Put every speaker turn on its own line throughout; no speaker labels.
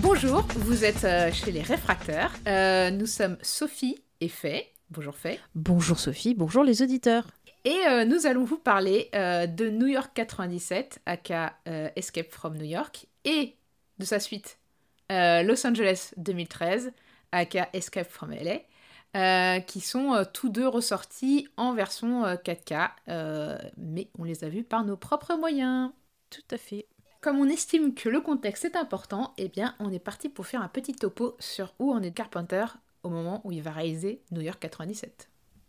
Bonjour, vous êtes euh, chez les réfracteurs. Euh, nous sommes Sophie et Faye. Bonjour Faye.
Bonjour Sophie, bonjour les auditeurs.
Et euh, nous allons vous parler euh, de New York 97, aka euh, Escape from New York, et de sa suite Los Angeles 2013, aka Escape from LA, qui sont tous deux ressortis en version euh, 4K, euh, mais on les a vus par nos propres moyens.
Tout à fait.
Comme on estime que le contexte est important, eh bien on est parti pour faire un petit topo sur où en est Carpenter au moment où il va réaliser New York 97.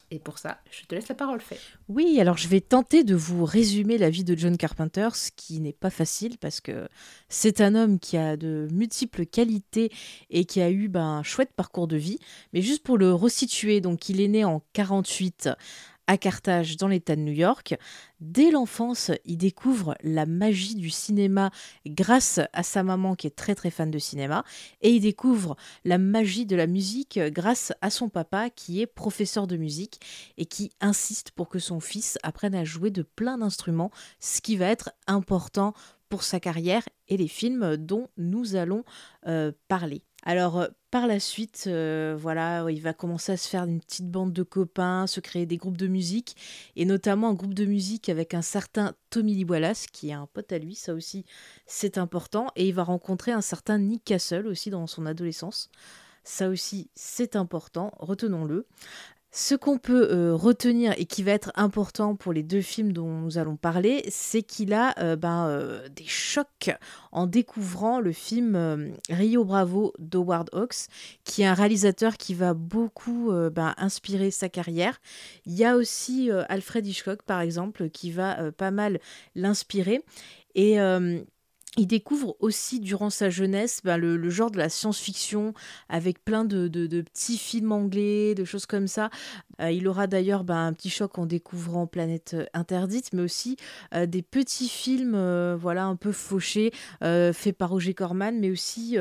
Et pour ça, je te laisse la parole, Faye.
Oui, alors je vais tenter de vous résumer la vie de John Carpenter, ce qui n'est pas facile parce que c'est un homme qui a de multiples qualités et qui a eu ben, un chouette parcours de vie. Mais juste pour le resituer, donc il est né en 48 à Carthage dans l'État de New York. Dès l'enfance, il découvre la magie du cinéma grâce à sa maman qui est très très fan de cinéma et il découvre la magie de la musique grâce à son papa qui est professeur de musique et qui insiste pour que son fils apprenne à jouer de plein d'instruments, ce qui va être important pour sa carrière et les films dont nous allons euh, parler. Alors euh, par la suite, euh, voilà, il va commencer à se faire une petite bande de copains, se créer des groupes de musique, et notamment un groupe de musique avec un certain Tommy Lee Wallace, qui est un pote à lui, ça aussi c'est important, et il va rencontrer un certain Nick Castle aussi dans son adolescence. Ça aussi c'est important, retenons-le. Ce qu'on peut euh, retenir et qui va être important pour les deux films dont nous allons parler, c'est qu'il a euh, ben, euh, des chocs en découvrant le film Rio Bravo d'Howard Hawks, qui est un réalisateur qui va beaucoup ben, inspirer sa carrière. Il y a aussi Alfred Hitchcock, par exemple, qui va pas mal l'inspirer. Et il découvre aussi durant sa jeunesse ben, le, genre de la science-fiction avec plein de, petits films anglais, de choses comme ça. Euh, il aura d'ailleurs ben, un petit choc en découvrant Planète euh, Interdite, mais aussi euh, des petits films voilà, un peu fauchés faits par Roger Corman, mais aussi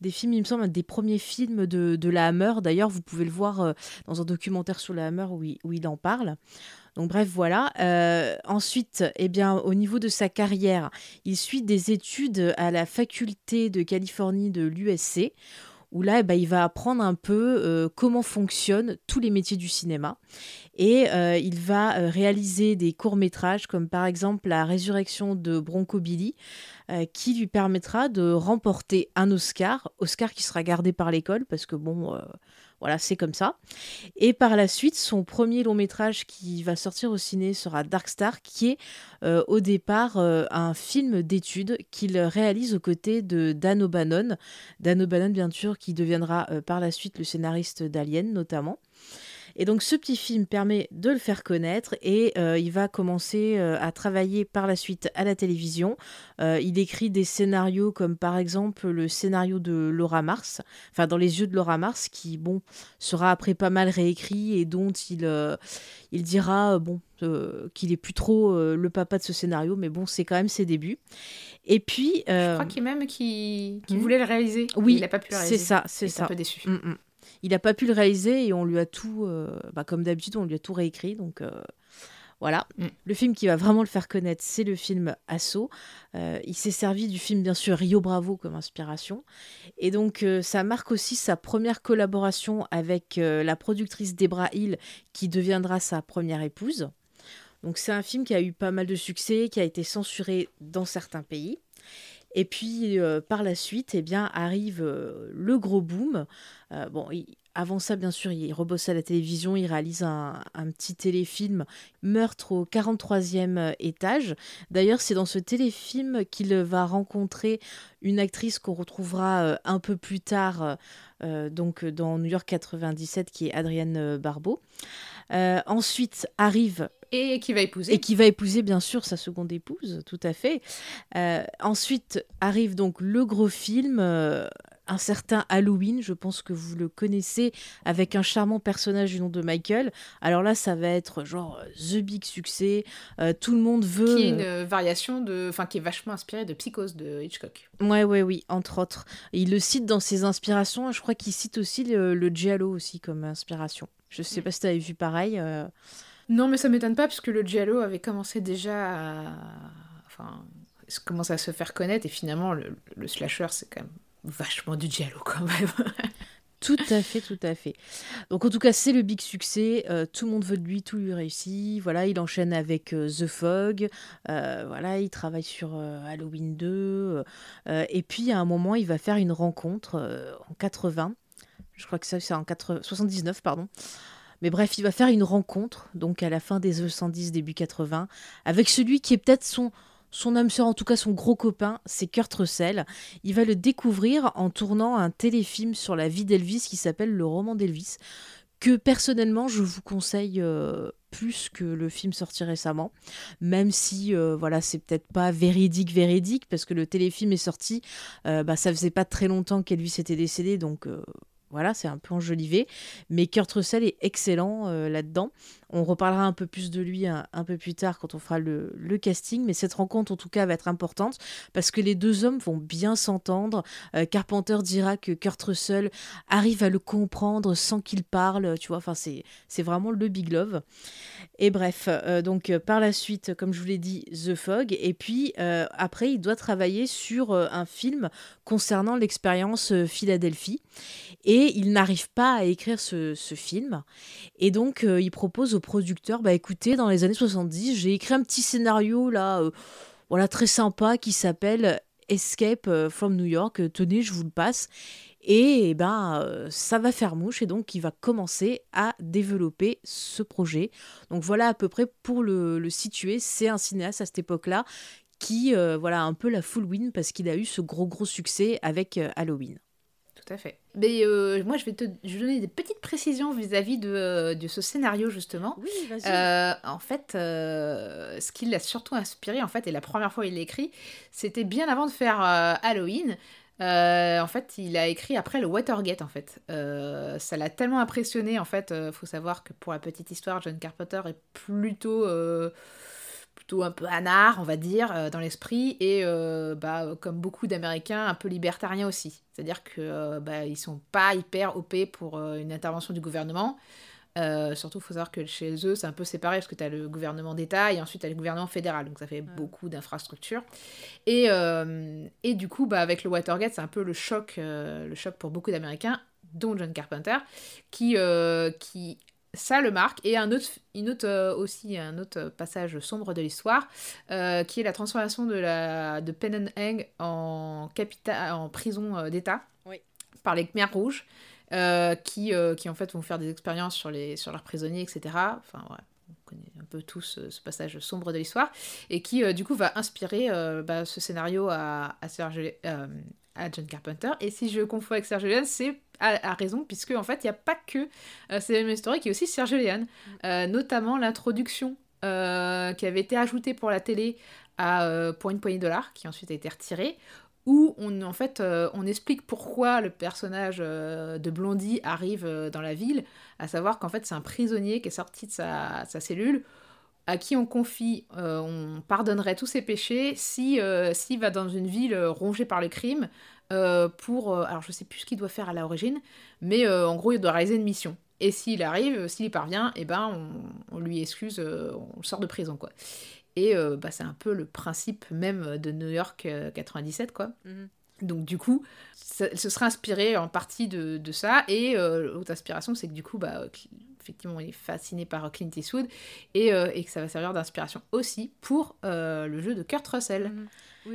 des films, il me semble, des premiers films de, de la Hammer. D'ailleurs, vous pouvez le voir dans un documentaire sur la Hammer où il en parle. Donc bref, voilà. Euh, ensuite, eh bien, au niveau de sa carrière, il suit des études à la faculté de Californie de l'USC, où là, eh ben, il va apprendre un peu euh, comment fonctionnent tous les métiers du cinéma. Et euh, il va réaliser des courts-métrages, comme par exemple La résurrection de Bronco Billy, qui lui permettra de remporter un Oscar, Oscar qui sera gardé par l'école, parce que bon, voilà, c'est comme ça. Et par la suite, son premier long métrage qui va sortir au ciné sera Dark Star, qui est euh, au départ euh, un film d'études qu'il réalise aux côtés de Dan O'Bannon. Dan O'Bannon, bien sûr, qui deviendra euh, par la suite le scénariste d'Alien, notamment. Et donc ce petit film permet de le faire connaître et euh, il va commencer euh, à travailler par la suite à la télévision. Euh, il écrit des scénarios comme par exemple le scénario de Laura Mars, enfin dans les yeux de Laura Mars, qui bon sera après pas mal réécrit et dont il, il dira bon qu'il est plus trop le papa de ce scénario, mais bon c'est quand même ses débuts. Et puis
Je crois qu'il même qu'il
hmm.
voulait le réaliser.
Oui,
il n'a pas pu le
c'est
réaliser.
ça,
Il
c'est
est
ça.
un peu déçu.
Mm, mm. Il n'a pas pu le réaliser et on lui a tout, euh, bah, comme d'habitude, on lui a tout réécrit. Donc euh, voilà.
Mm.
Le film qui va vraiment le faire connaître, c'est le film Assaut. Euh, il s'est servi du film, bien sûr, Rio Bravo comme inspiration. Et donc, ça marque aussi sa première collaboration avec la productrice Debra Hill, qui deviendra sa première épouse. Donc, c'est un film qui a eu pas mal de succès, qui a été censuré dans certains pays. Et puis euh, par la suite, eh arrive euh, le gros boom. Euh, bon, avant ça, bien sûr, il rebosse à la télévision, il réalise un, petit téléfilm Meurtre au 43e étage. D'ailleurs, c'est dans ce téléfilm qu'il va rencontrer une actrice qu'on retrouvera un peu plus tard, donc dans New York 97, qui est Adrienne Barbeau. Ensuite arrive
Et qui va épouser.
et qui va épouser bien sûr sa seconde épouse, tout à fait. Euh, ensuite arrive donc le gros film. euh, un certain Halloween, je pense que vous le connaissez, avec un charmant personnage du nom de Michael. Alors là, ça va être genre The Big Succès, euh, tout le monde veut...
Qui est une variation de... Enfin, qui est vachement inspirée de Psychose de Hitchcock.
Ouais, ouais, oui, entre autres. il le cite dans ses inspirations, je crois qu'il cite aussi le, le Giallo aussi comme inspiration. Je sais mm. pas si tu avais vu pareil.
Non, mais ça m'étonne pas, parce que le Giallo avait commencé déjà à... Enfin, commence à se faire connaître, et finalement, le, slasher, c'est quand même vachement du Giallo quand même.
Tout à fait, tout à fait. Donc en tout cas, c'est le big succès. Euh, tout le monde veut de lui, tout lui réussit. Voilà, il enchaîne avec euh, The Fog. Euh, voilà, il travaille sur Halloween 2. et puis à un moment, il va faire une rencontre en 80. Je crois que c'est en 79, pardon. Mais bref, il va faire une rencontre, donc à la fin des 70, début 80, avec celui qui est peut-être son, son âme sœur, en tout cas son gros copain, c'est Kurt Russell. Il va le découvrir en tournant un téléfilm sur la vie d'Elvis qui s'appelle Le roman d'Elvis, que personnellement je vous conseille euh, plus que le film sorti récemment, même si euh, voilà c'est peut-être pas véridique véridique parce que le téléfilm est sorti, euh, bah, ça faisait pas très longtemps qu'Elvis était décédé donc voilà, c'est un peu enjolivé. Mais Kurt Russell est excellent là-dedans. On reparlera un peu plus de lui un, peu plus tard quand on fera le, casting, mais cette rencontre en tout cas va être importante parce que les deux hommes vont bien s'entendre. Euh, Carpenter dira que Kurt Russell arrive à le comprendre sans qu'il parle, tu vois, enfin c'est, vraiment le big love. Et bref, euh, donc euh, par la suite, comme je vous l'ai dit, The Fog, et puis après il doit travailler sur un film concernant l'expérience Philadelphie, et il n'arrive pas à écrire ce, film, et donc il propose producteur, bah écoutez, dans les années 70, j'ai écrit un petit scénario là, euh, voilà, très sympa qui s'appelle Escape euh, from New York. Tenez, je vous le passe. Et, eh ben, euh, ça va faire mouche et donc il va commencer à développer ce projet. Donc voilà à peu près pour le, le situer. C'est un cinéaste à cette époque-là qui, voilà, un peu la full win parce qu'il a eu ce gros gros succès avec Halloween
tout à fait. Mais euh, moi, je vais te donner des petites précisions vis-à-vis de, euh, de, ce scénario, justement.
Oui, vas-y.
Euh, en fait, ce qui l'a surtout inspiré, en fait, et la première fois il l'a écrit, c'était bien avant de faire Halloween. en fait, il a écrit après le Watergate, en fait. ça l'a tellement impressionné, en fait. Il faut savoir que pour la petite histoire, John Carpenter est plutôt plutôt un peu anard, on va dire, euh, dans l'esprit, et euh, bah, comme beaucoup d'Américains, un peu libertariens aussi. C'est-à-dire que euh, bah, ils sont pas hyper OP pour une intervention du gouvernement. surtout, il faut savoir que chez eux, c'est un peu séparé parce que tu as le gouvernement d'État et ensuite tu as le gouvernement fédéral. Donc ça fait beaucoup d'infrastructures. Et, et du coup, bah, avec le Watergate, c'est un peu le choc, le choc pour beaucoup d'Américains, dont John Carpenter, qui, qui ça le marque. Et un autre, une autre, euh, aussi un autre passage sombre de l'histoire, euh, qui est la transformation de, la, de Penenheng en, en prison euh, d'État par les Khmers rouges, qui, qui en fait vont faire des expériences sur, les, sur leurs prisonniers, etc. Enfin, ouais, peu tous ce, passage sombre de l'histoire, et qui du coup va inspirer bah, ce scénario à, à Serge, à John Carpenter. Et si je confonds avec Serge Leone, c'est à, raison, puisque en fait, il n'y a pas que euh, même histoire qui est aussi Serge Leone, mm. euh, notamment l'introduction euh, qui avait été ajoutée pour la télé à, pour une poignée de dollars, qui ensuite a été retirée, où on, en fait, on explique pourquoi le personnage de Blondie arrive dans la ville, à savoir qu'en fait, c'est un prisonnier qui est sorti de sa, sa cellule à qui on confie, euh, on pardonnerait tous ses péchés si euh, s'il va dans une ville euh, rongée par le crime pour alors je sais plus ce qu'il doit faire à l'origine mais en gros il doit réaliser une mission et s'il arrive s'il y parvient eh ben on, lui excuse on le sort de prison quoi et bah, c'est un peu le principe même de New York 97 quoi mhm. Donc du coup, ça, se serait inspiré en partie de, de ça. Et l'autre inspiration, c'est que du coup, bah, effectivement, il est fasciné par Clint Eastwood et, euh, et que ça va servir d'inspiration aussi pour euh, le jeu de Kurt Russell. Mhm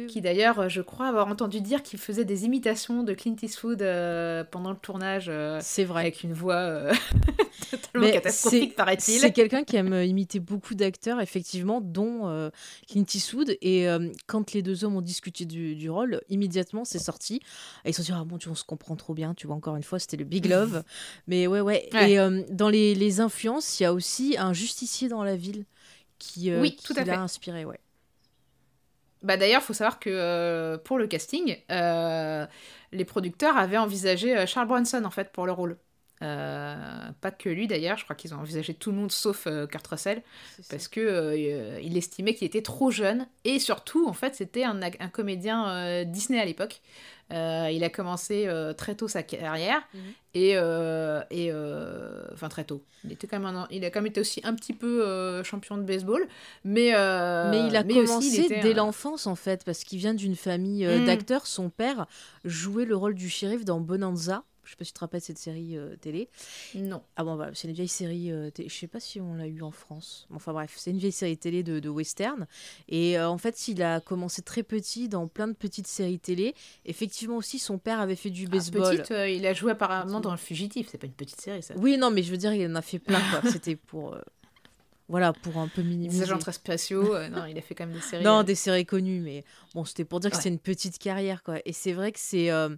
qui d'ailleurs, je crois avoir entendu dire qu'il faisait des imitations de Clint Eastwood euh, pendant le tournage. Euh,
c'est vrai.
Avec une voix euh, totalement catastrophique, paraît-il.
C'est quelqu'un qui aime imiter beaucoup d'acteurs, effectivement, dont Clint Eastwood. Et quand les deux hommes ont discuté du, rôle, immédiatement, c'est sorti. Et ils se sont dit, ah bon, tu, on se comprend trop bien. Tu vois, encore une fois, c'était le Big Love. Mais ouais, ouais. Et dans les, les influences, il y a aussi un justicier dans la ville qui,
oui, tout
qui l'a inspiré, ouais.
Bah d'ailleurs, faut savoir que euh, pour le casting, euh, les producteurs avaient envisagé euh, Charles Bronson en fait pour le rôle. Euh, pas que lui d'ailleurs, je crois qu'ils ont envisagé tout le monde sauf euh, Kurt Russell parce que euh, il estimait qu'il était trop jeune et surtout en fait c'était un, comédien euh, Disney à l'époque. Euh, il a commencé euh, très tôt sa carrière
Mhm.
et, euh, et enfin très tôt. Il était quand même un- il a quand même été aussi un petit peu champion de baseball, mais
Mais il a
aussi,
commencé
il était
dès l'enfance en fait, parce qu'il vient d'une famille
Mm.
d'acteurs. Son père jouait le rôle du shérif dans Bonanza. Je sais pas si tu te rappelles cette série euh, télé.
Non.
Ah bon, voilà, c'est une vieille série. euh, té- je sais pas si on l'a eu en France. Enfin bref, c'est une vieille série télé de, de western. Et euh, en fait, il a commencé très petit dans plein de petites séries télé. Effectivement aussi, son père avait fait du
Ah,
baseball.
petite, il a joué apparemment dans Le Fugitif, c'est pas une petite série ça.
Oui, non, mais je veux dire, il en a fait plein. C'était pour, voilà, pour un peu
Des
minimiser.
agents très spatiaux, euh, non, il a fait quand même des séries.
Non,
euh,
des séries connues, mais bon, c'était pour dire que c'est une petite carrière, quoi. Et c'est vrai que c'est euh,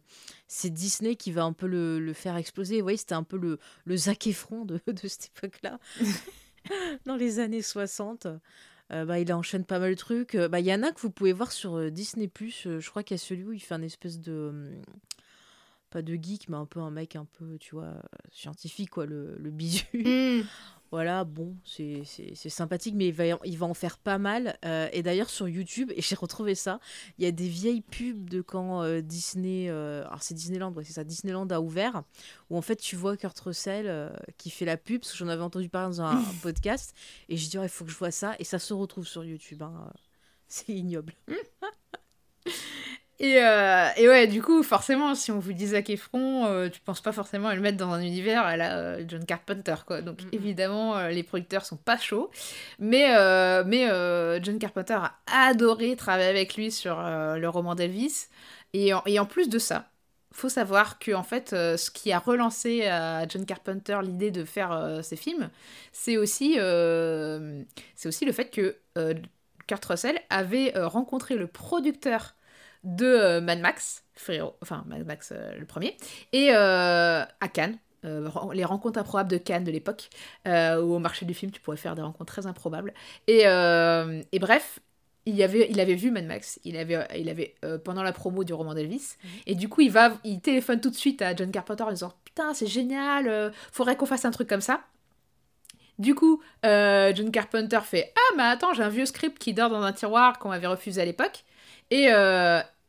c'est Disney qui va un peu le, le faire exploser. Vous voyez, c'était un peu le, le Zac Efron de, de cette époque-là, dans les années 60. Euh, bah, il enchaîne pas mal de trucs. Bah, il y en a que vous pouvez voir sur Disney+. Je crois qu'il y a celui où il fait un espèce de... Pas de geek, mais un peu un mec un peu, tu vois, scientifique, quoi, le, le bisu.
hmm.
Voilà, bon, c'est sympathique, mais il va, il va en faire pas mal. Euh, et d'ailleurs, sur YouTube, et j'ai retrouvé ça, il y a des vieilles pubs de quand euh, Disney. euh, alors, c'est Disneyland, ouais, c'est ça, Disneyland a ouvert, où en fait, tu vois Kurt Russell qui fait la pub, parce que j'en avais entendu parler dans un, un podcast, et je dis, il faut que je vois ça, et ça se retrouve sur YouTube. hein. C'est ignoble.
Et, euh, et ouais, du coup, forcément, si on vous dit Zac Efron, euh, tu penses pas forcément à le mettre dans un univers à la euh, John Carpenter, quoi. Donc
Mhm.
évidemment, euh, les producteurs sont pas chauds. Mais, mais John Carpenter a adoré travailler avec lui sur le roman d'Elvis. Et en, et en plus de ça, faut savoir que en fait, ce qui a relancé à John Carpenter l'idée de faire ces films, c'est aussi, c'est aussi le fait que Kurt Russell avait rencontré le producteur de euh, Mad Max, Frérot, enfin Mad Max euh, le premier, et euh, à Cannes. euh, les rencontres improbables de Cannes de l'époque, euh, où au marché du film tu pourrais faire des rencontres très improbables. Et, euh, et bref, il, y avait, il avait vu Mad Max, il avait, il avait pendant la promo du roman d'Elvis,
Mhm.
et du coup il va, il téléphone tout de suite à John Carpenter en disant putain c'est génial, faudrait qu'on fasse un truc comme ça. Du coup, John Carpenter fait Ah, mais attends, j'ai un vieux script qui dort dans un tiroir qu'on m'avait refusé à l'époque. Et,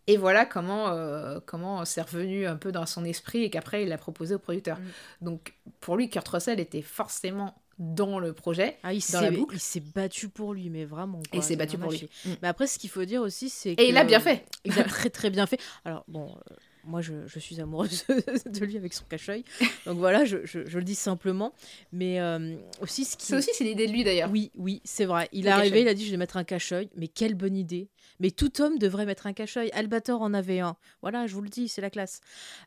et voilà comment, euh, comment c'est revenu un peu dans son esprit et qu'après il l'a proposé au producteur.
Mm.
Donc pour lui, Kurt Russell était forcément dans le projet
Ah, il
Dans la
s'est
boucle.
il s'est battu pour lui, mais vraiment.
et
quoi,
s'est
ça
battu pour lui. Mm.
Mais après, ce qu'il faut dire aussi, c'est
Et il a
que-
bien fait.
Il a très très bien fait. Alors bon, euh, moi je, je suis amoureuse de lui avec son cache-œil. Donc voilà, je, je- je le dis simplement. Mais euh, aussi ce qui...
C'est aussi c'est l'idée de lui d'ailleurs.
Oui, oui, c'est vrai. Il est arrivé, il a dit je vais mettre un cache-œil. Mais quelle bonne idée. Mais tout homme devrait mettre un cache-œil. Albator en avait un. Voilà, je vous le dis, c'est la classe.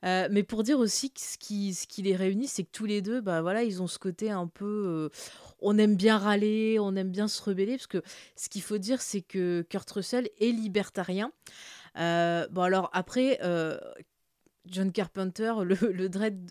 Euh, mais pour dire aussi que ce qui, les réunit, c'est que tous les deux, bah voilà, ils ont ce côté un peu. euh, on aime bien râler, on aime bien se rebeller. Parce que ce qu'il faut dire, c'est que Kurt Russell est libertarien. Euh, bon, alors après. John Carpenter, le, le Dread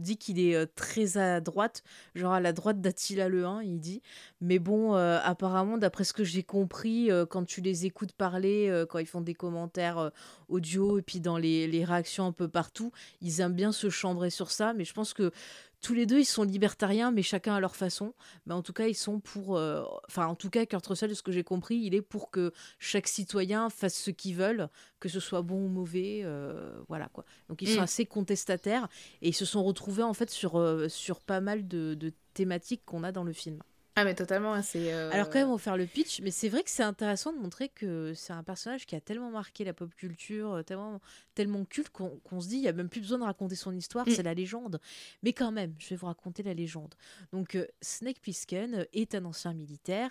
dit qu'il est euh, très à droite, genre à la droite d'Attila le 1, il dit. Mais bon, euh, apparemment, d'après ce que j'ai compris, euh, quand tu les écoutes parler, quand ils font des commentaires audio et puis dans les, les réactions un peu partout, ils aiment bien se chambrer sur ça. Mais je pense que tous les deux, ils sont libertariens, mais chacun à leur façon. Mais en tout cas, ils sont pour. euh, Enfin, en tout cas, Kurt Russell, de ce que j'ai compris, il est pour que chaque citoyen fasse ce qu'il veut, que ce soit bon ou mauvais. euh, voilà quoi. Donc, ils sont
Mm.
assez contestataires et ils se sont retrouvés en fait sur, euh, sur pas mal de, de thématiques qu'on a dans le film.
Ah, mais totalement, hein, c'est. euh,
Alors quand même, on va faire le pitch, mais c'est vrai que c'est intéressant de montrer que c'est un personnage qui a tellement marqué la pop culture, euh, tellement, tellement culte qu'on se dit, il n'y a même plus besoin de raconter son histoire,
Mm.
c'est la légende. Mais quand même, je vais vous raconter la légende. Donc euh, Snake Plissken est un ancien militaire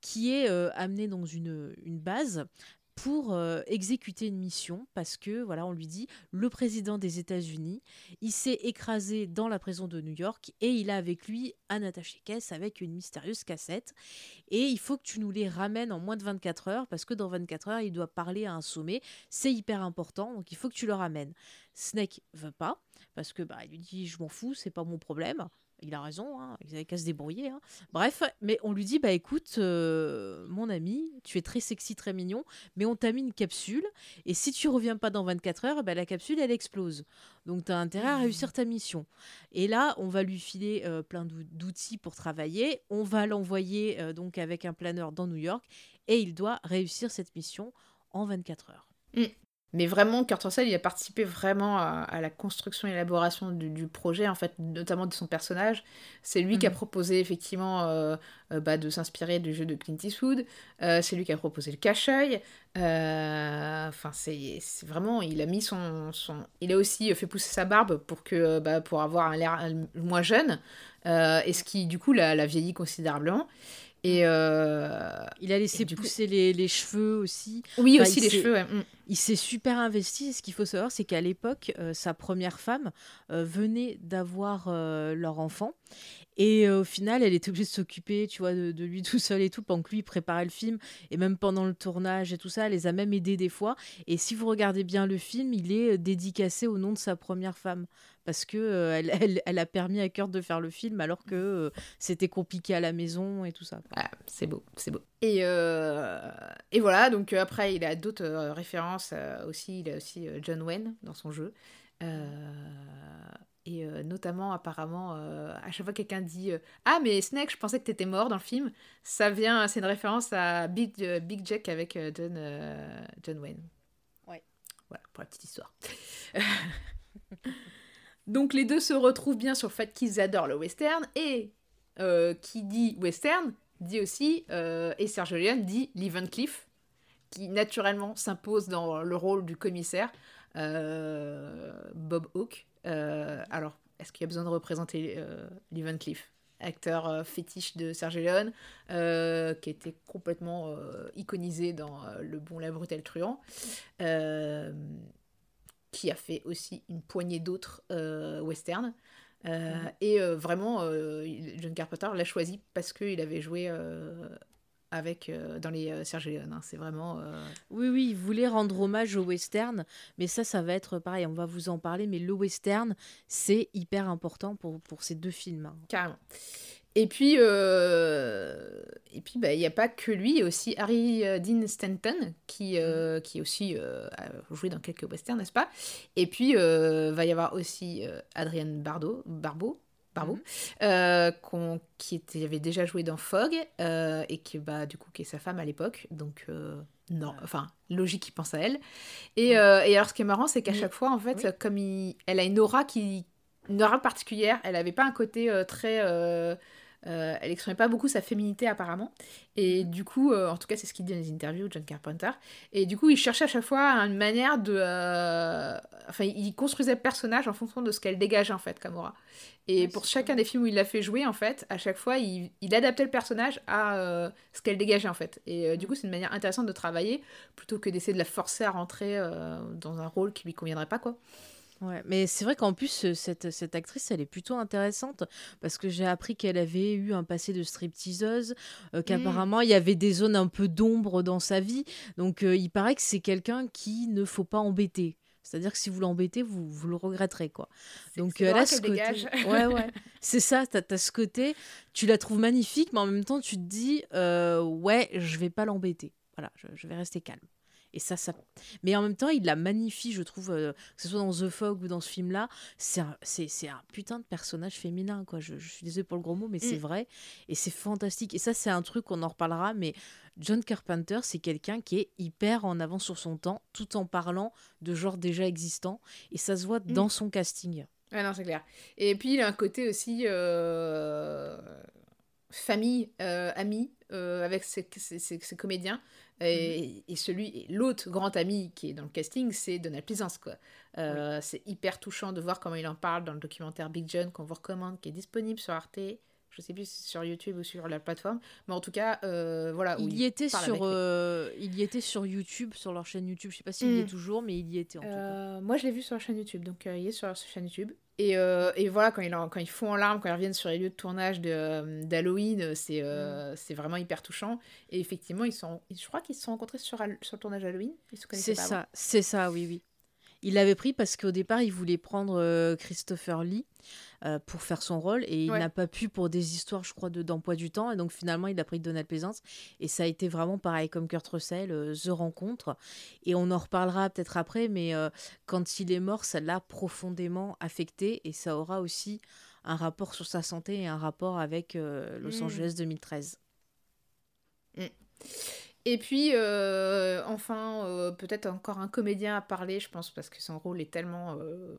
qui est euh, amené dans une, une base pour euh, exécuter une mission parce que voilà on lui dit le président des États-Unis il s'est écrasé dans la prison de New York et il a avec lui un attaché-caisse avec une mystérieuse cassette et il faut que tu nous les ramènes en moins de 24 heures parce que dans 24 heures, il doit parler à un sommet. C'est hyper important, donc il faut que tu le ramènes. Snake veut pas parce que bah, il lui dit je m'en fous, c'est pas mon problème. Il a raison, hein, ils avaient qu'à se débrouiller. hein. Bref, mais on lui dit bah écoute, euh, mon ami, tu es très sexy, très mignon, mais on t'a mis une capsule et si tu reviens pas dans 24 heures, bah, la capsule elle explose. Donc tu as intérêt à réussir ta mission. Et là, on va lui filer euh, plein d'ou- d'outils pour travailler. On va l'envoyer euh, donc avec un planeur dans New York et il doit réussir cette mission en 24 heures.
Mais vraiment, Kurt Russell, il a participé vraiment à, à la construction et élaboration du, du projet, en fait, notamment de son personnage. C'est lui qui a
Mhm.
proposé, effectivement, euh, euh, bah, de s'inspirer du jeu de Clint Eastwood. Euh, c'est lui qui a proposé le cache-œil. Enfin, c'est c'est vraiment... Il a mis son, son... Il a aussi fait pousser sa barbe pour, que, bah, pour avoir un l'air moins jeune. Et ce qui, du coup, l'a l'a vieilli considérablement. Et... euh,
Il a laissé
Et du coup-
pousser les, les cheveux aussi.
Oui,
Enfin,
aussi les cheveux, ouais. Mm.
Il s'est super investi. Ce qu'il faut savoir, c'est qu'à l'époque, euh, sa première femme euh, venait d'avoir leur enfant. Et au final, elle était obligée de s'occuper, tu vois, de, de lui tout seul et tout, pendant que lui il préparait le film. Et même pendant le tournage et tout ça, elle les a même aidés des fois. Et si vous regardez bien le film, il est dédicacé au nom de sa première femme. Parce que euh, elle, elle- elle a permis à Kurt de faire le film alors que euh, c'était compliqué à la maison et tout ça.
Ah, c'est beau, c'est beau. Et, euh, et voilà, donc euh, après, il a d'autres euh, références euh, aussi. Il a aussi euh, John Wayne dans son jeu. Euh, et euh, notamment, apparemment, euh, à chaque fois que quelqu'un dit euh, Ah, mais Snake, je pensais que t'étais mort dans le film, ça vient, c'est une référence à Big, euh, Big Jack avec euh, John, euh, John Wayne.
Ouais.
Voilà, pour la petite histoire. Donc les deux se retrouvent bien sur le fait qu'ils adorent le western et euh, qui dit western dit aussi, euh, et Sergio Leone dit Cleef, qui naturellement s'impose dans le rôle du commissaire euh, Bob Hawke. Alors, est-ce qu'il y a besoin de représenter Cleef acteur fétiche de Sergio Leone, qui était complètement iconisé dans Le Bon, la Brute qui a fait aussi une poignée d'autres euh, westerns. Euh. Et euh, vraiment, euh, John Carpenter l'a choisi parce qu'il avait joué avec dans les Sergio Leone. hein. C'est vraiment.
Oui, oui, il voulait rendre hommage au western, mais ça, ça va être pareil, on va vous en parler, mais le western, c'est hyper important pour, pour ces deux films. hein.
Carrément. Et puis, euh, et puis, bah, il n'y a pas que lui, il y a aussi Harry euh, Dean Stanton qui, euh, qui aussi euh, a joué dans quelques westerns, n'est-ce pas? Et puis, va y avoir aussi Adrienne Bardot, Barbeau, Barbeau, qu'on- qui était, avait déjà joué dans Fog et qui, bah, du coup, qui est sa femme à l'époque. Donc, non, enfin, logique, il pense à elle. Et, et alors, ce qui est marrant, c'est qu'à chaque fois, en fait,
oui.
comme il- elle a une aura qui, une aura particulière. Elle avait pas un côté euh, très. euh, euh, elle exprimait pas beaucoup sa féminité apparemment. Et du coup, euh, en tout cas, c'est ce qu'il dit dans les interviews, John Carpenter. Et du coup, il cherchait à chaque fois une manière de. euh, Enfin, il construisait le personnage en fonction de ce qu'elle dégageait en fait, comme aura. Et
Ouais,
pour chacun des films où il l'a fait jouer, en fait, à chaque fois, il, il adaptait le personnage à ce qu'elle dégageait en fait. Et du coup, c'est une manière intéressante de travailler plutôt que d'essayer de la forcer à rentrer dans un rôle qui lui conviendrait pas, quoi.
Ouais, mais c'est vrai qu'en plus, euh, cette, cette actrice, elle est plutôt intéressante parce que j'ai appris qu'elle avait eu un passé de stripteaseuse, euh, qu'apparemment il y avait des zones un peu d'ombre dans sa vie. Donc euh, il paraît que c'est quelqu'un qui ne faut pas embêter. C'est-à-dire que si vous l'embêtez, vous, vous le regretterez, quoi. Donc
l'aura
a ce côté.
dégage.
Ouais, ouais. C'est ça, t'as as ce côté, tu la trouves magnifique, mais en même temps, tu te dis, euh, ouais, je vais pas l'embêter. Voilà, je, je vais rester calme. Et ça, ça. Mais en même temps, il la magnifie, je trouve, euh, que ce soit dans The Fog ou dans ce film-là. C'est un, c'est, c'est un putain de personnage féminin, quoi. Je, je suis désolée pour le gros mot, mais c'est
Mm.
vrai. Et c'est fantastique. Et ça, c'est un truc, on en reparlera, mais John Carpenter, c'est quelqu'un qui est hyper en avance sur son temps, tout en parlant de genres déjà existants. Et ça se voit dans son casting.
Ouais, non, c'est clair. Et puis, il a un côté aussi euh, famille, euh, ami, euh, avec ses, ses- ses- ses comédiens. Et, et celui, et l'autre grand ami qui est dans le casting, c'est Donald Pleasance, quoi. Euh, C'est hyper touchant de voir comment il en parle dans le documentaire Big John qu'on vous recommande, qui est disponible sur Arte. Je sais plus si c'est sur YouTube ou sur la plateforme, mais en tout cas, euh, voilà.
Il y était sur, euh, il y était sur YouTube, sur leur chaîne YouTube. Je sais pas s'il y est
Mm.
toujours, mais il y était en tout cas.
Euh, moi, je l'ai vu sur la chaîne YouTube, donc il est sur la chaîne YouTube. Et, et voilà, quand, il en- quand ils font en larmes, quand ils reviennent sur les lieux de tournage d'Halloween, euh, c'est, c'est vraiment hyper touchant. Et effectivement, ils sont, je crois qu'ils se sont rencontrés sur, sur le tournage d'Halloween. Ils se connaissaient
C'est
pas
ça, c'est ça, oui, oui. Il l'avait pris parce qu'au départ, il voulait prendre euh, Christopher Lee euh, pour faire son rôle et il
Ouais.
n'a pas pu pour des histoires, je crois, de- d'emploi du temps. Et donc finalement, il a pris Donald Pleasance. Et ça a été vraiment pareil comme Kurt Russell, euh, The Rencontre. Et on en reparlera peut-être après, mais quand il est mort, ça l'a profondément affecté et ça aura aussi un rapport sur sa santé et un rapport avec Los
Mm.
Angeles 2013.
Et puis, euh, enfin, euh, peut-être encore un comédien à parler, je pense, parce que son rôle est tellement euh,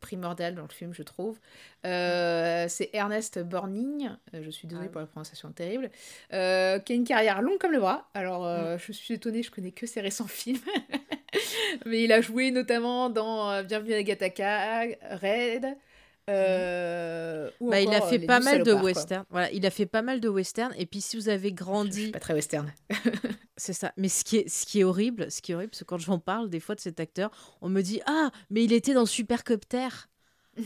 primordial dans le film, je trouve. C'est Ernest Borgnine, euh, je suis désolée
Ah.
pour la prononciation terrible, qui a une carrière longue comme le bras. Alors, euh, je suis étonnée, je connais que ses récents films. Mais il a joué notamment dans Bienvenue à Gataka, Red. Euh,
Bah, il a fait pas mal de westerns. Voilà, il a fait pas mal de westerns. Et puis si vous avez
Je suis
grandi,
pas très western.
c'est ça. Mais ce qui est, ce qui est horrible, ce qui est horrible, c'est quand j'en parle des fois de cet acteur, on me dit ah mais il était dans Supercopter.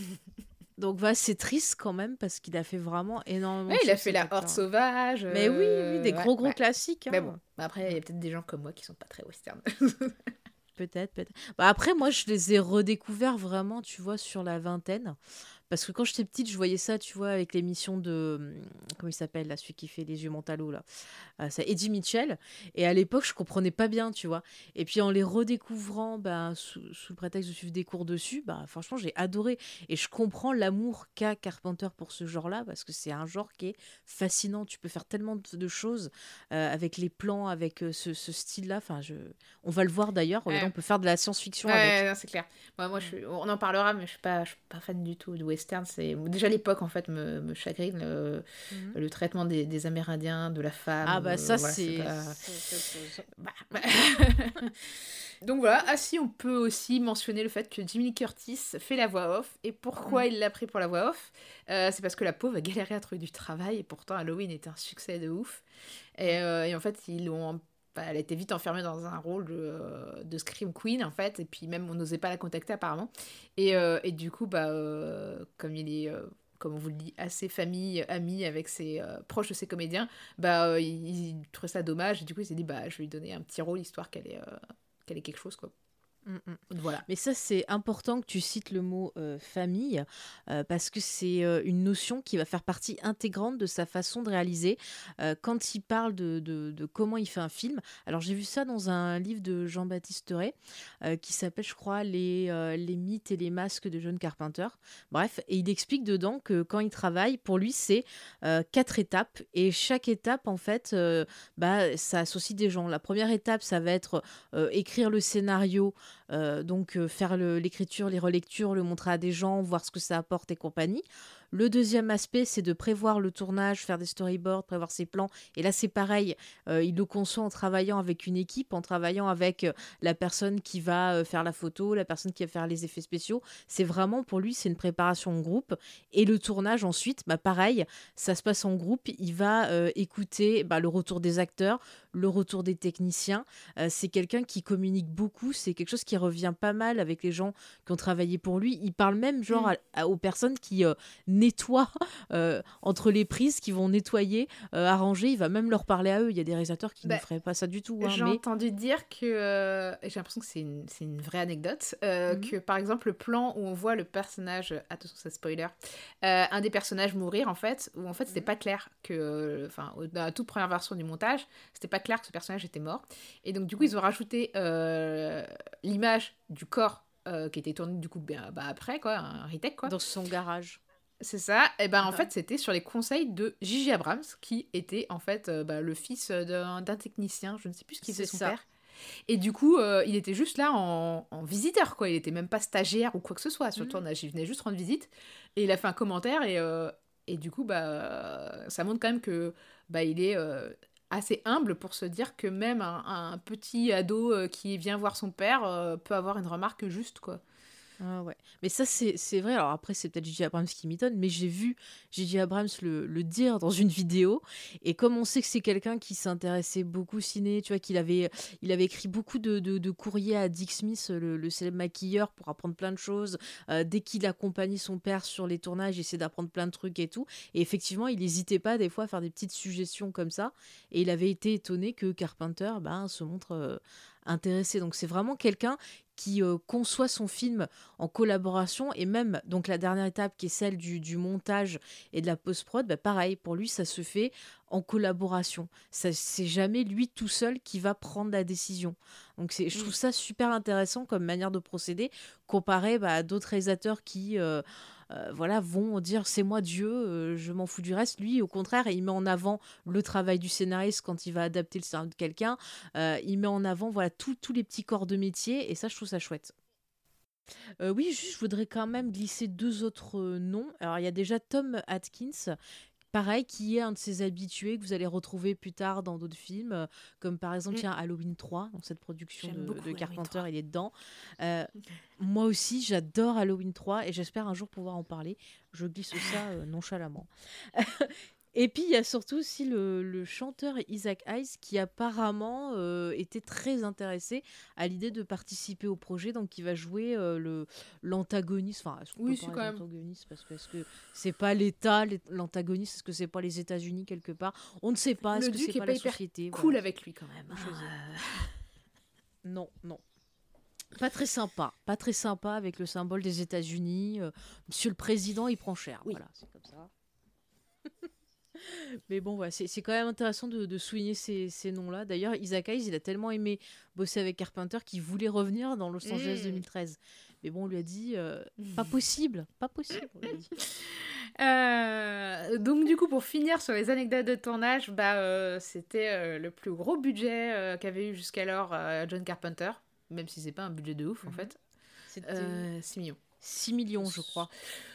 Donc voilà, c'est triste quand même parce qu'il a fait vraiment énormément.
Ouais, il a fait la. Horde sauvage.
Mais oui, oui,
euh,
des
ouais,
gros gros
ouais.
classiques.
Mais
hein.
bon, après, il y a peut-être des gens comme moi qui sont pas très western.
Peut-être, peut-être. Bah après, moi, je les ai redécouverts vraiment, tu vois, sur la vingtaine. Parce que quand j'étais petite, je voyais ça, tu vois, avec l'émission de. hum, Comment il s'appelle, là, celui qui fait Les Yeux Mentalo, là Euh, C'est Eddie Mitchell. Et à l'époque, je comprenais pas bien, tu vois. Et puis en les redécouvrant, ben, sous, sous le prétexte de suivre des cours dessus, bah, franchement, j'ai adoré. Et je comprends l'amour qu'a Carpenter pour ce genre-là, parce que c'est un genre qui est fascinant. Tu peux faire tellement de, de choses euh, avec les plans, avec euh, ce, ce style-là. Enfin, je... On va le voir d'ailleurs.
Ouais.
On peut faire de la science-fiction avec.
Ouais, non, c'est clair. Moi, moi je suis- on en parlera, mais je suis pas, je suis pas fan du tout de western. C'est déjà l'époque en fait me, me chagrine le,
Mhm.
le traitement des, des Amérindiens, de la femme.
Ah bah
euh,
ça
voilà,
c'est...
pas- Bah. Donc voilà. Ah si, on peut aussi mentionner le fait que Jimmy Curtis fait la voix off. Et pourquoi
Mm.
il l'a pris pour la voix off Euh, C'est parce que la pauvre a galéré à trouver du travail et pourtant Halloween était un succès de ouf. Et, euh, et en fait, ils l'ont bah, elle a été vite enfermée dans un rôle de, de Scream Queen en fait, et puis même on n'osait pas la contacter apparemment. Et, euh, du coup, bah, euh, comme il est, euh, comme on vous le dit, assez famille, ami avec ses euh, proches de ses comédiens, bah, euh, il, trouvait ça dommage, et du coup il s'est dit, bah, je vais lui donner un petit rôle histoire qu'elle ait, euh, qu'elle ait quelque chose quoi.
Mm, mm.
Voilà.
Mais ça, c'est important que tu cites le mot euh, famille, euh, parce que c'est euh, une notion qui va faire partie intégrante de sa façon de réaliser. Quand il parle de, de- de comment il fait un film, alors j'ai vu ça dans un livre de Jean-Baptiste Ray, qui s'appelle, je crois, les, les mythes et les masques de John Carpenter. Bref, et il explique dedans que quand il travaille, pour lui, c'est quatre étapes, et chaque étape, en fait, bah, ça associe des gens. La première étape, ça va être écrire le scénario, euh, donc euh, faire l'écriture, les relectures, le montrer à des gens, voir ce que ça apporte et compagnie. Le deuxième aspect, c'est de prévoir le tournage, faire des storyboards, prévoir ses plans. Et là, c'est pareil, euh, il le conçoit en travaillant avec une équipe, en travaillant avec la personne qui va faire la photo, la personne qui va faire les effets spéciaux. C'est vraiment, pour lui, c'est une préparation en groupe. Et le tournage, ensuite, bah, pareil, ça se passe en groupe. Il va écouter bah, le retour des acteurs, le retour des techniciens. Euh, c'est quelqu'un qui communique beaucoup. C'est quelque chose qui revient pas mal avec les gens qui ont travaillé pour lui. Il parle même genre
Mm.
à- à- aux personnes qui euh, nettoient euh, entre les prises, qui vont nettoyer, arranger. Il va même leur parler à eux. Il y a des réalisateurs qui
Bah,
ne feraient pas ça du tout. hein,
J'ai
mais
entendu dire que, j'ai l'impression que c'est une, c'est une vraie anecdote,
Mhm.
que par exemple le plan où on voit le personnage, attention c'est spoiler, un des personnages mourir en fait, où en fait c'était
Mhm.
pas clair que, enfin la toute première version du montage, c'était pas clair que ce personnage était mort. Et donc du coup ils ont rajouté euh, l'image du corps euh, qui était tourné du coup ben, bah, après quoi, un retake quoi.
dans son garage.
C'est ça. Et ben en fait, c'était sur les conseils de Gigi Abrams, qui était en fait euh, bah, le fils d'un d'un technicien. Je ne sais plus ce qu'il faisait son
ça.
père. Et du coup, euh, il était juste là en, en visiteur, quoi. Il était même pas stagiaire ou quoi que ce soit sur le
Mhm.
tournage. Il venait juste rendre visite. Et il a fait un commentaire et, euh, et du coup, bah, ça montre quand même que bah, il est euh, assez humble pour se dire que même un, petit ado euh, qui vient voir son père euh, peut avoir une remarque juste, quoi.
Ah ouais. Mais ça, c'est vrai. Alors après, c'est peut-être J.J. Abrams qui m'étonne, mais j'ai vu J.J. Abrams le, le dire dans une vidéo. Et comme on sait que c'est quelqu'un qui s'intéressait beaucoup au ciné, tu vois, qu'il avait, il avait écrit beaucoup de, de- de courriers à Dick Smith, le, le célèbre maquilleur, pour apprendre plein de choses. Euh, dès qu'il accompagnait son père sur les tournages, il essayait d'apprendre plein de trucs et tout. Et effectivement, il n'hésitait pas des fois à faire des petites suggestions comme ça. Et il avait été étonné que Carpenter ben, se montre euh, intéressé. Donc c'est vraiment quelqu'un qui euh, conçoit son film en collaboration et même donc la dernière étape qui est celle du, du montage et de la post-prod, bah, pareil, pour lui, ça se fait en collaboration. Ça, c'est jamais lui tout seul qui va prendre la décision. Donc c'est, je trouve ça super intéressant comme manière de procéder comparé bah, à d'autres réalisateurs qui euh, euh, voilà, vont dire c'est moi Dieu, euh, je m'en fous du reste. Lui, au contraire, il met en avant le travail du scénariste quand il va adapter le scénario de quelqu'un. Euh, il met en avant voilà tous les petits corps de métier et ça, je trouve ça chouette. Oui, juste, je voudrais quand même glisser deux autres noms. Alors, il y a déjà Tom Atkins, pareil, qui est un de ses habitués que vous allez retrouver plus tard dans d'autres films, euh, comme par exemple,
Mm.
tiens, Halloween 3, dans cette production de, Carpenter,
3.
il est dedans. Euh, moi aussi, j'adore Halloween 3 et j'espère un jour pouvoir en parler. Je glisse ça euh, nonchalamment. Et puis il y a surtout aussi le, le chanteur Isaac Hayes qui apparemment euh, était très intéressé à l'idée de participer au projet, donc il va jouer euh, le l'antagoniste. Enfin, est-ce qu'on
Oui,
peut parler
quand même.
d'antagoniste? Parce que est-ce que c'est pas l'État l'é- l'antagoniste, est-ce que c'est pas les États-Unis quelque part? On ne sait pas. Est-ce que c'est
est
pas
pas
la société?
Cool
Voilà.
avec lui quand même.
Choisir. Non, non. Pas très sympa, pas très sympa avec le symbole des États-Unis. Euh, Monsieur le Président, il prend cher.
Oui.
Voilà, c'est comme ça. Mais bon, voilà, c'est quand même intéressant de, de souligner ces, ces noms-là. D'ailleurs, Isaac Hayes, il a tellement aimé bosser avec Carpenter qu'il voulait revenir dans Los Angeles
Mm.
2013. Mais bon, on lui a dit, euh, pas possible, pas possible. on lui a dit.
Euh, donc du coup pour finir sur les anecdotes de tournage, bah euh, c'était le plus gros budget qu'avait eu jusqu'alors John Carpenter, même si c'est pas un budget de ouf en
Mhm.
fait.
C'était
Euh, 6 millions.
6 millions, je crois.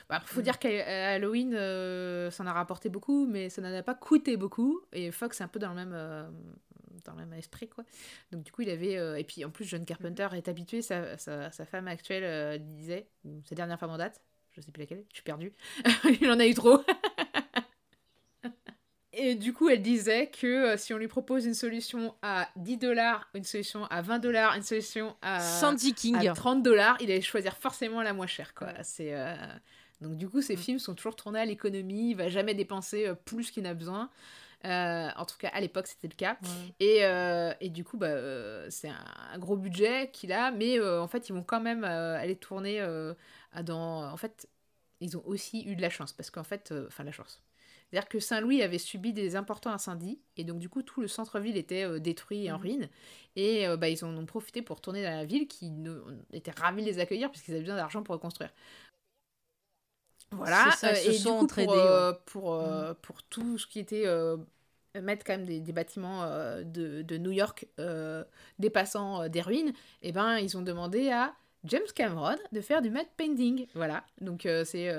Bah, faut
Mm.
dire qu'à Halloween, euh, ça en a rapporté beaucoup, mais ça n'en a pas coûté beaucoup. Et Fox est un peu dans le même, euh, dans le même esprit, quoi. Donc du coup, il avait... euh, et puis en plus, John Carpenter est habitué, sa, sa, sa femme actuelle euh, disait, sa dernière femme en date, je sais plus laquelle, je suis perdue, il en a eu trop. Et du coup, elle disait que euh, si on lui propose une solution à 10 dollars, une solution à 20 dollars, une solution à,
Sandy King.
à 30 dollars, il allait choisir forcément la moins chère. Quoi. C'est, euh, Donc du coup, ces
Mm.
films sont toujours tournés à l'économie, il va jamais dépenser euh, plus qu'il n'a besoin. Euh, en tout cas, à l'époque, c'était le cas.
Ouais.
Et, euh, et du coup, bah, euh, c'est un, un gros budget qu'il a, mais en fait, ils vont quand même aller tourner dans... En fait, ils ont aussi eu de la chance, parce qu'en fait, enfin, la chance. C'est-à-dire que Saint-Louis avait subi des importants incendies, et donc du coup, tout le centre-ville était euh, détruit et en
Mhm.
ruine. Et euh, bah, ils en ont profité pour tourner dans la ville, qui était ravis de les accueillir, puisqu'ils avaient besoin d'argent pour reconstruire. Voilà,
ça,
euh, et du coup, pour,
ouais.
pour, euh, pour tout ce qui était mettre quand même des, des bâtiments de, de New York dépassant des ruines, et ben ils ont demandé à James Cameron de faire du matte painting. Voilà, donc c'est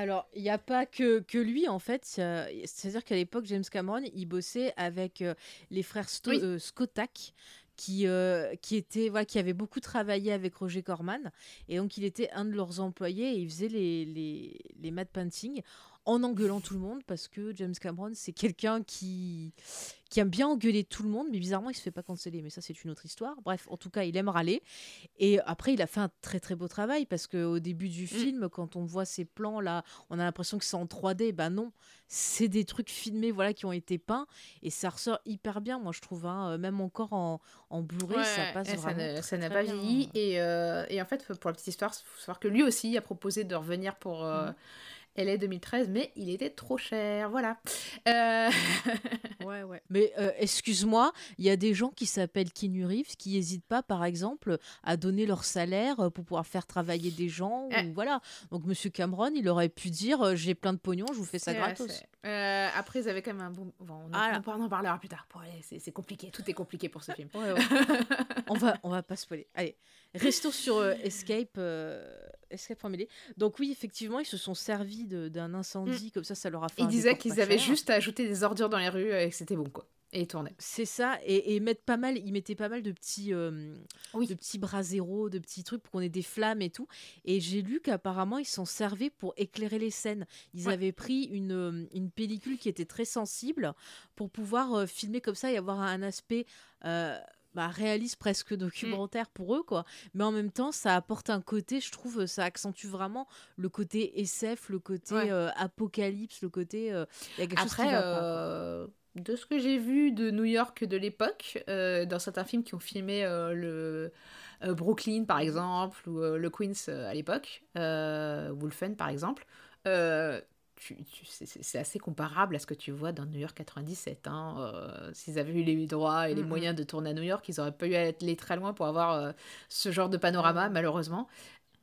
Alors, il n'y a pas que, que lui, en fait. C'est-à-dire qu'à l'époque, James Cameron, il bossait avec euh, les frères Sto-
Oui.
euh, Skotak, qui, euh, qui, étaient, voilà, qui avaient beaucoup travaillé avec Roger Corman. Et donc, il était un de leurs employés et il faisait les, les, les matte painting en engueulant tout le monde parce que James Cameron, c'est quelqu'un qui, qui aime bien engueuler tout le monde, mais bizarrement, il se fait pas canceller. Mais ça, c'est une autre histoire. Bref, en tout cas, il aime râler. Et après, il a fait un très très beau travail parce qu'au début du film, quand on voit ces plans là, on a l'impression que c'est en 3D. Bah non, c'est des trucs filmés voilà qui ont été peints et ça ressort hyper bien. Moi, je trouve, hein, même encore en, en Blu-ray, ça passe vraiment.
ça n'a pas vieilli. Et, euh, et en fait, pour la petite histoire, il faut savoir que lui aussi a proposé de revenir pour euh,
Mhm.
LA 2013, mais il était trop cher. Voilà. Euh,
Ouais, ouais. Mais euh, excuse-moi, il y a des gens qui s'appellent Keanu Reeves qui n'hésitent pas, par exemple, à donner leur salaire euh, pour pouvoir faire travailler des gens.
Ah.
Ou voilà. Donc, Monsieur Cameron, il aurait pu dire j'ai plein de pognon, je vous fais ça gratos.
euh, après, ils avaient quand même un bon. bon, on, en-
Ah
on en parlera plus tard. Bon, c'est c'est compliqué. Tout est compliqué pour ce film.
Ouais, ouais. on va on va pas spoiler. Allez, restons sur euh, Escape euh, Escape from. Donc oui, effectivement, ils se sont servis d'un incendie comme ça, ça leur a fait.
Ils disaient qu'ils avaient
cher.
juste à ajouter des ordures dans les rues et que c'était bon, quoi. Et ils tournaient.
C'est ça, et, et mettre pas mal, ils mettaient pas mal de petits, euh,
Oui.
de petits de petits trucs pour qu'on ait des flammes et tout. Et j'ai lu qu'apparemment ils s'en servaient pour éclairer les scènes. Ils
Ouais.
avaient pris une, euh, une pellicule qui était très sensible pour pouvoir euh, filmer comme ça et avoir un aspect euh, bah, réaliste, presque documentaire pour eux, quoi. Mais en même temps, ça apporte un côté, je trouve, ça accentue vraiment le côté SF, le côté
Ouais.
euh, apocalypse, le côté. euh, y a quelque chose qui
Après,
va pas,
euh, de ce que j'ai vu de New York de l'époque, euh, dans certains films qui ont filmé euh, le euh, Brooklyn par exemple, ou le Queens à l'époque, Wolfen par exemple, c'est assez comparable à ce que tu vois dans New York 97. Hein. S'ils avaient eu les droits et les moyens de tourner à New York, ils n'auraient pas eu à aller très loin pour avoir ce genre de panorama, malheureusement.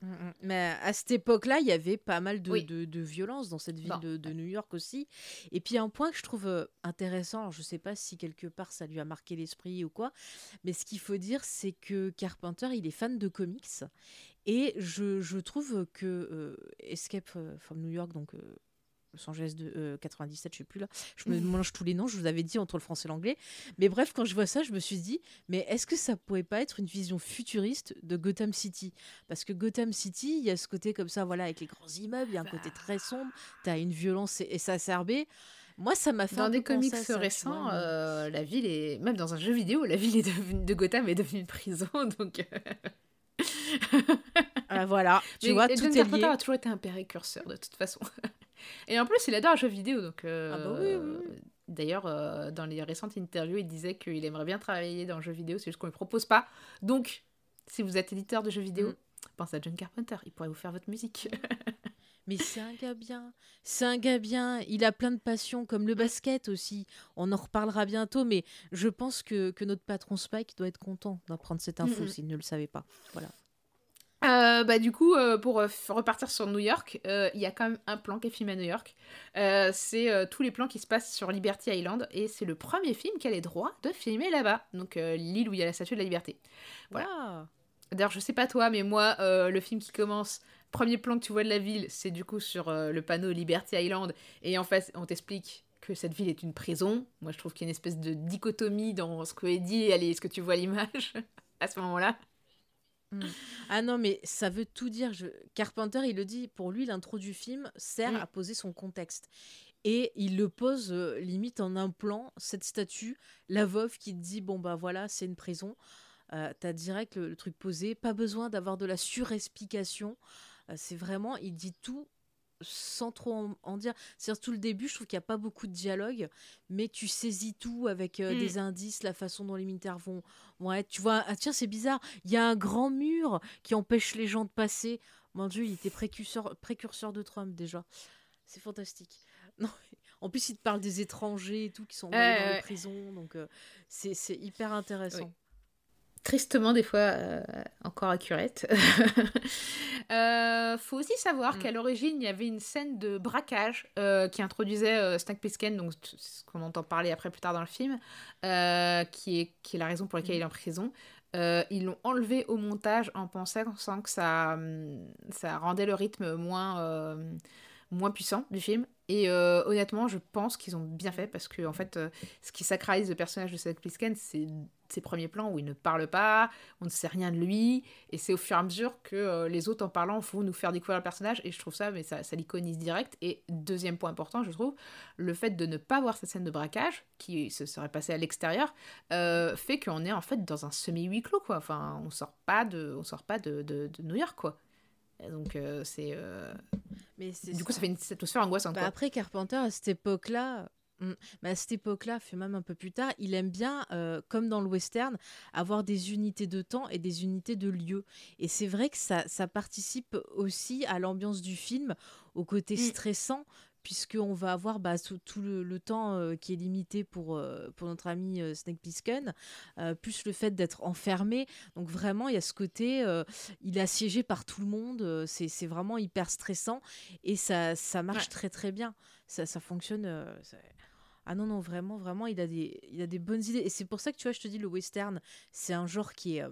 Mm, mm. Mais à cette époque-là, il y avait pas mal de, de, violence dans cette ville de, New York aussi. Et puis un point que je trouve euh, intéressant, je ne sais pas si quelque part ça lui a marqué l'esprit ou quoi, mais ce qu'il faut dire, c'est que Carpenter, il est fan de comics. Et je, je trouve que euh, Escape from New York, donc euh, Los Angeles de 97, je sais plus là. Je me mange tous les noms, je vous avais dit entre le français et l'anglais. Mais bref, quand je vois ça, je me suis dit, mais est-ce que ça pourrait pas être une vision futuriste de Gotham City? Parce que Gotham City, il y a ce côté comme ça, voilà, avec les grands immeubles, il y a un côté très sombre, tu as une violence exacerbée. Moi, ça m'a fait
dans des comics récents, euh, la ville est même dans un jeu vidéo, la ville est devenue, de Gotham est devenue une prison, donc.
Euh, voilà, tu vois, tout est lié.
a toujours été un précurseur de toute façon. Et en plus, il adore les jeux vidéo. Donc, euh, ah bah oui, D'ailleurs, euh, dans les récentes interviews, il disait qu'il aimerait bien travailler dans le jeu vidéo, c'est juste qu'on ne lui propose pas. Donc, si vous êtes éditeur de jeux vidéo, mm. pensez à John Carpenter, il pourrait vous faire votre musique.
Mais c'est un gars bien. C'est un gars bien. Il a plein de passions, comme le basket aussi. On en reparlera bientôt, mais je pense que, que notre patron Spike doit être content d'apprendre cette info s'il ne le savait pas. Voilà.
Euh, bah, du coup, euh, pour euh, repartir sur New York, il y a quand même un plan qui est filmé à New York. c'est tous les plans qui se passent sur Liberty Island et c'est le premier film qui a les droits de filmer là-bas. Donc l'île où il y a la statue de la liberté. Voilà. D'ailleurs, je sais pas toi, mais moi, le film qui commence, premier plan que tu vois de la ville, c'est du coup sur le panneau Liberty Island et en fait, on t'explique que cette ville est une prison. Moi, je trouve qu'il y a une espèce de dichotomie dans ce que est dit et ce que tu vois à l'image à ce moment-là.
Mm. Ah non, mais ça veut tout dire. Je... Carpenter, il le dit, pour lui, l'intro du film sert mm. à poser son contexte. Et il le pose euh, limite en un plan, cette statue, la veuve qui dit Bon, bah voilà, c'est une prison. Euh, T'as direct le, truc posé, pas besoin d'avoir de la surexplication. Euh, c'est vraiment, il dit tout sans trop en, dire. C'est tout le début, je trouve qu'il n'y a pas beaucoup de dialogue, mais tu saisis tout avec euh, des mm. indices, la façon dont les militaires vont, vont être. Tu vois, ah tiens, c'est bizarre, il y a un grand mur qui empêche les gens de passer. Mon Dieu, il était précurseur, précurseur de Trump déjà. C'est fantastique. Non, en plus, il te parle des étrangers et tout qui sont dans les prisons, donc euh, c'est hyper intéressant
tristement des fois euh, encore accurate. euh, faut aussi savoir mm. qu'à l'origine, il y avait une scène de braquage euh, qui introduisait euh, Snake Plissken, donc ce qu'on entend parler après plus tard dans le film, qui, est, qui est la raison pour laquelle mm. il est en prison. ils l'ont enlevé au montage en pensant que ça, ça rendait le rythme moins, moins puissant du film. Et honnêtement, je pense qu'ils ont bien fait parce que en fait, ce qui sacralise le personnage de Snake Plissken, c'est ses premiers plans où il ne parle pas, on ne sait rien de lui, et c'est au fur et à mesure que euh, les autres en parlant vont nous faire découvrir le personnage, et je trouve ça, mais ça, l'iconise direct. Et deuxième point important, je trouve, le fait de ne pas voir cette scène de braquage, qui se serait passée à l'extérieur, euh, fait qu'on est en fait dans un semi-huis clos, quoi. Enfin, on sort pas de, on sort pas de, de, New York, quoi. Donc euh, c'est... Mais du coup, ça fait une atmosphère angoissante.
Bah, après, Carpenter, à cette époque-là, Mmh. Mais à cette époque-là, fait même un peu plus tard, il aime bien, euh, comme dans le western, avoir des unités de temps et des unités de lieu. Et c'est vrai que ça, ça participe aussi à l'ambiance du film, au côté mmh. stressant, puisqu'on va avoir bah, tout, le, temps euh, qui est limité pour, euh, pour notre ami Snake Plissken, plus le fait d'être enfermé. Donc vraiment, il y a ce côté, il est assiégé par tout le monde, c'est vraiment hyper stressant, et ça, ça marche très très bien. Ça, ça fonctionne. Ah non, non, vraiment, vraiment, il a des, il a des bonnes idées. Et c'est pour ça que, tu vois, je te dis, le western, c'est un genre qui est, euh,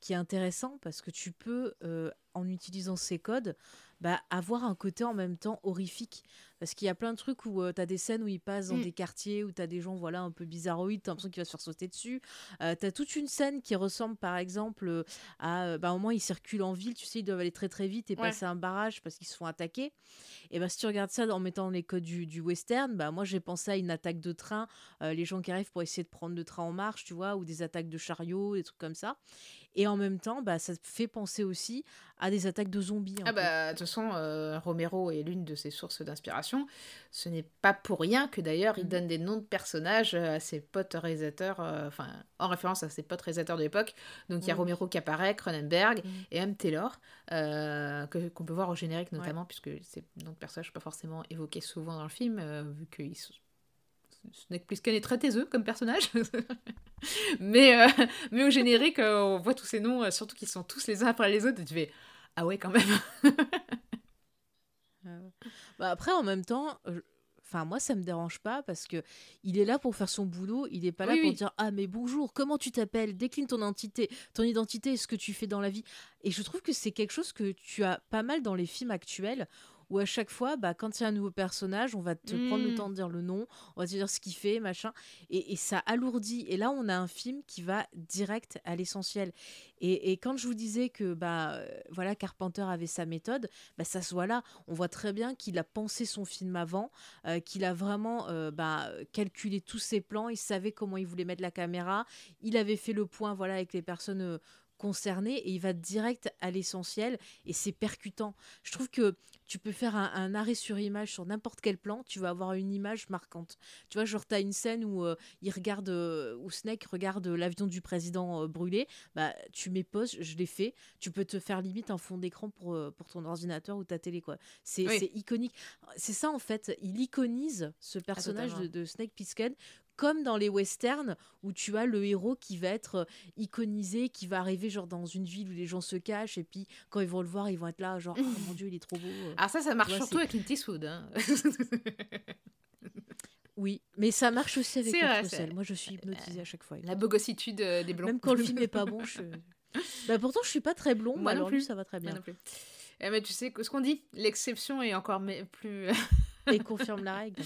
qui est intéressant parce que tu peux, euh, en utilisant ces codes, bah, avoir un côté en même temps horrifique. Parce qu'il y a plein de trucs où euh, tu as des scènes où il passe dans mm. des quartiers, où tu as des gens voilà, un peu bizarroïdes, tu as l'impression qu'il va se faire sauter dessus. Euh, tu as toute une scène qui ressemble par exemple euh, à. Bah, au moins, ils circulent en ville, tu sais, ils doivent aller très très vite et passer un barrage parce qu'ils se font attaquer. Et bah, si tu regardes ça en mettant les codes du, du western, bah, moi j'ai pensé à une attaque de train, les gens qui arrivent pour essayer de prendre le train en marche, tu vois, ou des attaques de chariots, des trucs comme ça. Et en même temps, bah, ça fait penser aussi à des attaques de zombies.
Ah bah, de toute façon, euh, Romero est l'une de ses sources d'inspiration. Ce n'est pas pour rien que d'ailleurs il
Mhm.
donne des noms de personnages euh, à ses potes réalisateurs, euh, enfin, en référence à ses potes réalisateurs de l'époque. Donc il y a
Oui.
Romero qui apparaît, Cronenberg
Mhm.
et M. Taylor, euh, que- qu'on peut voir au générique notamment, puisque ces noms de personnages ne sont pas forcément évoqués souvent dans le film, euh, vu que Snake Plissken est très taiseux comme personnage. mais, euh, mais au générique, euh, on voit tous ces noms, euh, surtout qu'ils sont tous les uns après les autres, et tu fais Ah ouais, quand même.
Bah après, en même temps, enfin moi ça me dérange pas parce que il est là pour faire son boulot. Il est pas là
Oui,
pour
oui.
dire ah mais bonjour, comment tu t'appelles, décline ton identité, ton identité, ce que tu fais dans la vie. Et je trouve que c'est quelque chose que tu as pas mal dans les films actuels. Où à chaque fois, bah, quand il y a un nouveau personnage, on va te prendre le
Mm.
temps de dire le nom, on va te dire ce qu'il fait, machin, et, et ça alourdit. Et là, on a un film qui va direct à l'essentiel. Et, et quand je vous disais que bah euh, voilà Carpenter avait sa méthode, bah, ça se voit là. On voit très bien qu'il a pensé son film avant, euh, qu'il a vraiment euh, bah, calculé tous ses plans, il savait comment il voulait mettre la caméra, il avait fait le point voilà avec les personnes concernées et il va direct à l'essentiel et c'est percutant. Je trouve que tu peux faire un, un arrêt sur image sur n'importe quel plan, tu vas avoir une image marquante. Tu vois, genre, tu as une scène où euh, il regarde, euh, où Snake regarde l'avion du président euh, brûlé, bah, tu mets pause, je l'ai fait. Tu peux te faire limite un fond d'écran pour, pour ton ordinateur ou ta télé, quoi. C'est
Oui.
iconique. C'est ça, en fait, il iconise ce personnage de,
totalement.
de Snake Plissken comme dans les westerns où tu as le héros qui va être euh, iconisé, qui va arriver genre dans une ville où les gens se cachent et puis quand ils vont le voir, ils vont être là genre oh mon dieu, il est trop beau. euh.
Alors ça, ça marche surtout avec Clint Eastwood. hein.
Oui, mais ça marche aussi avec Russell. Moi, je suis hypnotisée à chaque fois.
La bogossitude euh, des blancs.
Même quand le film est pas bon, je. Bah pourtant, je suis pas très blonde,
Moi non
lui,
plus.
ça va très
Moi
bien.
non plus. Eh, mais tu sais ce qu'on dit, l'exception est encore mais- plus.
Et confirme la règle.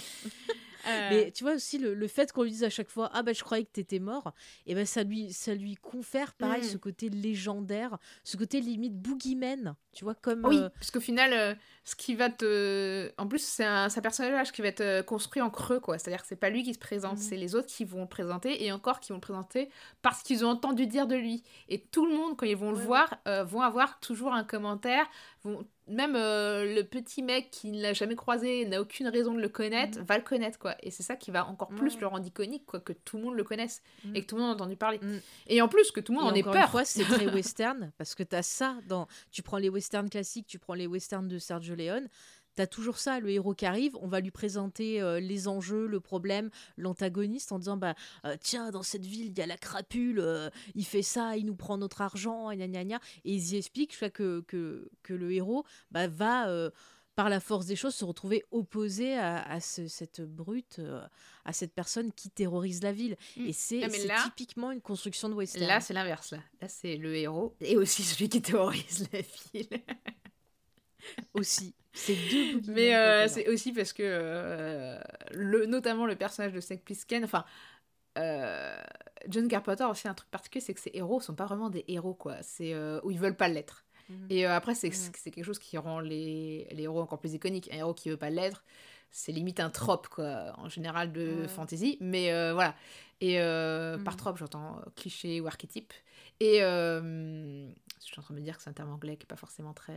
Euh,
Mais tu vois aussi le, le fait qu'on lui dise à chaque fois ah bah je croyais que t'étais mort et ben ça lui ça lui confère pareil
Mm.
ce côté légendaire ce côté limite boogeyman tu vois comme
Oui,
euh,
parce qu'au final, euh, ce qui va te. En plus, c'est un, personnage qui va être construit en creux, quoi. C'est-à-dire que c'est pas lui qui se présente,
Mhm.
c'est les autres qui vont le présenter, et encore qui vont le présenter parce qu'ils ont entendu dire de lui. Et tout le monde, quand ils vont le voir, euh, vont avoir toujours un commentaire. Vont... Même euh, le petit mec qui ne l'a jamais croisé, n'a aucune raison de le connaître, va le connaître, quoi. Et c'est ça qui va encore plus
Mhm.
Le rendre iconique, quoi, que tout le monde le connaisse
Mhm.
et que tout le monde a entendu parler.
Mhm.
Et en plus, que tout le monde
et
en ait peur.
une fois c'est très western parce que t'as ça dans tu prends les westerns classiques tu prends les westerns de Sergio Leone T'as toujours ça, le héros qui arrive, on va lui présenter euh, les enjeux, le problème, l'antagoniste en disant bah euh, tiens dans cette ville il y a la crapule, euh, il fait ça, il nous prend notre argent, gna gna gna. et ils y expliquent tu que, que que le héros bah, va par la force des choses se retrouver opposé à, à ce- cette brute, à cette personne qui terrorise la ville.
Mm.
Et c'est typiquement une construction de western.
Là, c'est l'inverse. Là, là c'est le héros et aussi celui qui terrorise la ville.
aussi. C'est deux
Mais euh, c'est aussi parce que, euh, le, notamment le personnage de Snake Plissken, enfin, euh, John Carpenter aussi un truc particulier, c'est que ces héros sont pas vraiment des héros, quoi. C'est où ils veulent pas l'être.
Mhm.
Et après, c'est
Mhm.
c'est quelque chose qui rend les, les héros encore plus iconiques. Un héros qui veut pas l'être, c'est limite un trope, quoi, en général de fantasy. Mais voilà. Et par
Mhm.
trope, j'entends cliché ou archétype. Et je suis en train de me dire que c'est un terme anglais qui est pas forcément très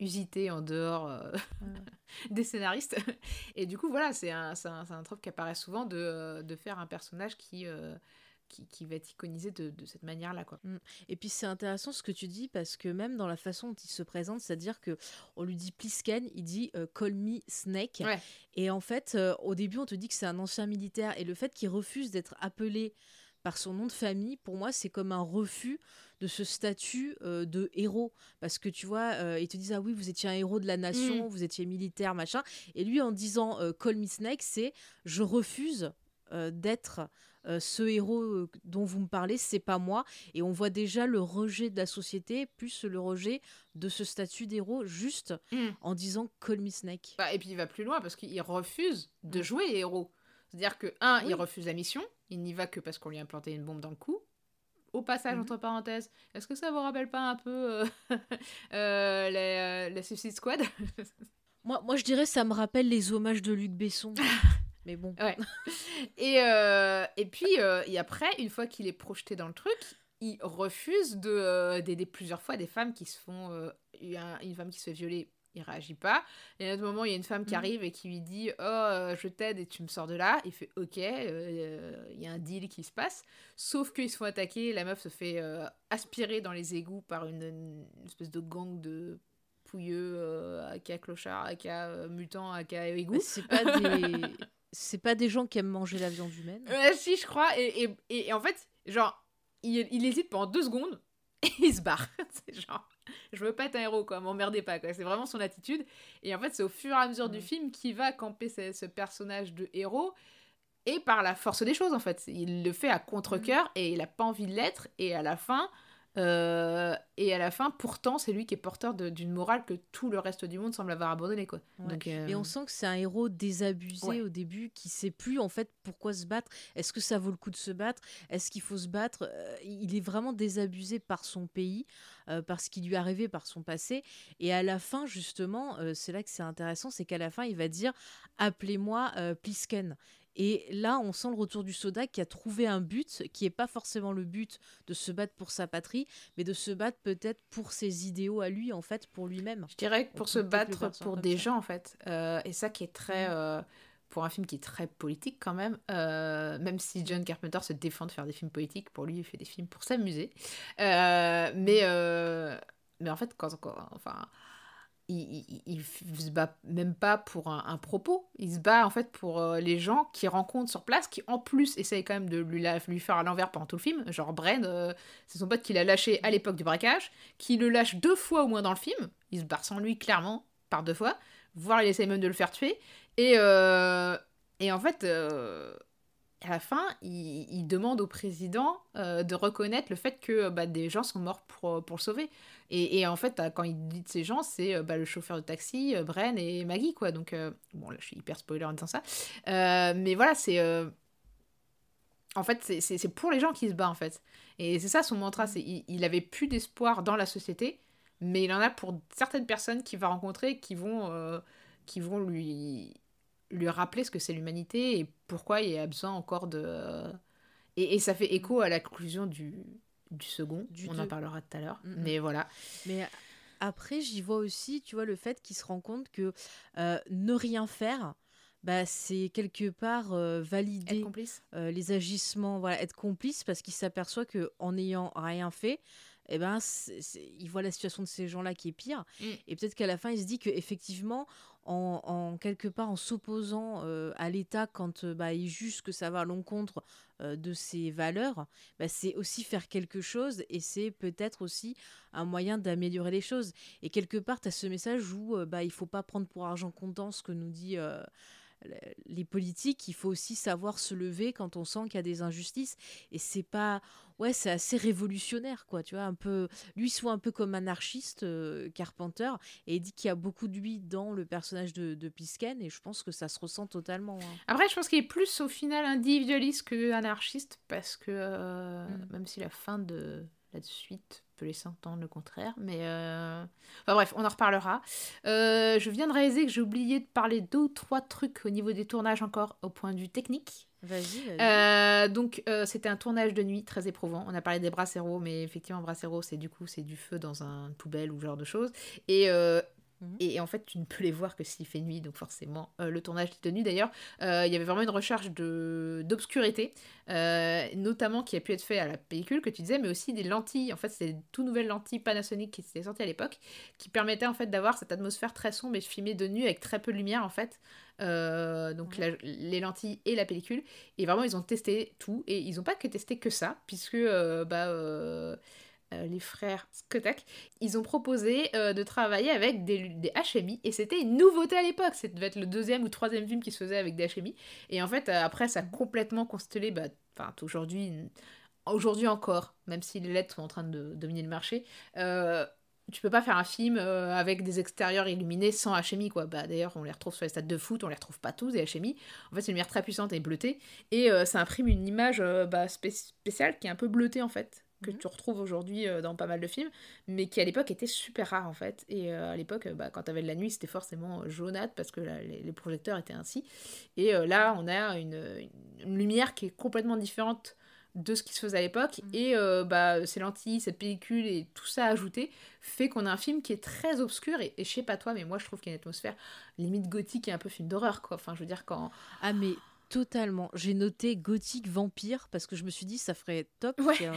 usité en dehors euh, des scénaristes. Et du coup, voilà, c'est un, c'est un, un trope qui apparaît souvent de, euh, de faire un personnage qui, euh, qui, qui va être iconisé de, de cette manière-là, quoi.
Et puis c'est intéressant ce que tu dis parce que même dans la façon dont il se présente, c'est-à-dire que on lui dit Plisken, il dit euh, Call me Snake.
Ouais.
Et en fait, au début, on te dit que c'est un ancien militaire et le fait qu'il refuse d'être appelé par son nom de famille, pour moi, c'est comme un refus de ce statut euh, de héros. Parce que tu vois, euh, ils te disent Ah oui, vous étiez un héros de la nation, vous étiez militaire, machin. Et lui, en disant euh, Call me Snake, c'est Je refuse euh, d'être euh, ce héros dont vous me parlez, c'est pas moi. Et on voit déjà le rejet de la société, plus le rejet de ce statut d'héros, juste
Mm.
en disant Call me Snake.
Bah, et puis il va plus loin parce qu'il refuse de
Mm.
jouer héros. C'est-à-dire que, un,
Oui.
il refuse la mission, il n'y va que parce qu'on lui a implanté une bombe dans le cou. Au passage,
Mhm.
entre parenthèses, est-ce que ça vous rappelle pas un peu euh, euh, les, euh, la Suicide Squad?
Moi, moi, je dirais ça me rappelle les hommages de Luc Besson. Mais bon.
Ouais. Et, euh, et puis, euh, et après, une fois qu'il est projeté dans le truc, il refuse de euh, d'aider plusieurs fois des femmes qui se font une femme qui se fait violer il réagit pas et à un autre moment il y a une femme qui
Mhm.
arrive et qui lui dit oh euh, je t'aide et tu me sors de là il fait ok euh, il y a un deal qui se passe sauf qu'ils se font attaquer la meuf se fait euh, aspirer dans les égouts par une, une espèce de gang de pouilleux aka clochard aka mutant aka égout
Mais C'est pas des. C'est pas des gens qui aiment manger la viande humaine.
Si, je crois. Et, et, et- et en fait, genre, il, il hésite pendant deux secondes et il se barre. c'est genre, je veux pas être un héros, quoi, m'emmerdez pas, quoi. C'est vraiment son attitude. Et en fait, c'est au fur et à mesure du film qu'il va camper ce, ce personnage de héros. Et par la force des choses, en fait. Il le fait à contre-coeur et il a pas envie de l'être. Et à la fin. Euh, et à la fin, pourtant, c'est lui qui est porteur d'une morale que tout le reste du monde semble avoir abandonné, quoi.
Ouais.
Donc, euh,
Et on sent que c'est un héros désabusé
Ouais.
au début, qui sait plus en fait pourquoi se battre. Est-ce que ça vaut le coup de se battre? Est-ce qu'il faut se battre? Euh, Il est vraiment désabusé par son pays, euh, par ce qui lui est arrivé, par son passé. Et à la fin, justement, c'est là que c'est intéressant, c'est qu'à la fin, il va dire appelez-moi Plisken. Et là, on sent le retour du soda qui a trouvé un but qui n'est pas forcément le but de se battre pour sa patrie, mais de se battre peut-être pour ses idéaux à lui, en fait, pour lui-même.
Je dirais que pour se battre pour des
ça.
gens, en fait. Euh, et ça qui est très.
Mm.
euh, pour un film qui est très politique, quand même. euh, même si John Carpenter se défend de faire des films politiques, pour lui, il fait des films pour s'amuser. Mais, mais en fait, quand. quand- enfin. Il, il, il se bat même pas pour un, propos, il se bat en fait pour euh, les gens qui rencontre sur place, qui en plus essayent quand même de lui, faire à l'envers pendant tout le film. Genre Bren, euh, c'est son pote qui l'a lâché à l'époque du braquage, qui le lâche deux fois au moins dans le film. Il se barre sans lui clairement par deux fois, voire il essaye même de le faire tuer. Et, euh, et en fait, à la fin, il, demande au président euh, de reconnaître le fait que euh, bah, des gens sont morts pour, pour le sauver. Et, en fait, euh, quand il dit de ces gens, c'est euh, bah, le chauffeur de taxi, euh, Bren et Maggie, quoi. Donc, euh, bon, là, je suis hyper spoiler en disant ça. Euh, mais voilà, c'est... euh, En fait, c'est- pour les gens qui se bat, en fait. Et c'est ça son mantra, c'est il, il avait plus d'espoir dans la société, mais il en a pour certaines personnes qu'il va rencontrer qui vont, euh, qui vont lui, lui rappeler ce que c'est l'humanité et pourquoi il y a besoin encore de... Et, et ça fait écho à la conclusion du, du second,
Du
on en parlera tout à l'heure, mais voilà.
Mais après, j'y vois aussi, tu vois, le fait qu'il se rend compte que euh, ne rien faire, bah, c'est quelque part euh, valider euh, les agissements, voilà, être complice parce qu'il s'aperçoit que en n'ayant rien fait, eh ben, c'est- c'est- il voit la situation de ces gens-là qui est pire.
Mm.
Et peut-être qu'à la fin, il se dit que effectivement, en, en quelque part, en s'opposant euh, à l'État quand euh, bah, il juge que ça va à l'encontre euh, de ses valeurs, bah, c'est aussi faire quelque chose et c'est peut-être aussi un moyen d'améliorer les choses. Et quelque part, tu as ce message où euh, bah, il faut pas prendre pour argent comptant ce que nous dit les politiques, il faut aussi savoir se lever quand on sent qu'il y a des injustices. Et c'est pas. Ouais, c'est assez révolutionnaire, quoi. Tu vois, un peu. Lui, soit un peu comme anarchiste, euh, Carpenter, et il dit qu'il y a beaucoup de lui dans le personnage de, de Pisken, et je pense que ça se ressent totalement. hein.
Après, je pense qu'il est plus au final individualiste que anarchiste parce que euh,
Mm.
même si la fin de la suite peut laisser entendre le contraire, mais euh, enfin bref, on en reparlera. Euh, je viens de réaliser que j'ai oublié de parler deux ou trois trucs au niveau des tournages encore au point de vue technique.
Vas-y.
Euh, donc c'était un tournage de nuit très éprouvant. On a parlé des brasseros, mais effectivement brasseros c'est du coup c'est du feu dans un poubelle ou ce genre de choses. Et
Mhm.
et en fait, tu ne peux les voir que s'il fait nuit, donc forcément, euh, le tournage de nuit. D'ailleurs, euh, il y avait vraiment une recherche d'obscurité, euh, notamment qui a pu être fait à la pellicule que tu disais, mais aussi des lentilles. En fait, c'est des tout nouvelles lentilles Panasonic qui étaient sorties à l'époque, qui permettaient en fait d'avoir cette atmosphère très sombre et filmée de nuit avec très peu de lumière en fait. Euh, donc la- les lentilles et la pellicule. Et vraiment, ils ont testé tout et ils n'ont pas que testé que ça, puisque euh, bah euh, euh, les frères Skotak, ils ont proposé euh, de travailler avec des, des HMI et c'était une nouveauté à l'époque. Ça devait être le deuxième ou troisième film qui se faisait avec des HMI. Et en fait, euh, après, ça a complètement constellé, bah, aujourd'hui, aujourd'hui encore, même si les lettres sont en train de dominer le marché. Tu peux pas faire un film avec des extérieurs illuminés sans HMI quoi. Bah d'ailleurs on les retrouve sur les stades de foot, on les retrouve pas tous des HMI. En fait c'est une lumière très puissante et bleutée et ça imprime une image bah, spé- spéciale qui est un peu bleutée en fait que
Mhm.
tu retrouves aujourd'hui euh, dans pas mal de films, mais qui à l'époque était super rare en fait. Et euh, à l'époque, euh, bah, quand t'avais de la nuit, c'était forcément jaunâtre parce que là, les, les projecteurs étaient ainsi. Et là, on a une, une lumière qui est complètement différente de ce qui se faisait à l'époque.
Mm.
Et euh, bah, ces lentilles, cette pellicule et tout ça ajouté fait qu'on a un film qui est très obscur. Et, et je sais pas toi, mais moi je trouve qu'il y a une atmosphère limite gothique et un peu film d'horreur, quoi. Enfin, je veux dire, quand.
Ah mais totalement. J'ai noté gothique vampire parce que je me suis dit ça ferait top
Ouais.
y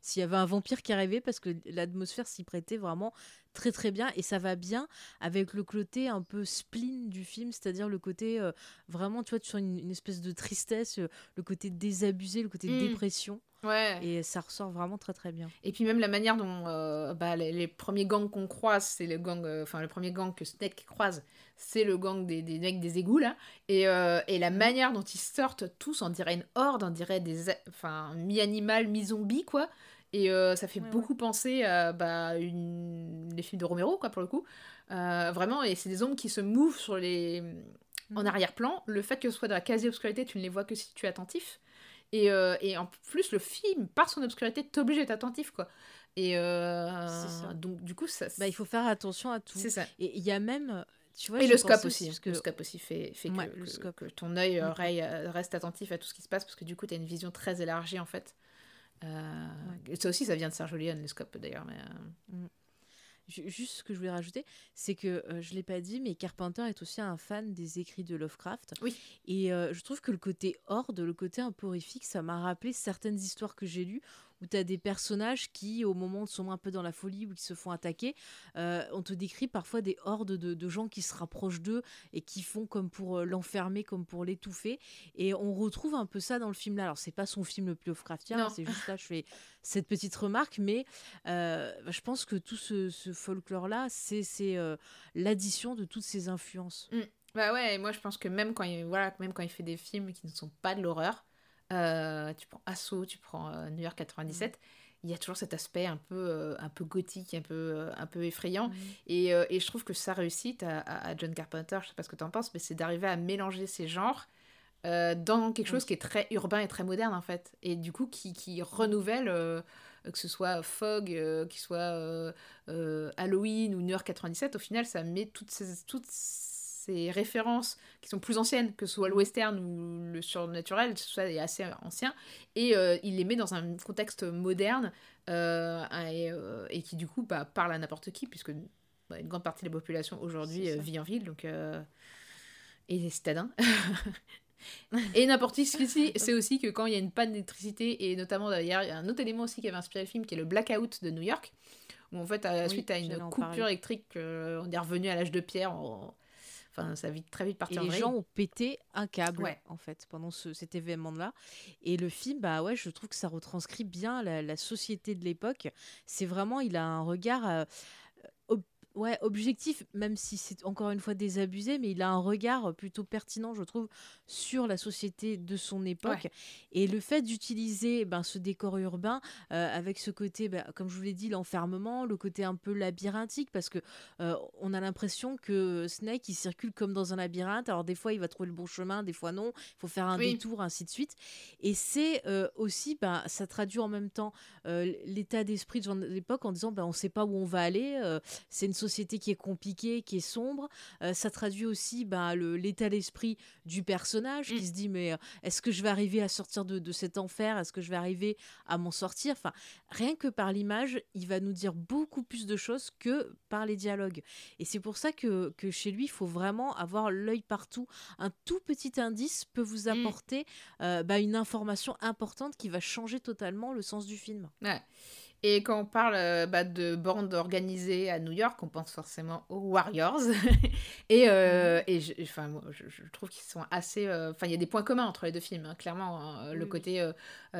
s'il y avait un vampire qui arrivait parce que l'atmosphère s'y prêtait vraiment très très bien et ça va bien avec le côté un peu spleen du film, c'est-à-dire le côté euh, vraiment tu vois tu sens une, une espèce de tristesse, euh, le côté désabusé, le côté
Mm.
dépression
Ouais.
et ça ressort vraiment très très bien.
Et puis même la manière dont euh, bah, les, les premiers gangs qu'on croise, c'est le gang, euh, enfin le premier gang que Snake croise, c'est le gang des, des mecs des égouts là. Et, euh, et la manière dont ils sortent tous, on dirait une horde, on dirait des, enfin mi-animal, mi-zombie quoi. Et euh, ça fait
Ouais,
beaucoup penser à bah, une... les films de Romero quoi pour le coup. Euh, vraiment, et c'est des ombres qui se mouvent sur les en
Mhm.
arrière-plan. Le fait que ce soit dans la quasi-obscurité, tu ne les vois que si tu es attentif. Et, euh, et en plus, le film, par son obscurité, t'oblige d'être attentif, quoi. Et
ça.
donc, du coup, ça.
Bah, il faut faire attention à tout.
C'est ça.
Et il y a même tu vois
Et le scope aussi. Que...
que
Le scope aussi fait, fait
Ouais,
que,
le
que-
scope.
que ton œil,
Mm.
reste attentif à tout ce qui se passe, parce que du coup, tu as une vision très élargie, en fait. Euh, Ça aussi, ça vient de Sergio Leone, le scope, d'ailleurs. Mais, euh,
Ju- Juste ce que je voulais rajouter, c'est que euh, je l'ai pas dit, mais Carpenter est aussi un fan des écrits de Lovecraft.
Oui.
Et euh, je trouve que le côté horde, le côté un peu horrifique, ça m'a rappelé certaines histoires que j'ai lues où tu as des personnages qui, au moment où sont un peu dans la folie ou qui se font attaquer, euh, on te décrit parfois des hordes de, de gens qui se rapprochent d'eux et qui font comme pour euh, l'enfermer, comme pour l'étouffer. Et on retrouve un peu ça dans le film là. Alors, c'est pas son film le plus Lovecraftien, hein, c'est juste là, je fais cette petite remarque, mais euh, je pense que tout ce, ce folklore-là, c'est c'est, euh, l'addition de toutes ces influences.
Bah ouais, et moi je pense que même quand il, voilà, même quand il fait des films qui ne sont pas de l'horreur, euh, tu prends Assaut, tu prends euh, New York 97, il y a toujours cet aspect un peu, euh, un peu gothique, un peu, un peu effrayant. Et, euh, et je trouve que sa réussite à, à- John Carpenter, je sais pas ce que tu en penses, mais c'est d'arriver à mélanger ces genres dans quelque chose
Oui.
qui est très urbain et très moderne en fait. Et du coup qui, qui renouvelle, que ce soit Fog, euh, qu'il soit euh, euh, Halloween ou New York 97, au final ça met toutes ces, toutes ces références qui sont plus anciennes, que ce soit le western ou le surnaturel, tout ça est assez ancien, et euh, il les met dans un contexte moderne euh, et, euh, et qui du coup bah, parle à n'importe qui, puisque bah, une grande partie de la population aujourd'hui vit en ville, donc et les citadins. et n'importe qui, c'est aussi que quand il y a une panne d'électricité, et notamment d'ailleurs, il y a un autre élément aussi qui avait inspiré le film, qui est le blackout de New York, où en fait, à la
Oui,
suite à une coupure électrique, euh, on est revenu à l'âge de pierre, enfin, ça a vite, très vite
Et
parti en
les gens ont pété un câble,
Ouais.
en fait, pendant ce- cet événement-là. Et le film, bah ouais, je trouve que ça retranscrit bien la, la société de l'époque. C'est vraiment, il a un regard euh, ouais, objectif, même si c'est encore une fois désabusé, mais il a un regard plutôt pertinent, je trouve, sur la société de son époque. Et le fait d'utiliser ben, ce décor urbain euh, avec ce côté, ben, comme je vous l'ai dit, l'enfermement, le côté un peu labyrinthique, parce que euh, on a l'impression que Snake, il circule comme dans un labyrinthe. Alors des fois, il va trouver le bon chemin, des fois non. Il faut faire un
Oui.
détour, ainsi de suite. Et c'est euh, aussi, ben, ça traduit en même temps l'état d'esprit de l'époque en disant, ben, on ne sait pas où on va aller. c'est une société qui est compliquée, qui est sombre. Euh, ça traduit aussi ben, le- l'état d'esprit du personnage
Mm.
qui se dit, mais euh, est-ce que je vais arriver à sortir de, de cet enfer? Est-ce que je vais arriver à m'en sortir? Enfin, rien que par l'image, il va nous dire beaucoup plus de choses que par les dialogues. Et c'est pour ça que, que chez lui, il faut vraiment avoir l'œil partout. Un tout petit indice peut vous
Mm.
apporter euh, bah, une information importante qui va changer totalement le sens du film.
Ouais. Et quand on parle euh, bah, de bandes organisées à New York, on pense forcément aux Warriors. et euh, et je, enfin, moi, je, je trouve qu'ils sont assez. euh, Enfin, il y a des points communs entre les deux films, hein, clairement. hein. le
Oui,
côté.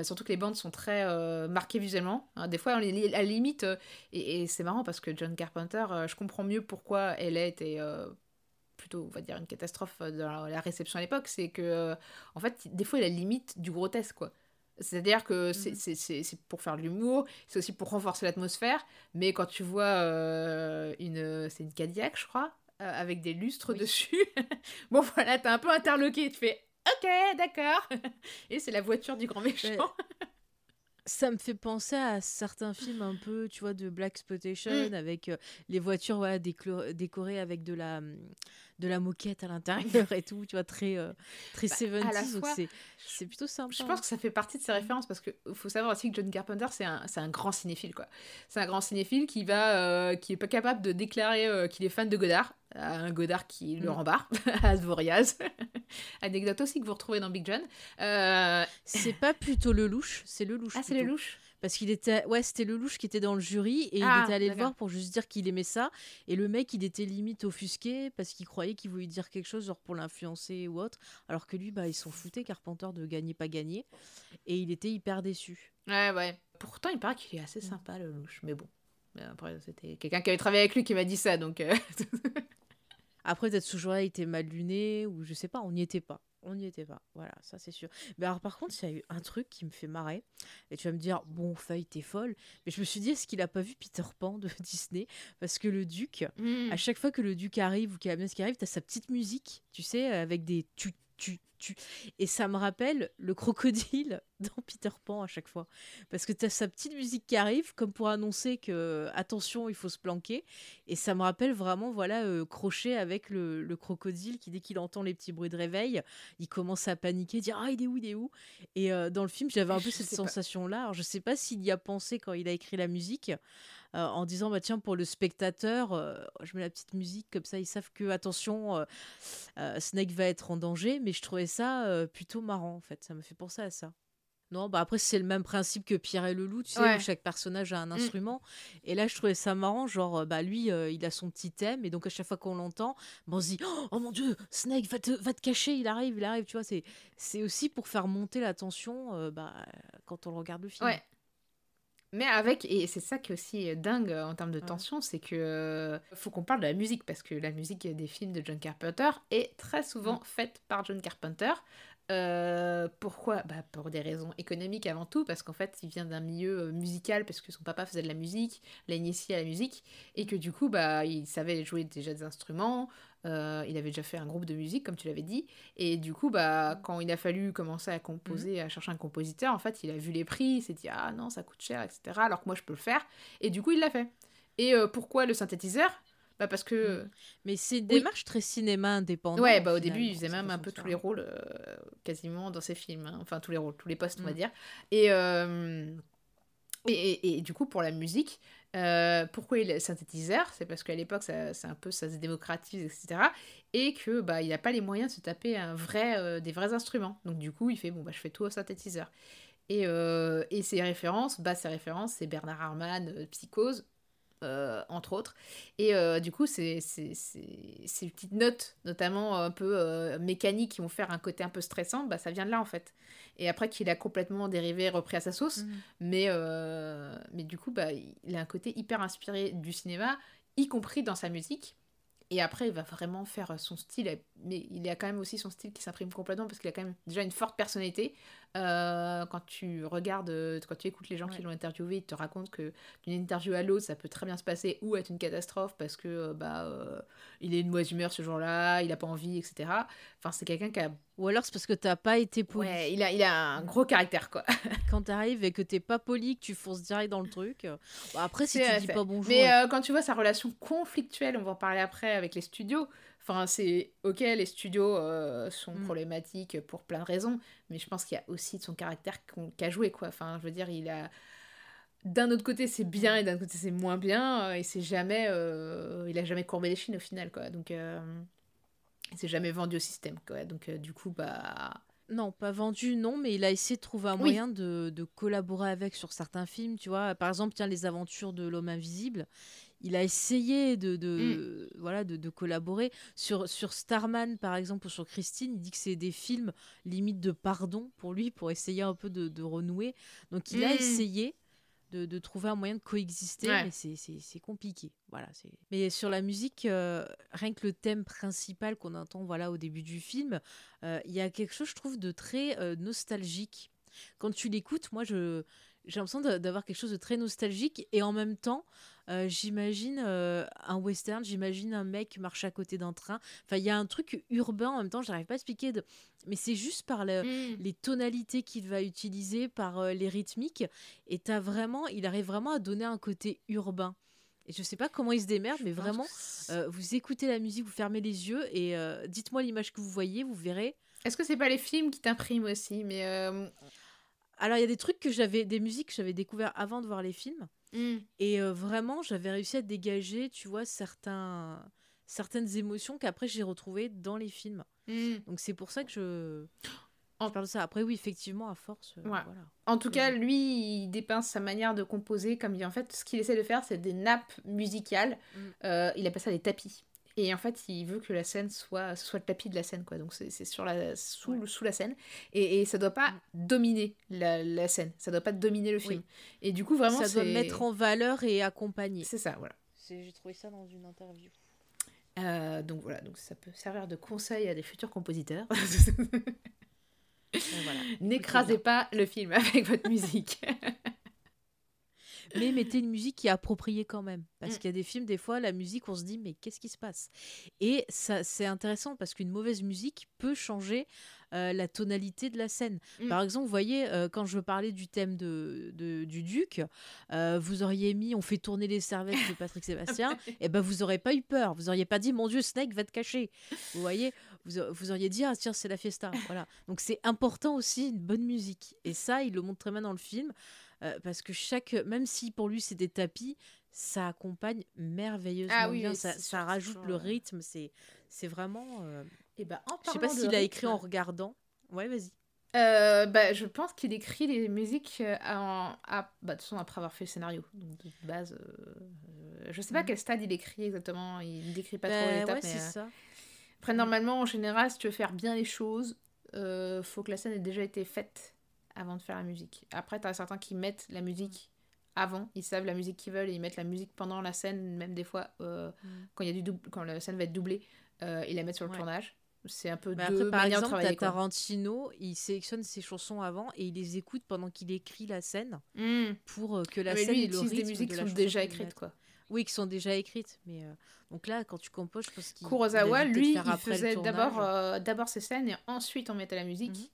surtout que les bandes sont très marquées visuellement. hein. Des fois, on les lit à la limite. et et c'est marrant parce que John Carpenter, je comprends mieux pourquoi elle a été. euh, plutôt on va dire une catastrophe dans la réception à l'époque c'est que en fait des fois il a la limite du grotesque quoi c'est-à-dire que c'est-
Mhm.
c'est pour faire de l'humour, c'est aussi pour renforcer l'atmosphère, mais quand tu vois euh, une... C'est une Cadillac, je crois, euh, avec des lustres
Oui.
dessus, bon voilà, t'es un peu interloqué, tu fais « Ok, d'accord !» Et c'est la voiture du grand méchant.
Ça me fait penser à certains films un peu, tu vois, de Black Exploitation,
Mm.
avec euh, les voitures voilà, décorées avec de la, hum, de la moquette à l'intérieur et tout, tu vois, très, euh, très
Bah,
70s.
à la
donc
fois,
c'est, c'est plutôt sympa.
Je pense que ça fait partie de ses références parce qu'il faut savoir aussi que John Carpenter, c'est un, c'est un grand cinéphile, quoi. C'est un grand cinéphile qui va, euh, qui est pas capable de déclarer euh, qu'il est fan de Godard. Un Godard qui le
Mm.
rembarre à Dvoriaz. Anecdote aussi que vous retrouvez dans Big John. Euh,
C'est pas plutôt le louche, c'est le louche.
Ah, c'est le louche
Parce qu'il était, ouais, c'était le louche qui était dans le jury et
Ah,
il était allé le voir pour juste dire qu'il aimait ça. Et le mec, il était limite offusqué parce qu'il croyait qu'il voulait dire quelque chose, genre pour l'influencer ou autre. Alors que lui, bah, il s'en foutait, Carpenter, de gagner, pas gagner. Et il était hyper déçu.
Ouais, ouais. Pourtant, il paraît qu'il est assez sympa, le louche. Mais bon. Mais Après, c'était quelqu'un qui avait travaillé avec lui qui m'a dit ça, donc... euh,
Après, peut-être ce jour-là, il était mal luné ou je sais pas, on n'y était pas. On n'y était pas, voilà, ça c'est sûr. Mais alors, par contre, il y a eu un truc qui me fait marrer. Et tu vas me dire, bon, Faye, t'es folle. Mais je me suis dit, est-ce qu'il a pas vu Peter Pan de Disney? Parce que le duc,
hmm.
à chaque fois que le duc arrive ou qu'il y a Amiens qui arrive, t'as sa petite musique, tu sais, avec des tu, tu, tu. Et ça me rappelle le crocodile dans Peter Pan à chaque fois. Parce que t'as sa petite musique qui arrive, comme pour annoncer que, attention, il faut se planquer. Et ça me rappelle vraiment, voilà, euh, Crochet avec le, le crocodile qui, dès qu'il entend les petits bruits de réveil, il commence à paniquer, dire Ah, il est où, il est où? Et euh, dans le film, j'avais un peu
Je
cette sensation-là. Alors, je sais pas s'il y a pensé quand il a écrit la musique, euh, en disant bah tiens pour le spectateur euh, je mets la petite musique comme ça ils savent que attention euh, euh, Snake va être en danger mais je trouvais ça euh, plutôt marrant en fait. Ça me fait penser à ça. Non bah après c'est le même principe que Pierre et le loup tu sais
Ouais.
où chaque personnage a un instrument. Et là je trouvais ça marrant genre euh, bah lui euh, il a son petit thème et donc à chaque fois qu'on l'entend bah, on se dit oh, mon dieu Snake va te va te cacher il arrive il arrive tu vois c'est c'est aussi pour faire monter la tension euh, bah quand on regarde le film.
Ouais. Mais avec, et c'est ça qui est aussi dingue euh, en termes de tension, c'est que euh, faut qu'on parle de la musique, parce que la musique des films de John Carpenter est très souvent faite par John Carpenter. Euh, pourquoi? Bah, Pour des raisons économiques avant tout, parce qu'en fait, il vient d'un milieu euh, musical, parce que son papa faisait de la musique, l'a initié à la musique, et que du coup, bah, il savait jouer déjà des instruments, euh, il avait déjà fait un groupe de musique, comme tu l'avais dit, et du coup, bah, quand il a fallu commencer à composer, à chercher un compositeur, en fait, il a vu les prix, il s'est dit, ah non, ça coûte cher, etc., alors que moi, je peux le faire, et du coup, il l'a fait. Et euh, pourquoi le synthétiseur? Bah parce que
mais c'est une
Oui.
démarche très cinéma indépendant
Ouais,
au
bah au
final,
début, il faisait même un peu tous
faire.
les rôles, euh, quasiment dans ses films. hein. Enfin, tous les rôles, tous les postes, on va
Mm.
dire. Et, euh, et, et- et du coup, pour la musique, euh, pourquoi il est synthétiseur? C'est parce qu'à l'époque, ça, c'est un peu, ça se démocratise, etc. Et que bah, il n'a pas les moyens de se taper un vrai, euh, des vrais instruments. Donc du coup, il fait, bon, bah, je fais tout au synthétiseur. Et, euh, et ses références, bah, ses références, c'est Bernard Herrmann, euh, Psychose, euh, entre autres. Et euh, du coup, c'est- ces petites notes, notamment un peu euh, mécaniques, qui vont faire un côté un peu stressant, bah, ça vient de là en fait. Et après qu'il a complètement dérivé, repris à sa sauce,
Mhm.
mais, euh, mais du coup, bah, il a un côté hyper inspiré du cinéma, y compris dans sa musique. Et après, il va vraiment faire son style, mais il a quand même aussi son style qui s'imprime complètement parce qu'il a quand même déjà une forte personnalité. Euh, quand tu regardes, euh, quand tu écoutes les gens qui l'ont interviewé, ils te racontent que d'une interview à l'autre, ça peut très bien se passer ou être une catastrophe parce que euh, bah euh, il est de mauvaise humeur ce jour-là, il a pas envie, etc. Enfin, c'est quelqu'un qui a,
Ou alors c'est parce que t'as pas été poli.
ouais, il a, il a un gros caractère quoi.
Quand t'arrives et que t'es pas poli, que tu fonces direct dans le truc. bon, après, si tu dis pas bonjour.
Mais euh, quand tu vois sa relation conflictuelle, on va en parler après avec les studios. Enfin, c'est ok, les studios euh, sont
Mm.
problématiques pour plein de raisons, mais je pense qu'il y a aussi de son caractère qu'a joué quoi. Enfin, je veux dire, il a d'un autre côté c'est bien et d'un autre côté c'est moins bien euh, et c'est jamais, euh, il a jamais courbé les chines au final quoi. Donc euh, il s'est jamais vendu au système quoi. Donc du coup bah
Non, pas vendu, non, mais il a essayé de trouver un
Oui.
moyen de, de collaborer avec sur certains films, tu vois. Par exemple, tiens, Les Aventures de l'Homme Invisible. Il a essayé de, de,
Mm.
voilà, de, de collaborer. Sur, sur Starman, par exemple, ou sur Christine, il dit que c'est des films limite de pardon pour lui, pour essayer un peu de, de renouer. Donc, il a
Mm.
essayé de, de trouver un moyen de coexister,
Ouais.
mais c'est- compliqué. Voilà, c'est- mais sur la musique, euh, rien que le thème principal qu'on entend voilà, au début du film, euh, il y a quelque chose, je trouve, de très euh, nostalgique. Quand tu l'écoutes, moi, je j'ai l'impression d'a- d'avoir quelque chose de très nostalgique et en même temps, j'imagine euh, un western, j'imagine un mec marcher à côté d'un train. Enfin, il y a un truc urbain en même temps, je n'arrive pas à expliquer, de... mais c'est juste par le,
mm.
les tonalités qu'il va utiliser, par euh, les rythmiques. Et t'as vraiment, il arrive vraiment à donner un côté urbain. Et je sais pas comment ils se démerdent, mais vraiment, euh, vous écoutez la musique, vous fermez les yeux et euh, dites-moi l'image que vous voyez, vous verrez.
Est-ce que c'est pas les films qui t'impriment aussi Mais euh,
Alors, il y a des trucs que j'avais, des musiques que j'avais découvert avant de voir les films.
Hmm.
Et euh, vraiment, j'avais réussi à dégager, tu vois, certains, certaines émotions qu'après j'ai retrouvées dans les films.
Hmm.
Donc c'est pour ça que je,
En-
je parle de ça. Après, oui, effectivement, à force. euh,
Ouais.
voilà.
En tout cas, lui, il dépeint sa manière de composer comme il en fait, ce qu'il essaie de faire, c'est des nappes musicales.
Mm.
Euh, il appelle ça des tapis. Et en fait, il veut que la scène soit, ce soit le tapis de la scène, quoi. Donc c'est c'est sur la, sous,
Ouais.
sous la scène. Et, et ça doit pas
Mm.
dominer la, la scène. Ça doit pas dominer le film. Et du coup, vraiment,
ça doit mettre en valeur et accompagner.
C'est ça, voilà.
J'ai trouvé ça dans une interview.
Euh, donc voilà, donc ça peut servir de conseil à des futurs compositeurs.
voilà.
N'écrasez pas le film avec votre musique.
Mais mettez une musique qui est appropriée quand même. Parce
Mm.
qu'il y a des films, des fois, la musique, on se dit, mais qu'est-ce qui se passe? Et ça, c'est intéressant parce qu'une mauvaise musique peut changer euh, la tonalité de la scène.
Mm.
Par exemple, vous voyez, euh, quand je parlais du thème de, de- du duc, euh, vous auriez mis On fait tourner les cervettes de Patrick Sébastien, et ben vous aurez pas eu peur. Vous auriez pas dit Mon Dieu, Snake va te cacher. Vous voyez, vous, vous auriez dit Ah, tiens, c'est la fiesta. Voilà. Donc c'est important aussi une bonne musique. Et ça, il le montre très bien dans le film. Euh, parce que chaque, même si pour lui c'est des tapis, ça accompagne merveilleusement
Ah oui,
bien. ça, ça rajoute le rythme. C'est, c'est vraiment. euh,
Et bah, en
Je sais pas s'il a écrit en regardant. Ouais, vas-y.
Euh, bah, je pense qu'il écrit les musiques euh, en, à, bah, de toute façon, après avoir fait le scénario. Donc, de base, euh, je sais pas à
Mhm.
quel stade il écrit exactement. Il décrit pas trop
Ben,
l'étape.
ouais,
mais,
c'est
euh,
ça.
Après, normalement, en général, si tu veux faire bien les choses, faut que la scène ait déjà été faite avant de faire la musique. Après, t'as certains qui mettent la musique avant, ils savent la musique qu'ils veulent et ils mettent la musique pendant la scène, même des fois euh,
Mm.
quand, y a du double, quand la scène va être doublée, euh, ils la mettent sur le
Ouais.
tournage. C'est un peu
Mais
deux
après, par
manières de
exemple,
quoi.
Tarantino, il sélectionne ses chansons avant et il les écoute pendant qu'il écrit la scène
Mm.
pour euh, que la
Mais
scène
lui, il utilise des musiques
de
qui sont déjà écrites, quoi.
Oui, qui sont déjà écrites. Mais euh, donc là, quand tu composes, je pense qu'il il
Kurosawa, lui, il faisait d'abord ses scènes et ensuite on mettait la musique.
Mhm.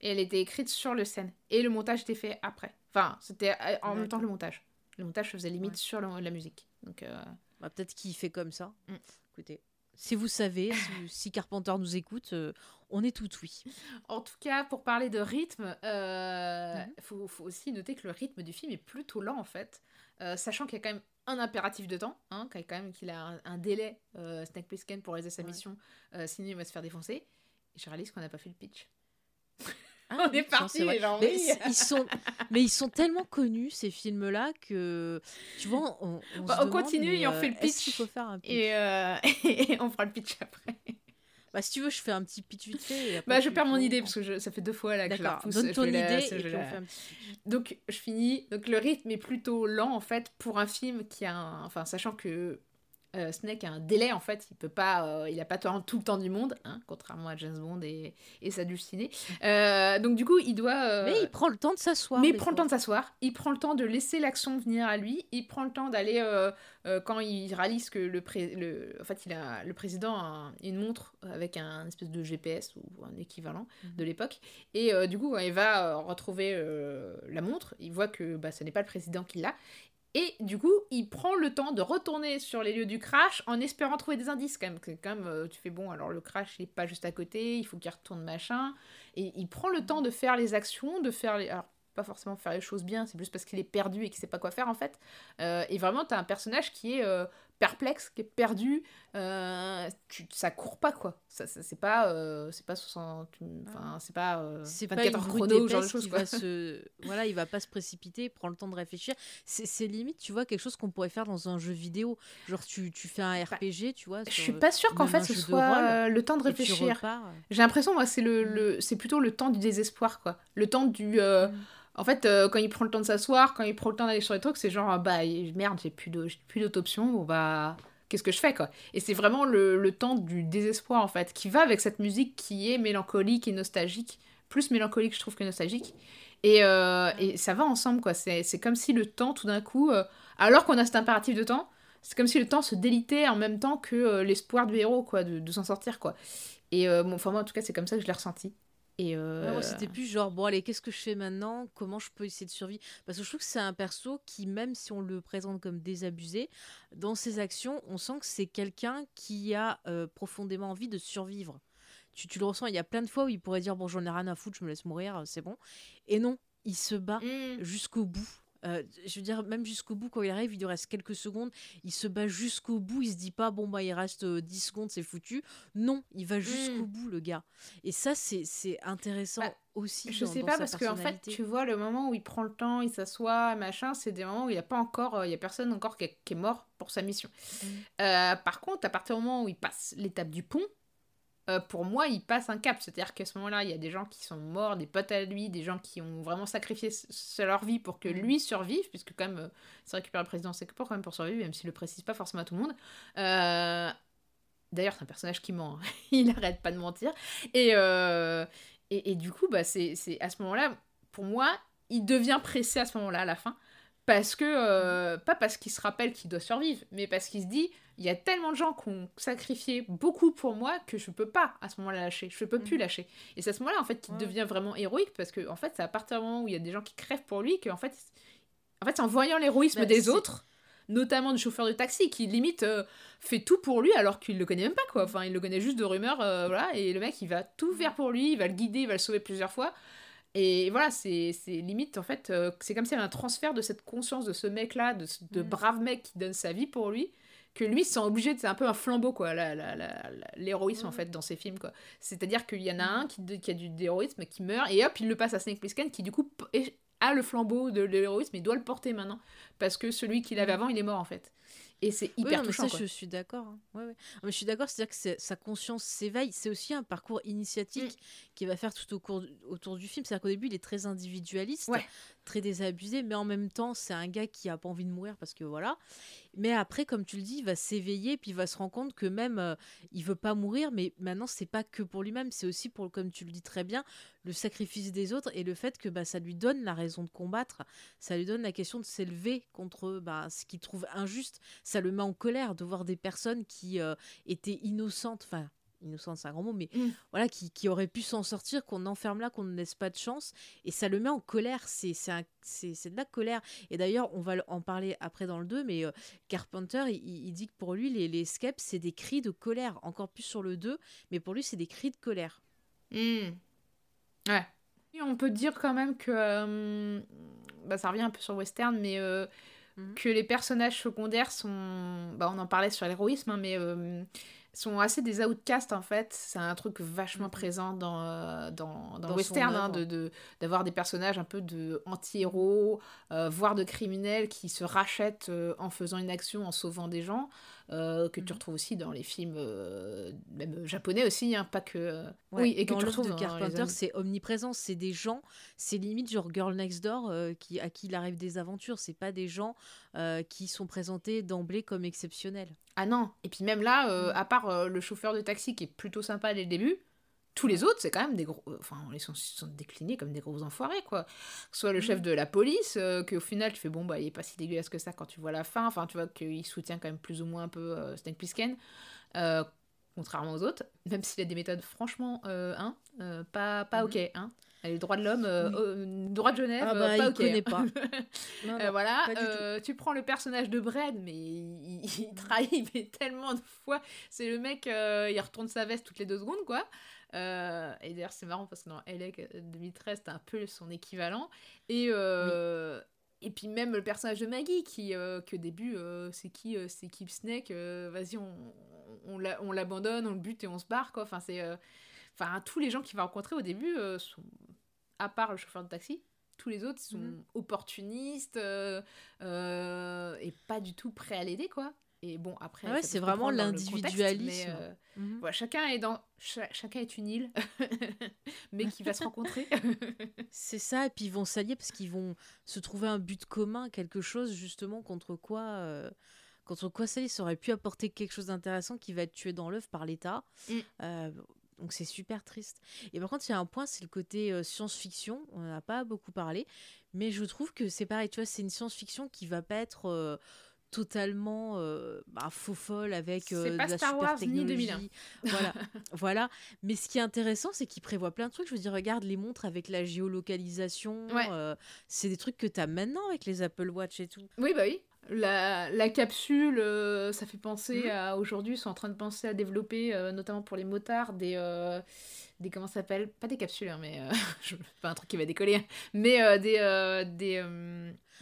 Et elle était écrite sur le scène. Et le montage était fait après. Enfin, c'était euh, en même temps que le montage. Le montage se faisait limite
Ouais.
sur le- la musique. Donc, euh,
Bah, peut-être qu'il fait comme ça.
Mm.
Écoutez, si vous savez, si, si Carpenter nous écoute, euh, on est tout oui.
En tout cas, pour parler de rythme, il
Mhm.
faut, faut aussi noter que le rythme du film est plutôt lent en fait. Sachant qu'il y a quand même un impératif de temps, hein, qu'il a quand même qu'il a un, un délai, Snake Plissken, pour réaliser sa
Ouais.
mission, sinon il va se faire défoncer. Et je réalise qu'on n'a pas fait le pitch.
Ah,
On est
oui,
parti, les gens,
Mais
oui.
ils sont, mais ils sont tellement connus ces films-là que tu vois, on, on,
Bah,
se
on
demande,
continue et on fait le
euh,
pitch.
qu'il faut faire un pitch?
Et, euh, et on fera le pitch après.
Bah, si tu veux, je fais un petit pitch vite fait. et après,
Bah, je perds mon idée parce que je- ça fait deux fois là que je la repousse.
donne ton idée et
je
puis
la-
on fait un petit pitch.
Donc, je finis. Donc, le rythme est plutôt lent, en fait, pour un film qui a un... Enfin, sachant que euh, Snake a un délai, en fait. Il peut pas... euh, il a pas tout, le temps du monde, hein, contrairement à James Bond et, et sa dulcinée. Euh, donc, du coup, il doit... euh,
Mais il prend le temps de s'asseoir.
mais il prend le temps de s'asseoir, il prend le temps de laisser l'action venir à lui, il prend le temps d'aller quand il réalise que le, pré- le en fait il a le président a un- une montre avec un espèce de GPS ou un équivalent
Mhm.
de l'époque et du coup quand il va retrouver la montre, il voit que bah, ce n'est pas le président qui l'a et du coup, il prend le temps de retourner sur les lieux du crash en espérant trouver des indices quand même. Même, euh, tu fais bon, alors le crash il est pas juste à côté, il faut qu'il retourne machin. Et il prend le temps de faire les actions, de faire les. Alors, pas forcément faire les choses bien, c'est plus parce qu'il est perdu et qu'il sait pas quoi faire en fait. Euh, et vraiment, t'as un personnage qui est euh, perplexe, qui est perdu. euh, tu, ça court pas quoi. Ça, ça- c'est pas, euh, c'est pas 60, enfin c'est pas euh,
C'est
24
pas une
chrono, genre de
qui
quoi.
va se... Voilà, il va pas se précipiter, il prend le temps de réfléchir. C'est limite, tu vois, quelque chose qu'on pourrait faire dans un jeu vidéo. Genre, tu, tu fais un RPG, tu vois.
Je suis pas sûre qu'en fait ce soit
rôle,
le temps de réfléchir. J'ai l'impression, moi, c'est le,
Mm.
le- c'est plutôt le temps du désespoir, quoi. Le temps du. euh,
Mm.
En fait, euh, quand il prend le temps de s'asseoir, quand il prend le temps d'aller sur les trucs, c'est genre, ah, bah merde, j'ai plus de- j'ai plus d'autre option, on va. Qu'est-ce que je fais, quoi Et c'est vraiment le, temps du désespoir, en fait, qui va avec cette musique qui est mélancolique et nostalgique. Plus mélancolique, je trouve, que nostalgique. Et, euh, ça va ensemble, quoi. C'est comme si le temps, tout d'un coup, euh, alors qu'on a cet impératif de temps, c'est comme si le temps se délitait en même temps que l'espoir du héros, quoi, de, de s'en sortir, quoi. Et bon, enfin, moi, en tout cas, c'est comme ça que je l'ai ressenti. Et euh,
Ouais, c'était plus genre, bon, allez, qu'est-ce que je fais maintenant? Comment je peux essayer de survivre? Parce que je trouve que c'est un perso qui, même si on le présente comme désabusé, dans ses actions, on sent que c'est quelqu'un qui a euh, profondément envie de survivre. Tu, tu le ressens, il y a plein de fois où il pourrait dire, bon, j'en ai rien à foutre, je me laisse mourir, euh, c'est bon. Et non, il se bat
mm,
jusqu'au bout. Euh, je veux dire, même jusqu'au bout, quand il arrive, il lui reste quelques secondes, il se bat jusqu'au bout, il se dit pas, bon, bah, il reste euh, 10 secondes, c'est foutu. Non, il va jusqu'au bout, le gars. Et ça, c'est intéressant
Bah,
aussi.
Je
dans-
sais pas parce que en fait, tu vois, le moment où il prend le temps, il s'assoit, machin, c'est des moments où il n'y a pas encore, euh, il y a personne encore qui est, qui est mort pour sa mission.
Mm.
Euh, par contre, à partir du moment où il passe l'étape du pont, euh, pour moi, il passe un cap. C'est-à-dire qu'à ce moment-là, il y a des gens qui sont morts, des potes à lui, des gens qui ont vraiment sacrifié leur vie pour que
Mm.
lui survive, puisque quand même, euh, c'est récupérer le président, c'est que pour quand même pour survivre, même s'il le précise pas forcément à tout le monde. Euh, D'ailleurs, c'est un personnage qui ment. hein. il arrête pas de mentir. Et, euh, et, et du coup, bah, c'est c'est- à ce moment-là, pour moi, il devient pressé à ce moment-là, à la fin. Parce que, euh, pas parce qu'il se rappelle qu'il doit survivre, mais parce qu'il se dit, il y a tellement de gens qui ont sacrifié beaucoup pour moi que je peux pas à ce moment-là lâcher. Je peux plus
Mhm.
lâcher. Et c'est à ce moment-là, en fait, qu'il
Ouais.
devient vraiment héroïque parce que, en fait, c'est à partir du moment où il y a des gens qui crèvent pour lui qu'en fait, en fait, c'est en voyant l'héroïsme
Bah,
des autres, notamment du chauffeur de taxi, qui limite euh, fait tout pour lui alors qu'il le connaît même pas, quoi. Enfin, il le connaît juste de rumeurs, euh, voilà, et le mec, il va tout faire pour lui, il va le guider, il va le sauver plusieurs fois. Et voilà, c'est limite, en fait, euh, c'est comme s'il y avait un transfert de cette conscience de ce mec-là, de, de
Mm.
brave mec qui donne sa vie pour lui, que lui se sent obligé de. C'est un peu un flambeau, quoi, l'héroïsme, en
Mm.
fait, dans ces films, quoi. C'est-à-dire qu'il y en a un qui, de- qui a du d'héroïsme, qui meurt, et hop, il le passe à Snake Plissken, qui du coup a le flambeau de l'héroïsme et doit le porter maintenant. Parce que celui qu'il avait avant, il est mort, en fait. Et c'est
Oui,
hyper
non, mais
touchant,
ça, je suis d'accord. hein. Ouais, ouais. Je suis d'accord, c'est-à-dire que sa conscience s'éveille. C'est aussi un parcours initiatique
Mm.
qu'il va faire tout au cours, autour du film. C'est-à-dire qu'au début, il est très individualiste,
Ouais.
très désabusé, mais en même temps, c'est un gars qui a pas envie de mourir parce que voilà. Mais après, comme tu le dis, il va s'éveiller, puis il va se rendre compte que même euh, il veut pas mourir, mais maintenant, c'est pas que pour lui-même, c'est aussi pour, comme tu le dis très bien, le sacrifice des autres et le fait que bah, ça lui donne la raison de combattre, ça lui donne la question de s'élever contre bah, ce qu'il trouve injuste. Ça le met en colère de voir des personnes qui euh, étaient innocentes, innocentes c'est un grand mot, mais
Mm.
voilà, qui, qui auraient pu s'en sortir, qu'on enferme là, qu'on ne laisse pas de chance, et ça le met en colère, c'est de la colère. Et d'ailleurs, on va en parler après dans le 2, mais euh, Carpenter, il, dit que pour lui, les, les c'est des cris de colère, encore plus sur le 2, mais pour lui, c'est des cris de colère.
Hmm. Ouais. Et on peut dire quand même que. euh, bah, ça revient un peu sur Western, mais. euh,
Mhm.
que les personnages secondaires sont. Bah, on en parlait sur l'héroïsme, hein, mais. Sont assez des outcasts en fait. C'est un truc vachement
Mhm.
présent dans, euh, dans, dans,
Dans
Western, hein, de- d'avoir des personnages un peu de anti-héros, euh, voire de criminels qui se rachètent euh, en faisant une action, en sauvant des gens, euh, que tu
Mhm.
retrouves aussi dans les films, euh, même japonais aussi, hein, pas que. euh,
Ouais,
oui, et que
dans
tu retrouves
de Carpenter, c'est omniprésent. C'est des gens, c'est limite genre Girl Next Door qui, à qui il arrive des aventures. C'est pas des gens qui sont présentés d'emblée comme exceptionnels.
Ah non, et puis même là,
Mm.
à part le chauffeur de taxi qui est plutôt sympa dès le début, tous les autres, c'est quand même des gros. euh, Enfin, ils sont, ils sont déclinés comme des gros enfoirés, quoi. Soit le
Mm.
chef de la police, euh, qu'au final, tu fais bon, bah, il est pas si dégueulasse que ça quand tu vois la fin. Enfin, tu vois qu'il soutient quand même plus ou moins un peu euh, Snake Plissken, euh, contrairement aux autres, même s'il a des méthodes, franchement, euh, hein, pas, pas
Mhm.
ok, hein. Les droits de l'homme,
Oui.
euh, droits de Genève,
Ah bah,
pas
il
ok.
connaît
hein.
pas. Non, non.
voilà,
pas
tu prends le personnage de Brad, mais il, il- trahit mais tellement de fois. C'est le mec, il retourne sa veste toutes les deux secondes, quoi. Euh, et d'ailleurs, c'est marrant parce que dans LA 2013, c'était un peu son équivalent. Et, euh, et puis même le personnage de Maggie, qui, euh, au début, euh, c'est qui euh, C'est qui Snake euh, Vas-y, on, on, l'a- on l'abandonne, on le bute et on se barre, quoi. Enfin, c'est. euh, Enfin, tous les gens qu'il va rencontrer au début euh, sont. À part le chauffeur de taxi, tous les autres sont
Mhm.
opportunistes euh, euh, et pas du tout prêts à l'aider, quoi. Et bon, après,
Ah ouais, c'est vraiment l'individualisme.
euh,
Mhm.
voilà, chacun est dans cha- chacun est une île, mais qui va se rencontrer.
C'est ça, et puis ils vont s'allier parce qu'ils vont se trouver un but commun, quelque chose justement contre quoi, euh, contre quoi ça, ça aurait pu apporter quelque chose d'intéressant qui va être tué dans l'œuf par l'État.
Mm.
Euh, donc c'est super triste. Et par contre, il y a un point, c'est le côté euh, science-fiction. On n'en a pas beaucoup parlé, mais je trouve que c'est pareil. Tu vois, c'est une science-fiction qui va pas être totalement euh, bah, faux folle avec euh,
pas
de la
Star
super
Wars
technologie.
2001.
voilà, voilà. Mais ce qui est intéressant, c'est qu'il prévoit plein de trucs. Je veux dire, regarde les montres avec la géolocalisation.
Ouais.
euh, c'est des trucs que tu as maintenant avec les Apple Watch et tout.
Oui, bah oui. La, la capsule, euh, ça fait penser
Mhm.
à aujourd'hui, ils sont en train de penser à développer, notamment pour les motards, des, des comment ça s'appelle? Pas des capsules, hein, mais euh, je- pas un truc qui va décoller, hein, mais euh, des, euh, des,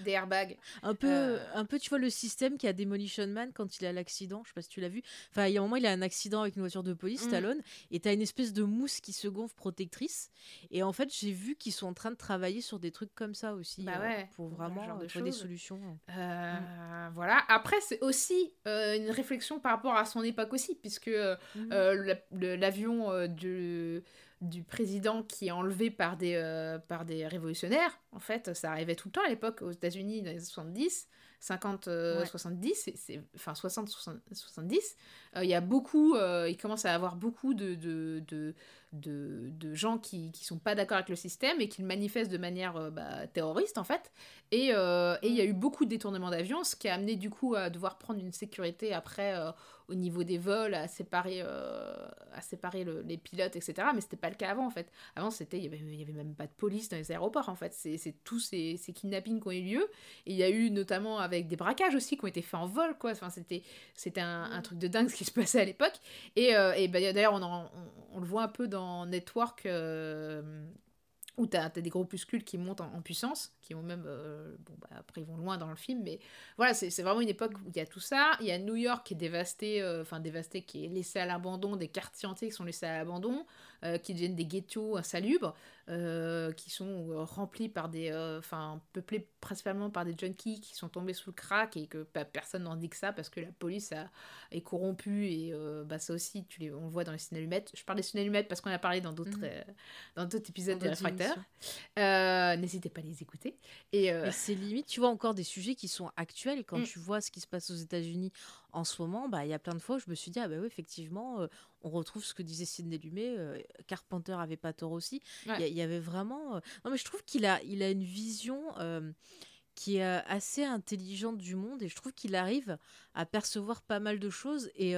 des airbags.
Un peu,
Euh.
un peu, tu vois, le système qu'a Demolition Man quand il a l'accident. Je sais pas si tu l'as vu. Enfin, il y a un moment, il a un accident avec une voiture de police,
Mhm.
Stallone, et t'as une espèce de mousse qui se gonfle protectrice. Et en fait, j'ai vu qu'ils sont en train de travailler sur des trucs comme ça aussi.
Bah
euh,
ouais,
pour vraiment
genre de
trouver des solutions.
Euh, Voilà. Après, c'est aussi une réflexion par rapport à son époque aussi, puisque le- l'avion euh, du, président qui est enlevé par des, euh, par des révolutionnaires, en fait, ça arrivait tout le temps à l'époque aux États-Unis dans les 70, 50, euh,
Ouais.
70, c'est- enfin 60, 60, 70. Euh, Il y a beaucoup, il commence à avoir beaucoup de, de, de, de, gens qui, qui sont pas d'accord avec le système et qui le manifestent de manière euh, bah, terroriste en fait. Et euh, et il y a eu beaucoup de détournements d'avions, ce qui a amené du coup à devoir prendre une sécurité après euh, au niveau des vols, à séparer, à séparer le- les pilotes, etc. Mais c'était pas le cas avant en fait. Avant, c'était, il y avait, même pas de police dans les aéroports en fait. C'est tous ces, ces kidnappings qui ont eu lieu. Et il y a eu notamment avec des braquages aussi qui ont été faits en vol quoi. Enfin, c'était, un, un truc de dingue ce qui se passait à l'époque. Et, et bah, d'ailleurs, on, on, on le voit un peu dans Network. euh, où t'as as des groupuscules qui montent en, en puissance, qui ont même... euh, bon, bah, après, ils vont loin dans le film, mais voilà, c'est vraiment une époque où il y a tout ça. Il y a New York qui est dévasté, euh, enfin dévasté, qui est laissé à l'abandon, des quartiers entiers qui sont laissés à l'abandon, euh, qui deviennent des ghettos insalubres, qui sont remplis par des... Enfin, peuplés principalement par des junkies qui sont tombés sous le crack et que bah, personne n'en dit que ça parce que la police a, est corrompue et bah, ça aussi, tu les, on le voit dans les ciné-allumettes. Je parle des ciné-allumettes parce qu'on a parlé dans d'autres
Mhm.
dans d'autres épisodes
Dans
des Euh, N'hésitez pas à les écouter. Et euh,
c'est limite, tu vois, encore des sujets qui sont actuels. Quand
Mm.
tu vois ce qui se passe aux États-Unis en ce moment, bah, il y a plein de fois où je me suis dit, ah bah oui, effectivement, euh, on retrouve ce que disait Sidney Lumet. euh, Carpenter avait pas tort aussi. Il y
Ouais.
y, avait vraiment. Non, mais je trouve qu'il a, il a une vision. qui est assez intelligente du monde et je trouve qu'il arrive à percevoir pas mal de choses et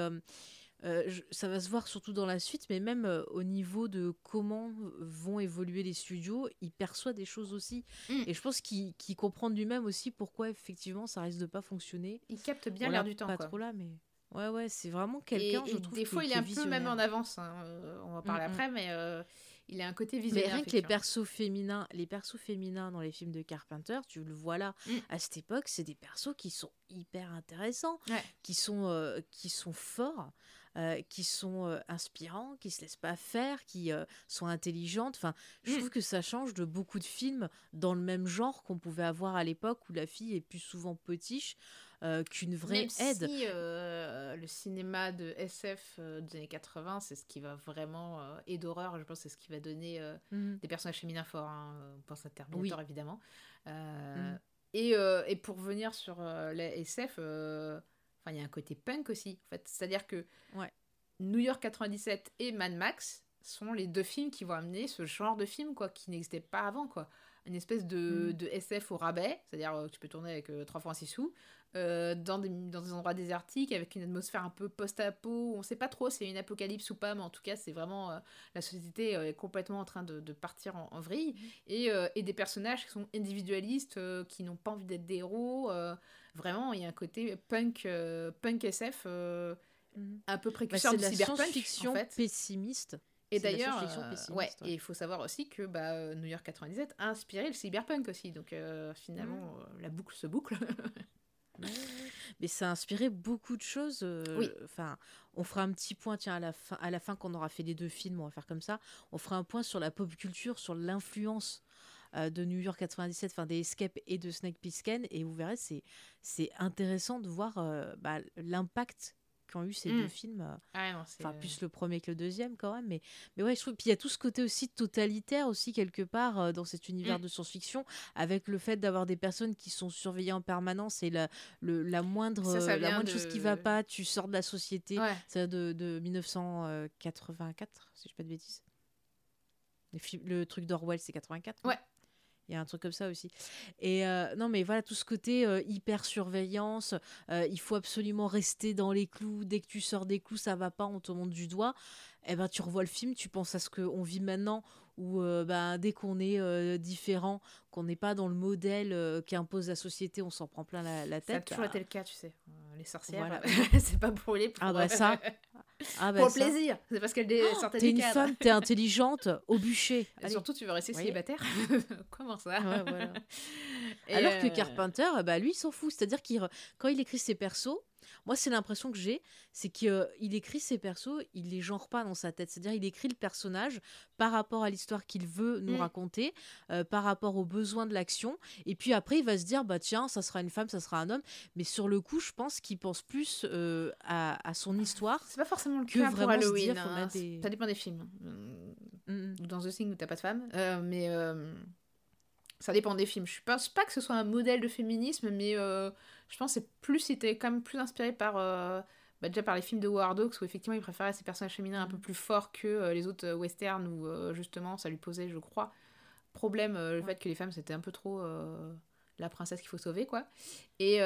euh, je- ça va se voir surtout dans la suite, mais même euh, au niveau de comment vont évoluer les studios, il perçoit des choses aussi.
Mm.
Et je pense qu'il comprend lui-même aussi pourquoi effectivement ça risque de pas fonctionner.
il capte bien l'air
l'a
du temps.
Pas
quoi.
trop là, mais ouais, ouais, c'est vraiment quelqu'un, je
et
trouve.
des fois, il est un peu même en avance. hein, euh, on va parler
Mm, mm.
après, mais il a un côté
Mais
visionnaire.
rien que les persos féminins, les persos féminins dans les films de Carpenter, tu le vois là,
Mm.
à cette époque, c'est des persos qui sont hyper intéressants,
Ouais.
qui sont qui sont forts, euh, qui sont euh, inspirants, qui se laissent pas faire, qui euh, sont intelligentes. Enfin, je
Mm.
trouve que ça change de beaucoup de films dans le même genre qu'on pouvait avoir à l'époque où la fille est plus souvent potiche qu'une vraie
Même
aide.
si le cinéma de SF des années 80, c'est ce qui va vraiment. et d'horreur, je pense, que c'est ce qui va donner
Mhm.
des personnages féminins forts. hein. On pense à Terminator,
Oui.
évidemment.
Mhm.
et, euh, et pour revenir sur euh, la SF, euh, enfin, il y a un côté punk aussi. En fait. C'est-à-dire que
Ouais.
New York 97 et Mad Max sont les deux films qui vont amener ce genre de film quoi, qui n'existait pas avant. quoi. Une espèce de,
Mhm.
de SF au rabais, c'est-à-dire euh, que tu peux tourner avec euh, 3 francs 6 sous, euh, dans, des, dans des endroits désertiques, avec une atmosphère un peu post-apo. On sait pas trop si c'est une apocalypse ou pas, mais en tout cas, c'est vraiment. euh, la société euh, est complètement en train de, de partir en, en vrille. Et, euh, et des personnages qui sont individualistes, euh, qui n'ont pas envie d'être des héros. Vraiment, il y a un côté punk, euh, punk SF. euh,
Mhm.
un peu
Bah,
précurseur du
de la science-fiction
en fait.
pessimiste.
Et d'ailleurs, euh, ouais,
ouais.
et il faut savoir aussi que bah, New York 97 a inspiré le cyberpunk aussi. Donc euh, finalement, euh, la boucle se boucle.
Mais ça a inspiré beaucoup de choses.
Oui.
Enfin, on fera un petit point, tiens, à la fin, à la fin qu'on aura fait les deux films, on va faire comme ça. On fera un point sur la pop culture, sur l'influence de New York 97, enfin des Escape et de Snake Plissken, et vous verrez, c'est c'est intéressant de voir euh, bah, l'impact qu'ont eu ces
Mm.
deux films. euh,
ah non.
Enfin, plus le premier que le deuxième quand même. Mais, mais ouais, je trouve. Puis il y a tout ce côté aussi totalitaire aussi quelque part euh, dans cet univers
Mm.
de science-fiction, avec le fait d'avoir des personnes qui sont surveillées en permanence et la, le, la moindre,
Ça, ça
la moindre
de-
chose qui va pas, tu sors de la société.
Ouais.
C'est de, de 1984, si je dis pas de bêtises. Le, film- le truc d'Orwell, c'est 84. non?
Ouais.
Il y a un truc comme ça aussi. Et euh, non, mais voilà, tout ce côté euh, hyper surveillance, euh, il faut absolument rester dans les clous. Dès que tu sors des clous, ça va pas, on te monte du doigt. Eh ben, tu revois le film, tu penses à ce qu'on vit maintenant, où ben, dès qu'on est différent, qu'on n'est pas dans le modèle qu'impose la société, on s'en prend plein la, la tête. Ça a
toujours été le cas, tu sais. les sorcières, c'est pas pour,
ah bah ça.
Ah bah pour le plaisir. C'est parce qu'elle oh, sortait
T'es une femme, t'es intelligente, au bûcher.
Et surtout, tu veux rester célibataire Comment ça
Alors que Carpenter, bah, lui, il s'en fout. C'est-à-dire qu'il quand il écrit ses persos, moi, c'est l'impression que j'ai, c'est qu'il écrit ses persos, il les genre pas dans sa tête. C'est-à-dire, il écrit le personnage par rapport à l'histoire qu'il veut nous mm. raconter, euh, par rapport aux besoins de l'action. Et puis après, il va se dire, bah tiens, ça sera une femme, ça sera un homme. Mais sur le coup, je pense qu'il pense plus euh, à, son histoire.
C'est pas forcément le que cas Halloween. Dire, hein. Ça dépend des films. Mm, mm. Dans The Thing où t'as pas de femme. Euh, mais ça dépend des films. Je pense pas que ce soit un modèle de féminisme, mais euh, je pense que plus, c'était quand même plus inspiré par, euh, bah, déjà par les films de War Dogs, où effectivement il préférait ces personnages féminins un peu plus forts que euh, les autres westerns, où justement ça lui posait, je crois, problème le fait que les femmes c'était un peu trop la princesse qu'il faut sauver, quoi. Et,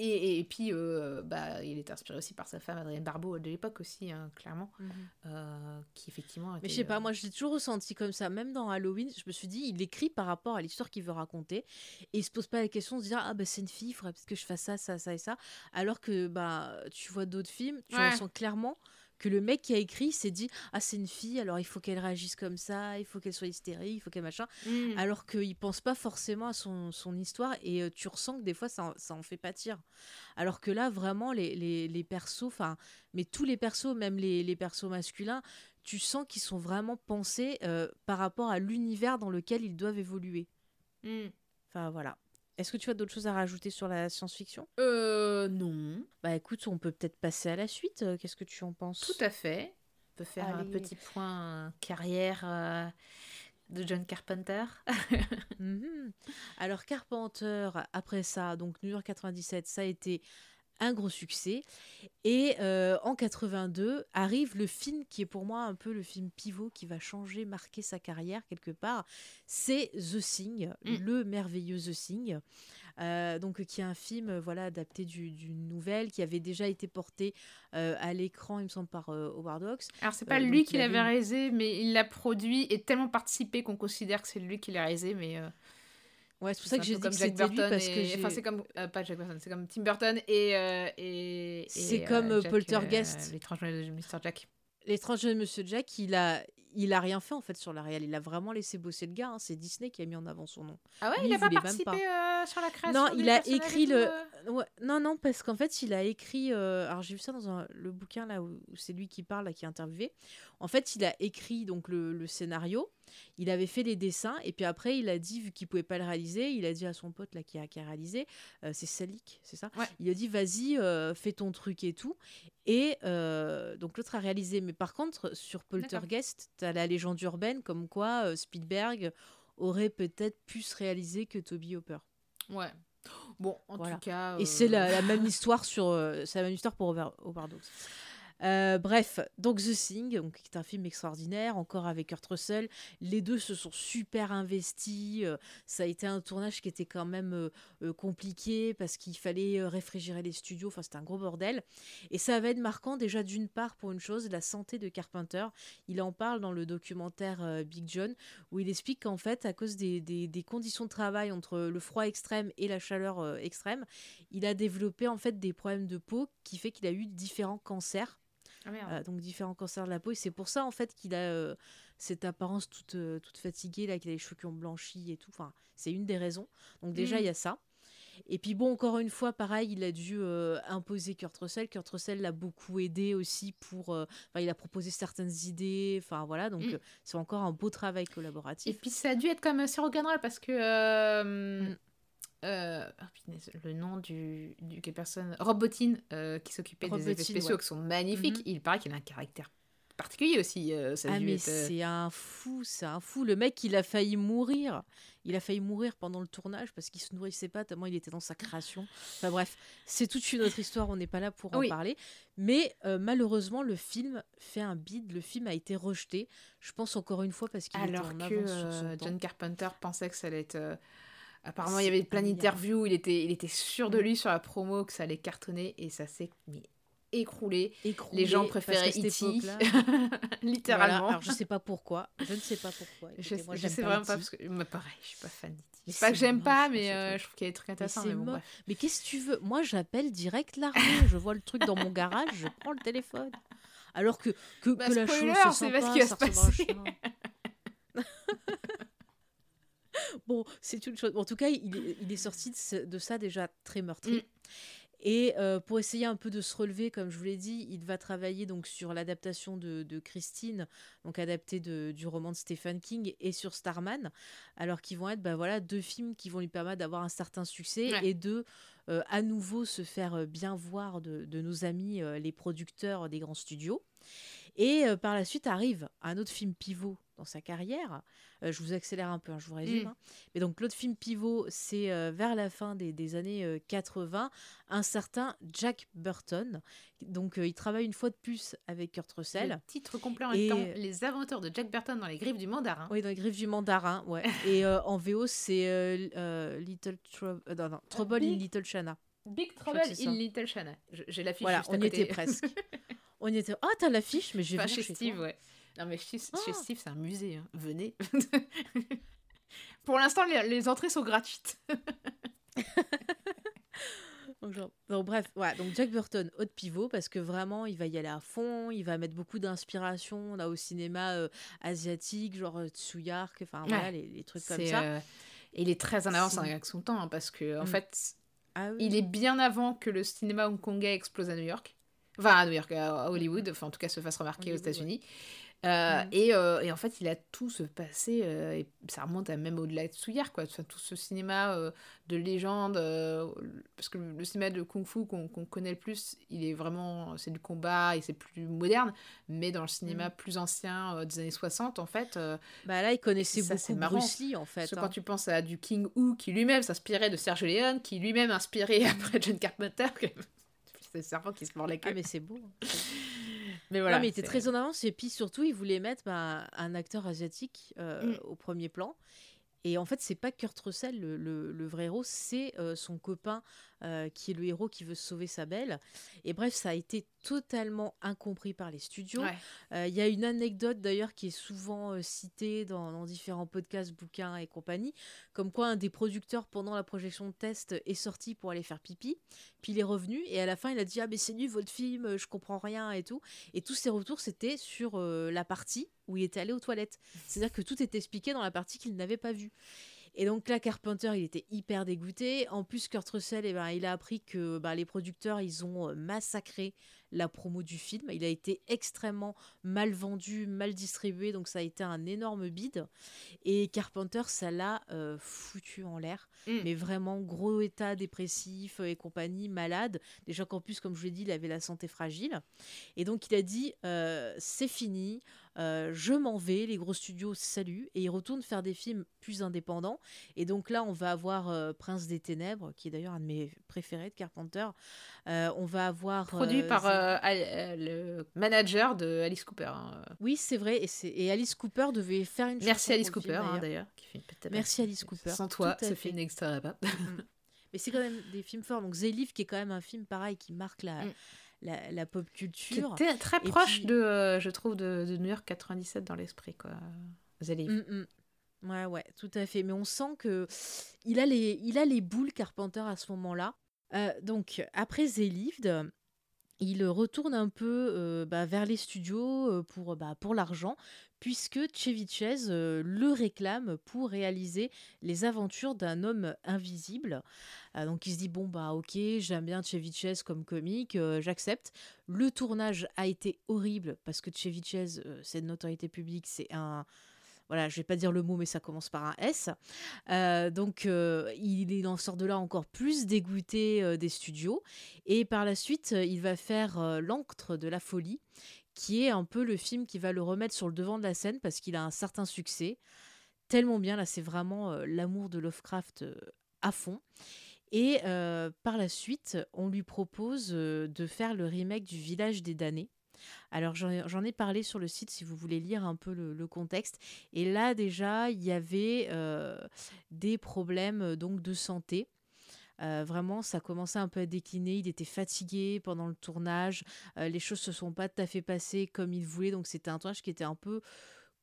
et, et, puis, euh, bah, il est inspiré aussi par sa femme Adrienne Barbeau de l'époque aussi, hein, clairement, mhm. euh, qui effectivement.
Mais je sais pas, euh, moi je l'ai toujours ressenti comme ça, même dans Halloween, je me suis dit, il écrit par rapport à l'histoire qu'il veut raconter, et il se pose pas la question de se dire, ah bah c'est une fille, il faudrait que je fasse ça, ça, ça et ça, alors que bah, tu vois d'autres films, tu ressens clairement que le mec qui a écrit s'est dit ah c'est une fille alors il faut qu'elle réagisse comme ça il faut qu'elle soit hystérique il faut qu'elle machin mm. alors qu'il pense pas forcément à son, son histoire et euh, tu ressens que des fois ça, ça en fait pâtir alors que là vraiment les, les, les persos enfin mais tous les persos même les, les persos masculins tu sens qu'ils sont vraiment pensés euh, par rapport à l'univers dans lequel ils doivent évoluer mm. enfin voilà est-ce que tu as d'autres choses à rajouter sur la science-fiction?
Euh, non.
Bah écoute, on peut peut-être passer à la suite. Euh, qu'est-ce que tu en penses?
Tout à fait. On peut faire un petit point carrière euh, de John Carpenter.
Mhm. Alors Carpenter, après ça, donc New York 97, ça a été un gros succès. Et euh, en 82 arrive le film qui est pour moi un peu le film pivot qui va changer, marquer sa carrière quelque part. C'est The Thing, mm. le merveilleux The Thing, euh, donc qui est un film voilà adapté d'une nouvelle qui avait déjà été porté euh, à l'écran, il me semble par Howard Hawks.
Alors c'est pas lui qui l'avait réalisé, mais il l'a produit et tellement participé qu'on considère que c'est lui qui l'a réalisé, mais
Ouais, c'est pour ça que j'ai dit que c'était lui parce que
enfin c'est comme euh, pas Jack Burton, c'est comme Tim Burton et euh, et,
c'est comme euh, Poltergeist,
l'étrange de Mr Jack.
L'étrange de Monsieur Jack, il a il a rien fait en fait sur la réelle, il a vraiment laissé bosser le gars, hein. c'est Disney qui a mis en avant son nom.
Ah ouais, il, a pas participé sur la création
Non, il a écrit le non non parce qu'en fait, il a écrit alors j'ai vu ça dans le bouquin là où, c'est lui qui parle là, qui est interviewé. En fait, il a écrit donc le, le scénario il avait fait les dessins et puis après il a dit vu qu'il pouvait pas le réaliser, il a dit à son pote là qui a, qui a réalisé, euh, c'est Salik, c'est ça? Il a dit vas-y euh, fais ton truc et tout. Et euh, donc l'autre a réalisé. Mais par contre sur Poltergeist, as la légende urbaine comme quoi Spielberg aurait peut-être pu se réaliser que Toby Hopper.
Ouais. Bon, en tout cas.
Et c'est la, même histoire sur, c'est la même histoire pour Overdose. Euh, bref, donc The Thing, qui est un film extraordinaire, encore avec Kurt Russell. Les deux se sont super investis. Euh, ça a été un tournage qui était quand même euh, compliqué parce qu'il fallait réfrigérer les studios. Enfin, c'était un gros bordel. Et ça va être marquant déjà d'une part pour une chose, la santé de Carpenter. Il en parle dans le documentaire Big John où il explique qu'en fait, à cause des, des, conditions de travail entre le froid extrême et la chaleur extrême, il a développé en fait des problèmes de peau qui fait qu'il a eu différents cancers. Ah, euh, donc différents cancers de la peau. Et c'est pour ça en fait qu'il a euh, cette apparence toute, euh, toute fatiguée, là, qu'il a les cheveux qui ont blanchi et tout. Enfin, c'est une des raisons. Donc déjà, mm. il y a ça. Et puis bon, encore une fois, pareil, il a dû imposer Kurt Russell. Kurt Russell l'a beaucoup aidé aussi pour... Enfin, il a proposé certaines idées. Enfin, voilà, donc mm. c'est encore un beau travail collaboratif.
Et puis ça a dû être comme assez regardable parce que... Mm. Euh, oh, le nom du, du personne Rob Bottin euh, qui s'occupait des effets spéciaux qui sont magnifiques. Mhm. Il paraît qu'il a un caractère particulier aussi. euh, ça
Ah mais
être, euh,
c'est un fou, c'est un fou. Le mec, il a failli mourir. Il a failli mourir pendant le tournage parce qu'il se nourrissait pas tellement il était dans sa création. Enfin bref, c'est toute une autre histoire, on n'est pas là pour en
Oui.
parler. Mais euh, malheureusement, le film fait un bide, le film a été rejeté. Je pense encore une fois parce qu'il était
Alors
en
que
avance sur son temps.
John Carpenter pensait que ça allait être. Apparemment, il y avait plein d'interviews, il était, il était sûr de
Mm.
lui sur la promo que ça allait cartonner et ça s'est écroulé.
Écroulé,
Les gens préféraient E.T.
époque-là-
littéralement.
Voilà, alors je sais pas pourquoi, je ne sais pas pourquoi.
Je,
moi,
je sais
pas
vraiment pas
E.T..
parce que moi pareil, je suis pas fan d'E.T.
Mais
C'est pas que j'aime pas, mais euh, je trouve qu'il y a des trucs intéressants. Mais, bon.
Mais qu'est-ce que tu veux? Moi, j'appelle direct l'armée. je vois le truc dans mon garage, je prends le téléphone. Alors que, que,
Bah,
que la chose,
c'est
c'est
pas qui va se passer.
bon, c'est une chose. En tout cas, il est, il est sorti de, ça déjà très meurtri.
Mm.
Et euh, pour essayer un peu de se relever, comme je vous l'ai dit, il va travailler donc sur l'adaptation de, de Christine, donc adaptée de- du roman de Stephen King, et sur Starman, alors qu'ils vont être bah, voilà, deux films qui vont lui permettre d'avoir un certain succès
Ouais.
et de euh, à nouveau se faire euh, bien voir de, de nos amis euh, les producteurs des grands studios. Et euh, par la suite arrive un autre film pivot dans sa carrière. Euh, je vous accélère un peu, hein, je vous résume.
Mm.
hein. Mais donc l'autre film pivot, c'est euh, vers la fin des, des années euh, 80, un certain Jack Burton. Donc il travaille une fois de plus avec Kurt Russell.
Le titre complet en
Et-
temps Les aventures de Jack Burton dans les griffes du mandarin.
Oui, dans les griffes du mandarin, ouais. Et en VO, c'est Little Trouble, non, non, Trouble in Little China.
Big Trouble in. Little China. J'ai l'affiche
Voilà,
juste
on
à
y
côté.
était presque. on était. Ah, t'as l'affiche, mais
Enfin,
vu
chez
chez
Steve,
toi.
ouais. Non, mais chez, chez
Ah.
Steve, c'est un musée. hein. Venez. Pour l'instant, les, les entrées sont gratuites.
Donc, genre- donc, bref, voilà, donc Jack Burton, haute pivot, parce que vraiment, il va y aller à fond, il va mettre beaucoup d'inspiration là au cinéma euh, asiatique, genre euh, Tsuyark, enfin voilà, les, les trucs comme ça.
euh, Et il est très en avance avec son temps, hein, parce que, en
Mm.
fait,
Ah oui.
il est bien avant que le cinéma hongkongais explose à New York. Enfin, à New York, à Hollywood, enfin, en tout cas, se fasse remarquer aux
ouais.
États-Unis. Euh,
Mhm.
et, euh, et en fait, il a tout se passé, euh, et ça remonte à même au-delà de Tsuyar, quoi. Enfin, tout ce cinéma de légende, parce que le, cinéma de kung-fu qu'on qu'on connaît le plus, il est vraiment, c'est du combat et c'est plus moderne, mais dans le cinéma plus ancien des années 60, en fait,
Bah là, il connaissait
Ça, c'est
beaucoup
marrant.
Bruce Lee, en fait.
parce que
hein.
quand tu penses à du King Hu, qui lui-même s'inspirait de Sergio Leone, qui lui-même inspirait après John Carpenter, c'est le serpent qui se mord la queue.
Ah, mais c'est beau. hein.
mais voilà.
non, mais il était très en avance, et puis surtout, il voulait mettre bah, un acteur asiatique euh,
Mm.
au premier plan. Et en fait, c'est pas Kurt Russell, le, le- le vrai héros, c'est euh, son copain euh, qui est le héros qui veut sauver sa belle. Et bref, ça a été totalement incompris par les studios.
Ouais.
Euh, Il y a une anecdote d'ailleurs qui est souvent euh, citée dans, dans différents podcasts, bouquins et compagnie, comme quoi un des producteurs pendant la projection de test est sorti pour aller faire pipi, puis il est revenu et à la fin il a dit ah mais c'est nul votre film, je comprends rien et tout. Et tous ses retours c'était sur la partie où il était allé aux toilettes. C'est-à-dire que tout était expliqué dans la partie qu'il n'avait pas vue. Et donc là, Carpenter, il était hyper dégoûté. En plus, Kurt Russell, eh ben, il a appris que bah, les producteurs, ils ont euh, massacré la promo du film. Il a été extrêmement mal vendu, mal distribué, donc ça a été un énorme bide. Et Carpenter, ça l'a euh, foutu en l'air.
Mm.
Mais vraiment, gros état dépressif et compagnie, malade. Déjà qu'en plus, comme je l'ai dit, il avait la santé fragile. Et donc, il a dit euh, c'est fini, euh, je m'en vais, les gros studios, salut. Et il retourne faire des films plus indépendants. Et donc là, on va avoir euh, Prince des Ténèbres, qui est d'ailleurs un de mes préférés de Carpenter. Euh, on va avoir.
Produit par euh, euh, le manager de Alice Cooper. hein.
Oui, c'est vrai. Et, Alice Cooper devait faire une
Merci Alice Cooper, hein,
d'ailleurs.
qui
Merci Alice Cooper,
Sans toi, ce film n'existerait pas.
Mais c'est quand même des films forts. Donc, Zélif, qui est quand même un film pareil, qui marque la,
Mm.
la, la pop
Qui
culture.
était très proche
puis-
de, euh, je trouve, de, de New York 97 dans l'esprit, quoi. Zéliv.
Mm, mm. Ouais, ouais, tout à fait. Mais on sent que il a les, il a les boules Carpenter à ce moment-là. Euh, donc, après Zélivd, il retourne un peu euh, bah, vers les studios euh, pour, bah, pour l'argent, puisque Chevichez euh, le réclame pour réaliser les aventures d'un homme invisible. Donc il se dit, bon, bah ok, j'aime bien Chevichez comme comique, j'accepte. Le tournage a été horrible, parce que Chevichez, c'est de notoriété publique, c'est un... Voilà, je vais pas dire le mot, mais ça commence par un S. Euh, donc, euh, il, en sort de là encore plus dégoûté euh, des studios. Et par la suite, il va faire L'encre de la folie, qui est un peu le film qui va le remettre sur le devant de la scène parce qu'il a un certain succès. Tellement bien, là, c'est vraiment l'amour de Lovecraft à fond. Et par la suite, on lui propose de faire le remake du Village des damnés. Alors j'en ai parlé sur le site si vous voulez lire un peu le, contexte. Et là déjà, il y avait des problèmes donc de santé. vraiment, ça commençait un peu à décliner. Il était fatigué pendant le tournage. les choses se sont pas tout à fait passées comme il voulait. Donc c'était un tournage qui était un peu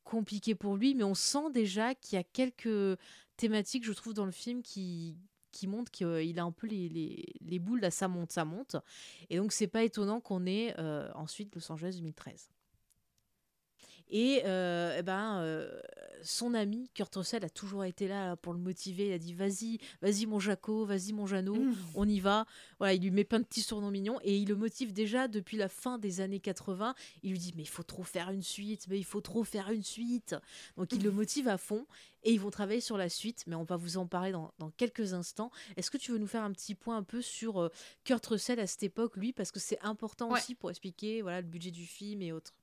compliqué pour lui. Mais on sent déjà qu'il y a quelques thématiques, je trouve, dans le film qui, qui montre qu'il a un peu les, boules, là, ça monte, ça monte. Et donc, c'est pas étonnant qu'on ait euh, ensuite Los Angeles 2013. Et euh, eh ben, euh, son ami Kurt Russell a toujours été là pour le motiver. Il a dit Vas-y, vas-y, mon Jaco, vas-y, mon Jeannot, mmh. on y va. Voilà, il lui met plein de petits surnoms mignons et il le motive déjà depuis la fin des années 80. Il lui dit Mais il faut trop faire une suite, mais il faut trop faire une suite. Donc il le motive à fond et ils vont travailler sur la suite. Mais on va vous en parler dans, dans quelques instants. Est-ce que tu veux nous faire un petit point un peu sur euh, Kurt Russell à cette époque, lui? Parce que c'est important aussi pour expliquer voilà, le budget du film et autres.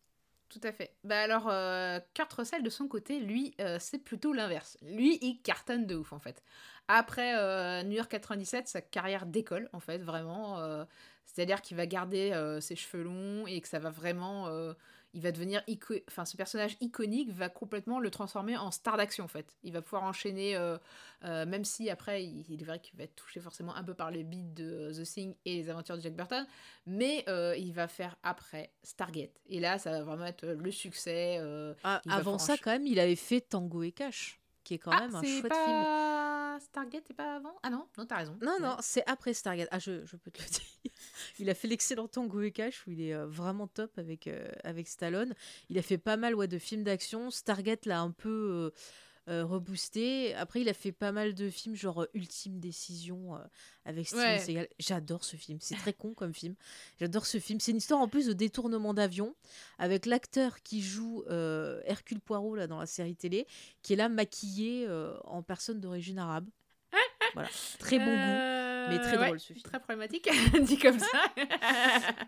Tout à fait. Bah alors, euh, Kurt Russell, de son côté, lui, euh, c'est plutôt l'inverse. Lui, il cartonne de ouf, en fait. Après euh, New York 97, sa carrière décolle, en fait, vraiment. Euh, c'est-à-dire qu'il va garder ses cheveux longs et que ça va vraiment il va devenir enfin ce personnage iconique va complètement le transformer en star d'action en fait. Il va pouvoir enchaîner euh, euh, même si après il, il est vrai qu'il va être touché forcément un peu par le beat de The Thing et les aventures de Jack Burton mais euh, il va faire après Stargate. Et là ça va vraiment être le succès
ah, avant ça quand même il avait fait Tango et Cash qui est quand
ah,
même un chouette
pas... film. Stargate, c'est pas avant? Ah non, non, t'as raison.
Non, non, c'est après Stargate. Ah, je, je, peux te le dire. Il a fait l'excellent Tango et Cash où il est euh, vraiment top avec, euh, avec Stallone. Il a fait pas mal ouais, de films d'action. Stargate l'a un peu. Euh, euh, reboosté. Après, il a fait pas mal de films, genre euh, Ultime Décision euh, avec Steven Seagal. J'adore ce film. C'est très con comme film. J'adore ce film. C'est une histoire en plus de détournement d'avion avec l'acteur qui joue Hercule Poirot là, dans la série télé, qui est là maquillé en personne d'origine arabe. Voilà, très bon goût, mais très drôle ce film.
Très problématique, dit comme ça.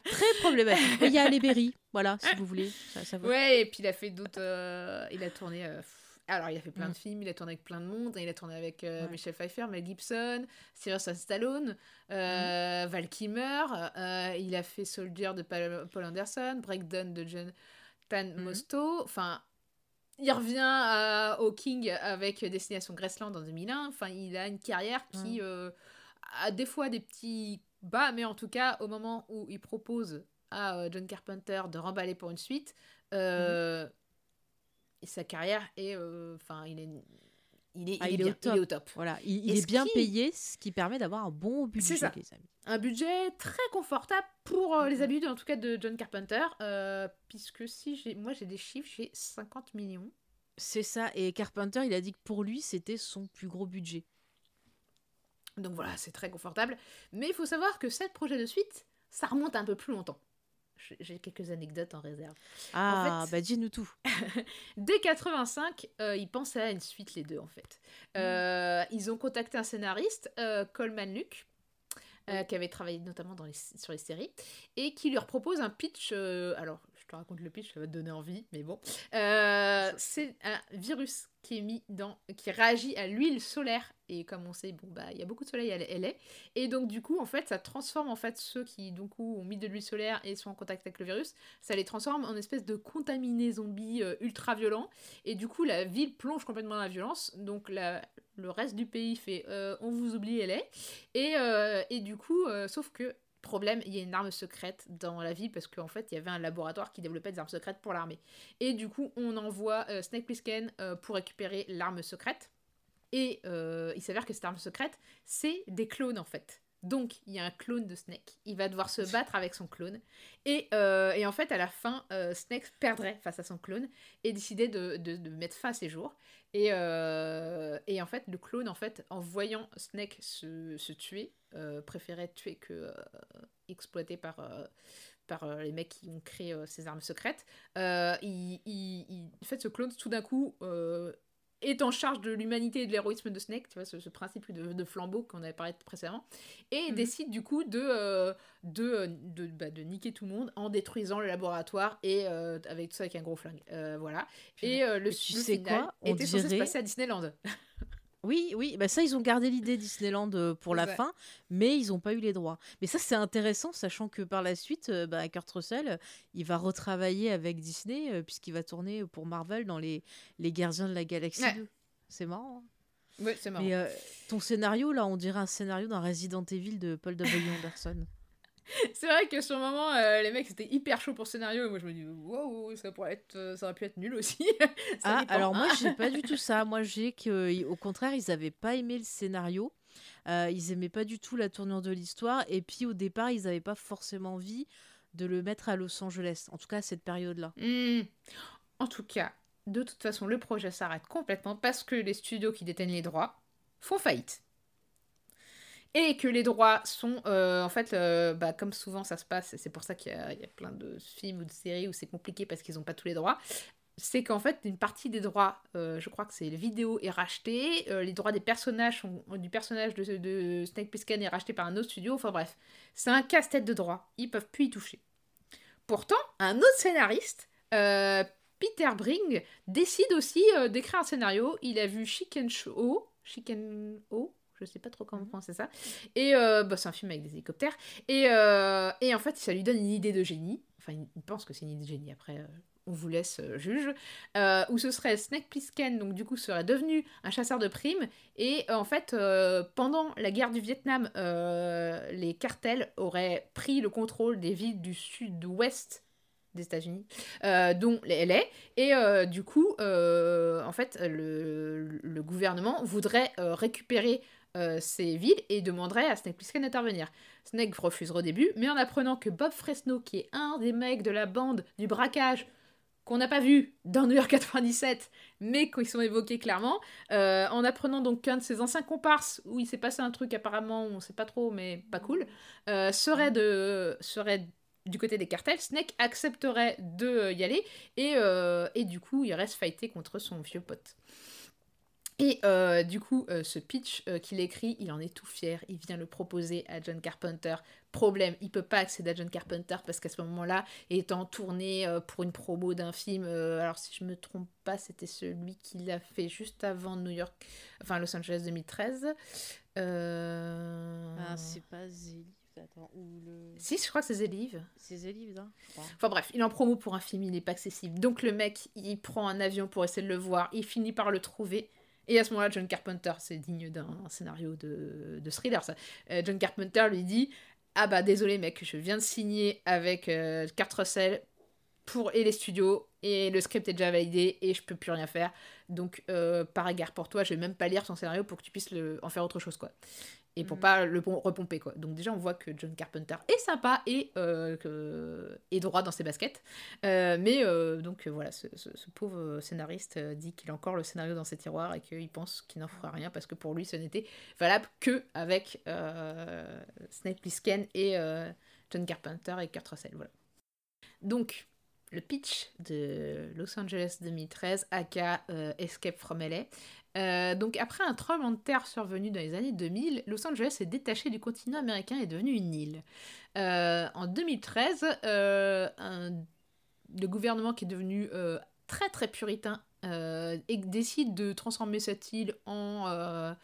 très problématique. Il y a Les Berry, voilà, si vous voulez.
Ça, ouais, et puis il a fait d'autres. il a tourné. Alors, il a fait plein de mm. films, il a tourné avec plein de monde. Il a tourné avec euh, Michel Pfeiffer, Mel Gibson, Sylvester Stallone, euh, mm. Val Kilmer. Euh, il a fait Soldier de Paul Anderson, Breakdown de John Tan mm. Mosto. Enfin, il revient au King avec Destination Graceland en 2001. Enfin, il a une carrière qui a des fois des petits bas, mais en tout cas, au moment où il propose à John Carpenter de remballer pour une suite, sa carrière est. Euh, enfin, il est. Il est,
ah,
il, est, au top. il est, au top.
Voilà, il, est bien payé, ce qui permet d'avoir un bon budget.
Ça. Un budget très confortable pour euh, les habitudes, en tout cas de John Carpenter, euh, puisque si j'ai, moi j'ai des chiffres, j'ai 50 millions.
C'est ça, et Carpenter, il a dit que pour lui, c'était son plus gros budget.
Donc voilà, c'est très confortable. Mais il faut savoir que cette projet de suite, ça remonte un peu plus longtemps. J'ai quelques anecdotes en réserve.
Ah, bah dis-nous tout.
dès 85, euh, ils pensaient à une suite, les deux, en fait. Euh, ils ont contacté un scénariste, euh, Coleman Luke, qui avait travaillé notamment dans les, sur les séries, et qui leur propose un pitch. alors, je te raconte le pitch, ça va te donner envie, mais bon. c'est un virus qui est mis dans, qui réagit à l'huile solaire. Et comme on sait, bon bah il y a beaucoup de soleil à LA et donc du coup en fait ça transforme en fait ceux qui du coup ont mis de l'huile solaire et sont en contact avec le virus, ça les transforme en espèce de contaminés zombies euh, ultra violents et du coup la ville plonge complètement dans la violence. Donc la, le reste du pays fait euh, on vous oublie LA et, euh, et du coup sauf que Problème, il y a une arme secrète dans la ville parce qu'en fait, il y avait un laboratoire qui développait des armes secrètes pour l'armée. Et du coup, on envoie euh, Snake Plissken euh, pour récupérer l'arme secrète. Et euh, il s'avère que cette arme secrète, c'est des clones en fait. Donc, il y a un clone de Snake. Il va devoir se battre avec son clone. Et, et en fait, à la fin, Snake perdrait face à son clone et décidait de, de, mettre fin à ses jours. Et, et, en fait, le clone, en fait, en voyant Snake se, se tuer, euh, préférait tuer que euh, exploiter par, euh, par les mecs qui ont créé ces armes secrètes. il, il, fait, ce clone tout d'un coup est en charge de l'humanité et de l'héroïsme de Snake, tu vois, ce, ce principe de, de flambeau qu'on avait parlé précédemment, et
Mhm.
décide du coup de, euh, de, de, bah, de niquer tout le monde en détruisant le laboratoire et euh, avec tout ça avec un gros flingue. Euh, voilà. Et le,
Mais tu
le
sais
final
quoi? On
était censé se
dirait-
passer à Disneyland.
Oui, oui, bah ça, ils ont gardé l'idée Disneyland euh, pour la
Ouais.
fin, mais ils n'ont pas eu les droits. Mais ça, c'est intéressant, sachant que par la suite, euh, bah, Kurt Russell, il va retravailler avec Disney, euh, puisqu'il va tourner pour Marvel dans les, les Gardiens de la Galaxie
Ouais.
2. C'est marrant. hein.
Ouais, c'est marrant.
Mais euh, ton scénario, là, on dirait un scénario d'un Resident Evil de Paul W. Anderson.
C'est vrai que sur le moment, euh, les mecs c'était hyper chaud pour le scénario. Et moi je me dis, wow, ça, pourrait être, euh, ça aurait pu être nul aussi.
Ah,
dépend.
alors moi, j'ai pas du tout ça. Moi, j'ai que, au contraire, ils avaient pas aimé le scénario. Euh, ils aimaient pas du tout la tournure de l'histoire. Et puis, au départ, ils avaient pas forcément envie de le mettre à Los Angeles. En tout cas, à cette période-là.
Hmm. En tout cas, de toute façon, le projet s'arrête complètement parce que les studios qui détiennent les droits font faillite. Et que les droits sont, euh, en fait, euh, bah, comme souvent ça se passe, et c'est pour ça qu'il y, a plein de films ou de séries où c'est compliqué parce qu'ils n'ont pas tous les droits, c'est qu'en fait, une partie des droits, euh, je crois que c'est les vidéos est rachetée, les droits des personnages, sont- du personnage de, Snake Plissken est racheté par un autre studio, enfin bref, c'est un casse-tête de droits, ils peuvent plus y toucher. Pourtant, un autre scénariste, Peter Bring, décide aussi d'écrire un scénario. Il a vu Chicken Show, Chicken O, je sais pas trop comment
Mhm.
prononcer ça. Et euh, bah, c'est un film avec des hélicoptères. Et, euh, et en fait, ça lui donne une idée de génie. Enfin, il pense que c'est une idée de génie. Après, euh, on vous laisse juge. Où ce serait Snake Plissken, donc du coup, serait devenu un chasseur de primes. Et en fait, pendant la guerre du Vietnam, les cartels auraient pris le contrôle des villes du sud-ouest des États-Unis, euh, dont les LA. Et euh, du coup, euh, en fait, le, le gouvernement voudrait récupérer euh, ces villes et demanderait à Snake Plissken d'intervenir. Snake refusera au début, mais en apprenant que Bob Fresno, qui est un des mecs de la bande du braquage, qu'on n'a pas vu dans New York 97, mais qui sont évoqués clairement, euh, en apprenant donc qu'un de ses anciens comparses, où il s'est passé un truc apparemment, on sait pas trop, mais pas cool, euh, serait, de, serait du côté des cartels, Snake accepterait de euh, y aller, et, et du coup, il reste fighter contre son vieux pote. Et euh, du coup, euh, ce pitch euh, qu'il écrit, il en est tout fier. Il vient le proposer à John Carpenter. Problème, il peut pas accéder à John Carpenter parce qu'à ce moment-là, il est en tournée pour une promo d'un film. alors si je me trompe pas, c'était celui qu'il a fait juste avant New York, enfin Los Angeles 2013. Euh...
Ah, c'est pas Zélive, attends, ou le...
Si, je crois que c'est Zélive.
C'est Zélive, hein je crois.
Enfin bref, il est en promo pour un film, il n'est pas accessible. Donc le mec, il prend un avion pour essayer de le voir, il finit par le trouver. Et à ce moment-là, John Carpenter, c'est digne d'un scénario de, de thriller, ça. Euh, John Carpenter lui dit Ah bah désolé mec, je viens de signer avec euh, pour, et les studios, et le script est déjà validé, et je peux plus rien faire. Donc euh, par égard pour toi, je vais même pas lire ton scénario pour que tu puisses le, en faire autre chose, quoi. Et pour
Mhm.
pas le pom- repomper, quoi. Donc déjà, on voit que John Carpenter est sympa et, euh, que- est droit dans ses baskets. Euh, mais donc voilà, ce, ce- ce pauvre scénariste dit qu'il a encore le scénario dans ses tiroirs et qu'il pense qu'il n'en fera rien parce que pour lui, ce n'était valable que avec Snake Plissken et John Carpenter et Kurt Russell. Voilà. Donc, le pitch de Los Angeles 2013, aka euh, Escape from LA. Euh, donc, après un tremblement de terre survenu dans les années 2000, Los Angeles est détaché du continent américain et est devenu une île. Euh, en 2013, euh, un- le gouvernement qui est devenu très très puritain décide de transformer cette île en.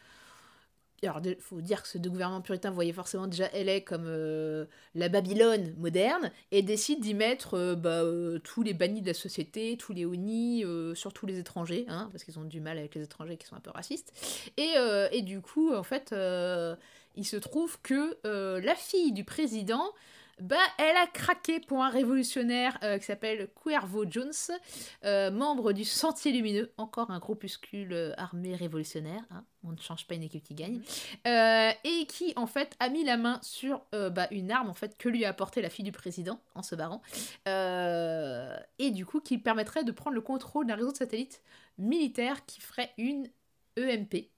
Alors, il faut dire que ce deux gouvernements puritains voyaient forcément déjà LA comme euh, la Babylone moderne et décide d'y mettre euh, bah, euh, tous les bannis de la société, tous les honnies, euh, surtout les étrangers, hein, parce qu'ils ont du mal avec les étrangers qui sont un peu racistes. Et, et du coup, en fait, il se trouve que la fille du président, bah, elle a craqué pour un révolutionnaire euh, qui s'appelle Cuervo Jones, euh, membre du Sentier Lumineux, encore un groupuscule euh, armé révolutionnaire, hein, on ne change pas une équipe qui gagne, et qui en fait a mis la main sur bah, une arme en fait que lui a apportée la fille du président en se barrant, et du coup qui permettrait de prendre le contrôle d'un réseau de satellites militaire qui ferait une EMP,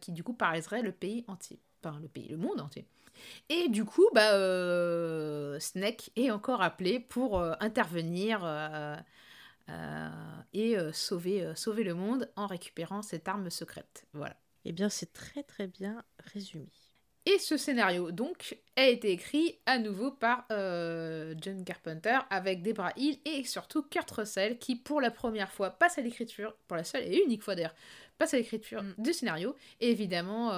qui du coup paralyserait le pays entier, enfin le pays, le monde entier. Et du coup, bah, euh, Snake est encore appelé pour euh, intervenir euh, et sauver, sauver le monde en récupérant cette arme secrète. Voilà.
Eh bien, c'est très très bien résumé.
Et ce scénario, donc, a été écrit à nouveau par John Carpenter avec Debra Hill et surtout Kurt Russell qui, pour la première fois, passe à l'écriture, pour la seule et unique fois d'ailleurs, passe à l'écriture mm. du scénario. Et évidemment,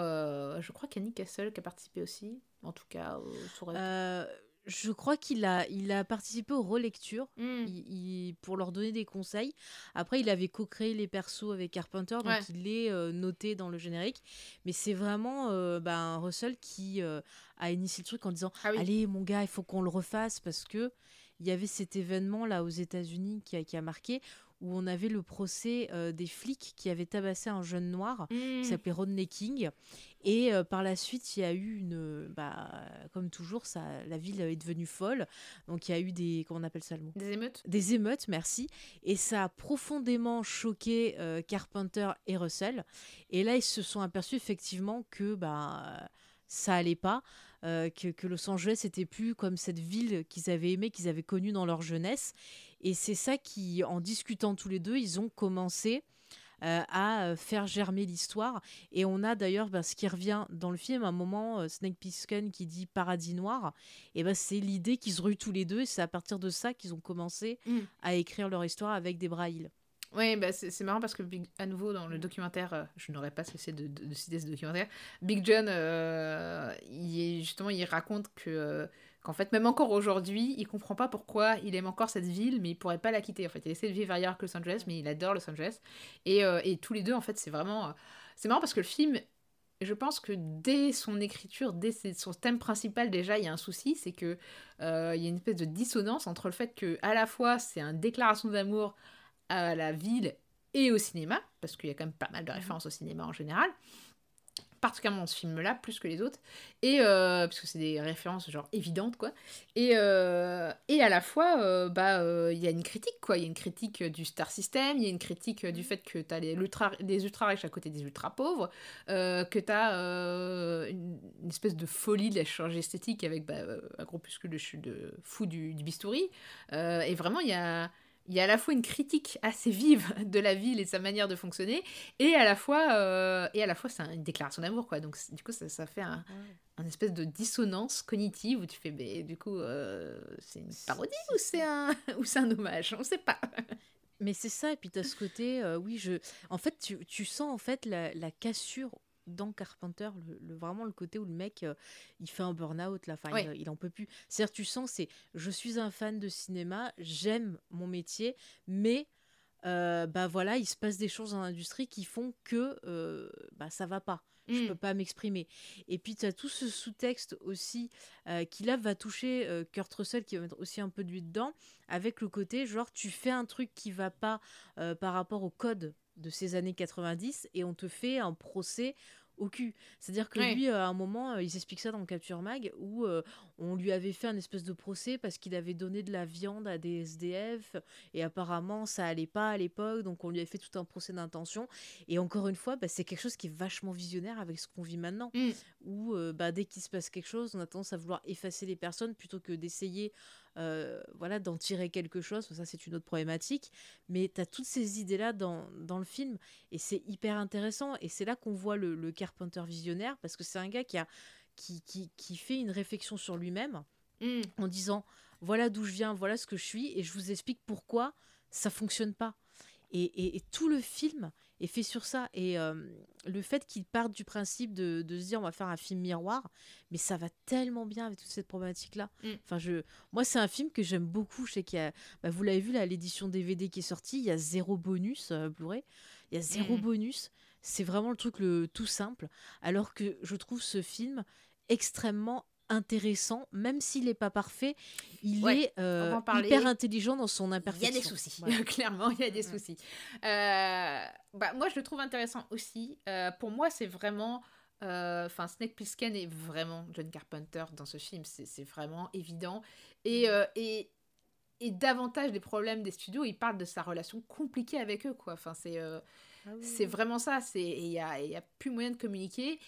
je crois qu'il y a Nick Castle qui a participé aussi, en tout cas, sur
euh, je crois qu'il a, il a participé aux relectures hmm. pour leur donner des conseils. Après, il avait co-créé les persos avec Carpenter, donc il est euh, noté dans le générique. Mais c'est vraiment euh, ben, Russell qui euh, a initié le truc en disant ah Allez, mon gars, il faut qu'on le refasse parce que il y avait cet événement là aux États-Unis qui a, qui a marqué où on avait le procès euh, des flics qui avaient tabassé un jeune noir qui mmh. s'appelait Rodney King. Et euh, par la suite, il y a eu une. Bah, comme toujours, ça, la ville est devenue folle. Donc il y a eu des. Comment on appelle ça le mot?
Des émeutes.
Des émeutes, merci. Et ça a profondément choqué euh, Carpenter et Russell. Et là, ils se sont aperçus effectivement que. Bah, ça allait pas, euh, que, Los Angeles était plus comme cette ville qu'ils avaient aimée, qu'ils avaient connue dans leur jeunesse. Et c'est ça qui, en discutant tous les deux, ils ont commencé euh, à euh, faire germer l'histoire. Et on a d'ailleurs bah, ce qui revient dans le film, à un moment, Snake Plissken qui dit paradis noir. Et ben c'est l'idée qu'ils ont eu tous les deux. Et c'est à partir de ça qu'ils ont commencé mm. à écrire leur histoire avec des Braille.
Oui, bah c'est marrant parce que, à nouveau, dans le documentaire, euh, je n'aurais pas cessé de, de, citer ce documentaire, Big John, euh, il, justement, il raconte que euh, qu'en fait, même encore aujourd'hui, il comprend pas pourquoi il aime encore cette ville, mais il pourrait pas la quitter. En fait, il essaie de vivre ailleurs que Los Angeles, mais il adore Los Angeles. Et, et tous les deux, en fait, c'est vraiment... c'est marrant parce que le film, je pense que dès son écriture, dès son thème principal déjà, il y a un souci, c'est que il y a une espèce de dissonance entre le fait que à la fois c'est une déclaration d'amour à la ville et au cinéma, parce qu'il y a quand même pas mal de mhm. références au cinéma en général, particulièrement ce film-là, plus que les autres, et euh, parce que c'est des références genre évidentes, quoi. Et, euh, et à la fois, euh, bah, il y a une critique, quoi. Il y a une critique du star system, il y a une critique du mhm. fait que tu as les ultra, des ultra riches à côté des ultra pauvres, que tu as une, espèce de folie de la chirurgie esthétique avec bah, un groupuscule de, de fou du, du bistouri. et vraiment, il y a il y a à la fois une critique assez vive de la ville et de sa manière de fonctionner, et à la fois, euh, et à la fois c'est une déclaration d'amour, quoi. Donc du coup, ça, ça fait un, espèce de dissonance cognitive où tu fais, mais du coup, euh, c'est une parodie ou c'est un, ou c'est un hommage? On sait pas.
Mais c'est ça, et puis tu as ce côté, euh, oui, je... En fait, tu, tu sens en fait la, la cassure dans Carpenter, le, vraiment le côté où le mec, euh, il fait un burn-out, la fin, il, en peut plus. C'est-à-dire, tu sens, c'est, je suis un fan de cinéma, j'aime mon métier, mais euh, bah voilà, il se passe des choses dans l'industrie qui font que euh, bah ça va pas. Je mm. peux pas m'exprimer. Et puis tu as tout ce sous-texte aussi qui là va toucher Kurt Russell qui va mettre aussi un peu d'huile dedans avec le côté genre tu fais un truc qui va pas par rapport au code de ces années 90 et on te fait un procès au cul. C'est-à-dire que lui, euh, à un moment, euh, il s'explique ça dans Capture Mag, où euh, on lui avait fait un espèce de procès parce qu'il avait donné de la viande à des SDF, et apparemment, ça allait pas à l'époque, donc on lui a fait tout un procès d'intention. Et encore une fois, bah, c'est quelque chose qui est vachement visionnaire avec ce qu'on vit maintenant, mm. où bah, dès qu'il se passe quelque chose, on a tendance à vouloir effacer les personnes plutôt que d'essayer euh, voilà, d'en tirer quelque chose. Ça, c'est une autre problématique. Mais tu as toutes ces idées-là dans, dans, le film et c'est hyper intéressant. Et c'est là qu'on voit le, le, Carpenter visionnaire parce que c'est un gars qui, a, qui, qui, qui fait une réflexion sur lui-même mm. en disant voilà d'où je viens, voilà ce que je suis et je vous explique pourquoi ça fonctionne pas. Et, tout le film est fait sur ça. Et euh, le fait qu'il parte du principe de, se dire on va faire un film miroir, mais ça va tellement bien avec toute cette problématique-là. Mm. Enfin, je, moi, c'est un film que j'aime beaucoup. Je sais qu'il y a, bah, vous l'avez vu, l'édition DVD qui est sortie, il y a zéro bonus euh, Blu-ray. Il y a zéro mm. bonus. C'est vraiment le truc le tout simple. Alors que je trouve ce film extrêmement intéressant, même s'il n'est pas parfait, il est euh, hyper intelligent dans son imperfection.
Il y a des soucis, clairement, il y a des soucis. Euh, bah, moi, je le trouve intéressant aussi. Euh, pour moi, c'est vraiment... Enfin, Snake Plissken est vraiment John Carpenter dans ce film, c'est vraiment évident. Et, et, et, davantage des problèmes des studios, il parle de sa relation compliquée avec eux, quoi. Enfin, c'est ah c'est vraiment ça. Il n'y a, y a plus moyen de communiquer.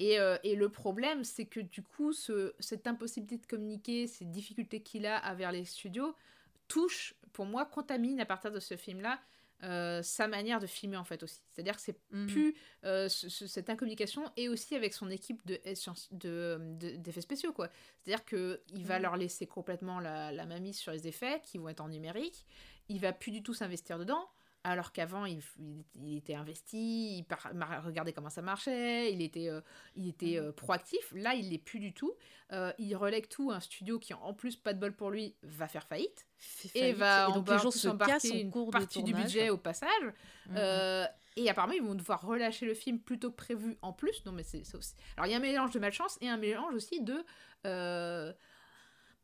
Euh, et, le problème, c'est que du coup, ce, cette impossibilité de communiquer, ces difficultés qu'il a vers les studios, touchent pour moi, contamine à partir de ce film-là euh, sa manière de filmer en fait aussi. C'est-à-dire que c'est
Mhm.
plus euh, ce- ce- cette incommunication et aussi avec son équipe de de- de- d'effets spéciaux quoi. C'est-à-dire que il va
Mhm.
leur laisser complètement la, la sur les effets qui vont être en numérique. Il va plus du tout s'investir dedans. Alors qu'avant, il, était investi, il par- regardait comment ça marchait, il était, euh, il était euh, proactif. Là, il l'est plus du tout. Euh, il relègue tout à un studio qui, en plus, pas de bol pour lui, va faire faillite et va
et donc les gens se cassent
une
cours
partie du budget au passage.
Mhm.
Euh, et apparemment, ils vont devoir relâcher le film plutôt que prévu en plus. Non, mais c'est c'est aussi. Alors, il y a un mélange de malchance et un mélange aussi de.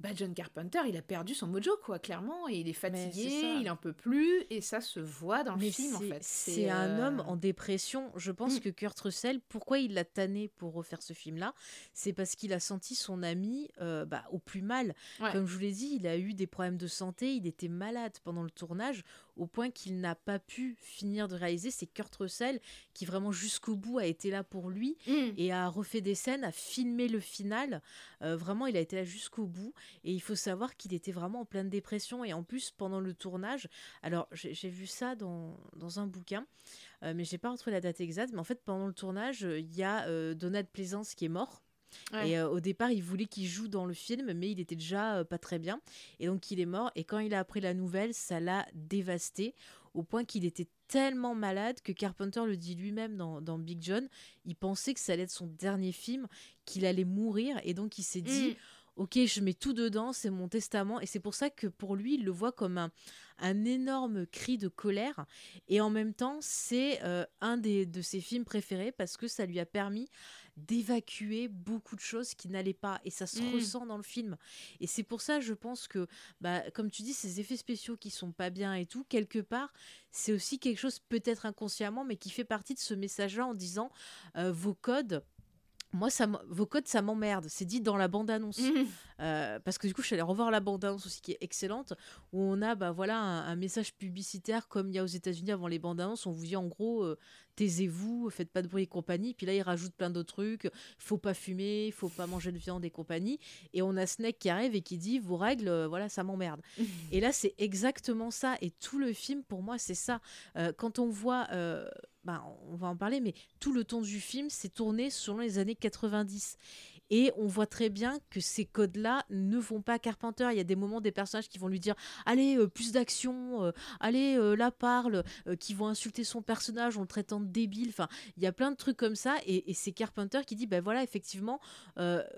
Bah, John Carpenter, il a perdu son mojo, quoi, clairement. Et il est fatigué, il en peut plus. Et ça se voit dans le
Mais
film, en
c'est-
fait.
C'est un
euh,
homme en dépression. Je pense
Mm.
que Kurt Russell, pourquoi il l'a tanné pour refaire ce film-là? C'est parce qu'il a senti son ami euh, bah, au plus mal.
Ouais.
Comme je vous l'ai dit, il a eu des problèmes de santé, il était malade pendant le tournage, au point qu'il n'a pas pu finir de réaliser. C'est Kurt Russell qui, vraiment jusqu'au bout, a été là pour lui
Mm.
et a refait des scènes, a filmé le final. Euh, vraiment, il a été là jusqu'au bout. Et il faut savoir qu'il était vraiment en pleine dépression. Et en plus, pendant le tournage, alors j'ai vu ça dans, dans un bouquin, euh, mais j'ai pas retrouvé la date exacte. Mais en fait, pendant le tournage, il y a euh, Donald Pleasance qui est mort.
Ouais.
Et euh, au départ, il voulait qu'il joue dans le film, mais il était déjà euh, pas très bien. Et donc, il est mort. Et quand il a appris la nouvelle, ça l'a dévasté au point qu'il était tellement malade que Carpenter le dit lui-même dans, dans Big John. Il pensait que ça allait être son dernier film, qu'il allait mourir. Et donc, il s'est dit
Mm.
Ok, je mets tout dedans, c'est mon testament. Et c'est pour ça que pour lui, il le voit comme un, un énorme cri de colère. Et en même temps, c'est euh, un des, de ses films préférés parce que ça lui a permis d'évacuer beaucoup de choses qui n'allaient pas. Et ça se
Mm.
ressent dans le film. Et c'est pour ça, je pense que, bah, comme tu dis, ces effets spéciaux qui sont pas bien et tout, quelque part, c'est aussi quelque chose peut-être inconsciemment, mais qui fait partie de ce message-là en disant euh, vos codes. Moi, ça, vos codes, ça m'emmerde. C'est dit dans la bande-annonce.
Mm.
Euh, parce que du coup, je suis allée revoir la bande-annonce aussi qui est excellente, où on a bah, voilà, un, un message publicitaire comme il y a aux États-Unis avant les bandes-annonces. On vous dit en gros, euh, taisez-vous, faites pas de bruit et compagnie. Puis là, ils rajoutent plein d'autres trucs. Faut pas fumer, faut pas manger de viande et compagnie. Et on a Snake qui arrive et qui dit vos règles, euh, voilà, ça m'emmerde. et là, c'est exactement ça. Et tout le film, pour moi, c'est ça. Euh, quand on voit. euh, bah, on va en parler, mais tout le ton du film, c'est tourné selon les années 90. Et on voit très bien que ces codes-là ne vont pas à Carpenter. Il y a des moments des personnages qui vont lui dire Allez, euh, plus d'action, euh, allez, euh, là parle, qui vont insulter son personnage en le traitant de débile. Enfin, il y a plein de trucs comme ça. Et, c'est Carpenter qui dit Ben voilà, effectivement,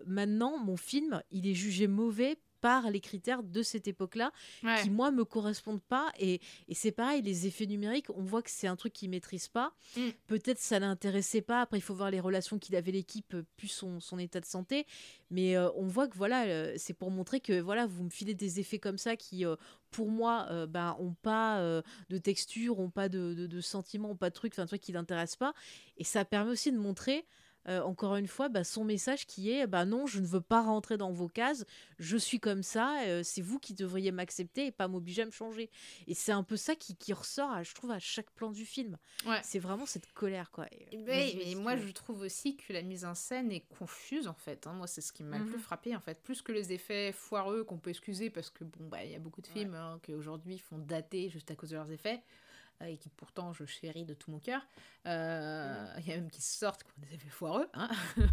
maintenant, mon film, il est jugé mauvais par les critères de cette époque-là
Ouais.
qui moi me correspondent pas. Et, et c'est pareil les effets numériques on voit que c'est un truc qu'il maîtrise pas.
Mm.
peut-être ça l'intéressait pas. Après il faut voir les relations qu'il avait l'équipe euh, plus son, son état de santé. Mais euh, on voit que voilà euh, c'est pour montrer que voilà vous me filez des effets comme ça qui euh, pour moi euh, ben ont pas de texture ont pas de, de, de sentiments ont pas de trucs enfin un truc qui l'intéresse pas. Et ça permet aussi de montrer euh, encore une fois, bah, son message qui est bah non, je ne veux pas rentrer dans vos cases, je suis comme ça, euh, c'est vous qui devriez m'accepter et pas m'obliger à me changer. Et c'est un peu ça qui, qui ressort, à- je trouve, à chaque plan du film.
Ouais.
C'est vraiment cette colère, quoi. Et,
mais
vas-y,
moi je trouve aussi que la mise en scène est confuse en fait. hein. Moi c'est ce qui m'a le
Mhm.
plus frappé en fait. Plus que les effets foireux qu'on peut excuser parce que bon bah il y a beaucoup de films hein, qui aujourd'hui font dater juste à cause de leurs effets euh, et qui pourtant je chéris de tout mon cœur. Euh, Il y a même qui sortent qui ont des effets foireux. hein.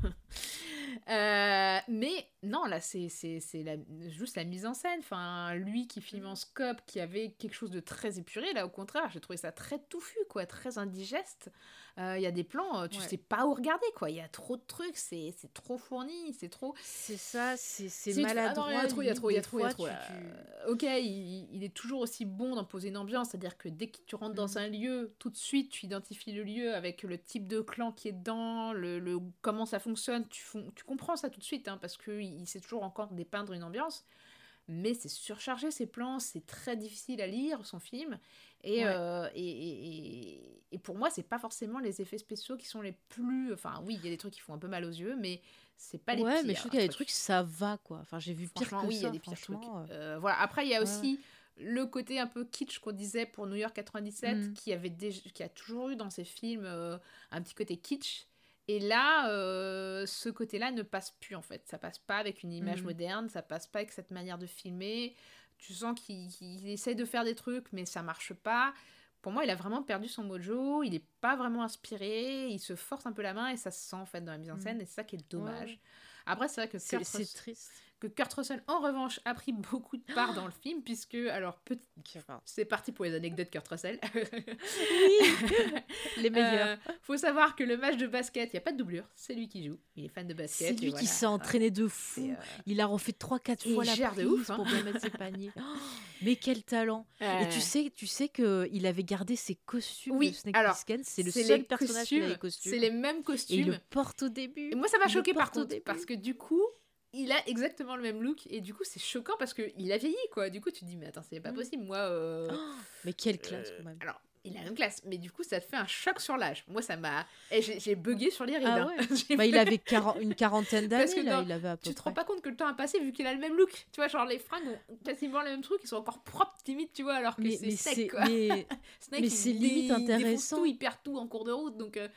Euh, mais non là c'est c'est c'est la- juste la mise en scène. Enfin lui qui filme en scope qui avait quelque chose de très épuré là au contraire j'ai trouvé ça très touffu quoi très indigeste. Euh, Il y a des plans, euh, tu
Ouais.
sais pas où regarder, quoi. Il y a trop de trucs, c'est trop fourni, c'est trop.
C'est ça, c'est
Si ah
maladroit.
non, Il y a trop, il y a trop, il y a trop, y a trop.
tu-
là.
tu-
Euh, Ok, il, il est toujours aussi bon d'imposer une ambiance, c'est-à-dire que dès que tu rentres dans
Mhm.
un lieu, tout de suite, tu identifies le lieu avec le type de clan qui est dedans, le, le- comment ça fonctionne, tu, fon- tu comprends ça tout de suite, hein, parce qu'il il sait toujours encore dépeindre une ambiance. Mais c'est surchargé ces plans, c'est très difficile à lire son film. Et,
Ouais.
euh, et, et- et- pour moi, c'est pas forcément les effets spéciaux qui sont les plus. Enfin, oui, il y a des trucs qui font un peu mal aux yeux, mais c'est pas les
ouais,
pires.
mais je trouve qu'il y a des trucs, ça va, quoi. Enfin, j'ai vu pire que
oui, il y a des pires trucs.
euh.
Euh, voilà. Après, il y a aussi le côté un peu kitsch qu'on disait pour New York 97,
Mm.
qui, avait déjà, qui a toujours eu dans ses films euh, un petit côté kitsch. Et là, euh, ce côté-là ne passe plus en fait. Ça passe pas avec une image
Mhm.
moderne, ça passe pas avec cette manière de filmer. Tu sens qu'il qu'il essaie de faire des trucs, mais ça marche pas. Pour moi, il a vraiment perdu son mojo, il est pas vraiment inspiré, il se force un peu la main et ça se sent en fait dans la mise en scène, et c'est ça qui est dommage.
Ouais.
Après, c'est vrai que
C'est triste.
Que Kurt Russell, en revanche, a pris beaucoup de part dans le film, puisque, alors, petit... c'est parti pour les anecdotes Kurt Russell.
Les meilleurs.
Euh, faut savoir que le match de basket, il n'y a pas de doublure, c'est lui qui joue. Il est fan de basket.
C'est lui
voilà.
qui s'est entraîné de fou.
Euh,
Il a refait 3-4
Et
fois la
gère de
prise
ouf, hein.
pour bien mettre ses paniers. Oh, mais quel talent Et
euh,
tu sais, tu sais que il avait gardé ses costumes
Oui,
de Snake. C'est le seul personnage qui a les
costumes,
costumes.
C'est les mêmes
Et il
costumes.
le porte au début.
Et moi, ça m'a choqué par contre, parce que du coup, il a exactement le même look, et du coup, c'est choquant parce qu'il a vieilli, quoi. Du coup, tu te dis, mais attends, c'est pas
Mm.
possible, moi. euh,
Mais quelle classe
euh,
quand même.
Alors, il a la même classe, mais du coup, ça te fait un choc sur l'âge. Moi, ça m'a. Et j'ai bugué sur les rides.
Ah
hein.
ouais Bah, il
fait-
avait une quarantaine
que
d'années, là, il avait à peu
Tu te rends pas compte que le temps a passé vu qu'il a le même look. Tu vois, genre les fringues ont quasiment le même truc, ils sont encore propres, limite, tu vois, alors que c'est sec, quoi.
mais-
il
c'est limite
il
intéressant.
tout, il perd tout en cours de route, donc. euh,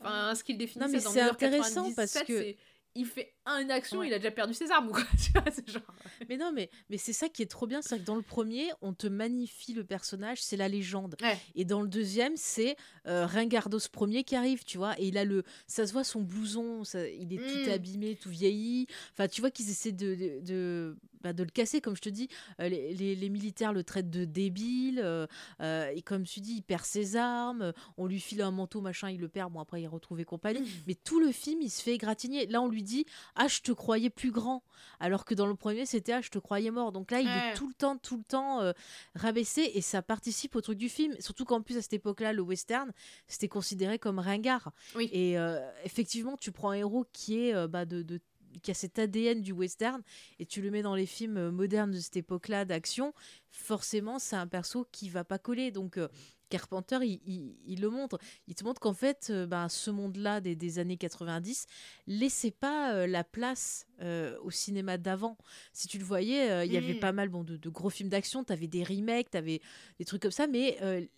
Enfin, ce qu'il dans
c'est intéressant
97,
parce que-
Il fait une action,
Ouais.
il a déjà perdu ses armes, quoi. Tu vois, genre.
mais non, mais, mais c'est ça qui est trop bien, c'est que dans le premier, on te magnifie le personnage, c'est la légende.
Ouais.
Et dans le deuxième, c'est euh, Ringardos premier qui arrive, tu vois. Et il a le. Ça se voit son blouson, ça- il est tout
Mm.
abîmé, tout vieilli. Enfin, tu vois qu'ils essaient de, de, de, bah, de le casser, comme je te dis. Euh, les, les- les militaires le traitent de débile. euh, euh, et comme tu dis, il perd ses armes. euh, On lui file un manteau, machin, il le perd. Bon, après, il retrouve et compagnie.
Mm.
Mais tout le film, il se fait égratigner. Là, on lui dit Ah, je te croyais plus grand. Alors que dans le premier, c'était Ah, je te croyais mort. Donc là, il
Ouais.
est tout le temps, tout le temps euh, rabaissé. Et ça participe au truc du film. Surtout qu'en plus, à cette époque-là, le western, c'était considéré comme ringard.
Oui.
Et euh, effectivement, tu prends un héros qui est euh, bah, de, de- qui a cet ADN du western et tu le mets dans les films euh, modernes de cette époque-là d'action, forcément, c'est un perso qui va pas coller. Donc euh, Carpenter, il, il- il le montre. Il te montre qu'en fait, euh, bah, ce monde-là des, des années 90 laissait pas euh, la place euh, au cinéma d'avant. Si tu le voyais, euh, il y avait
Mm.
pas mal bon, de, de gros films d'action, tu avais des remakes, tu avais des trucs comme ça, mais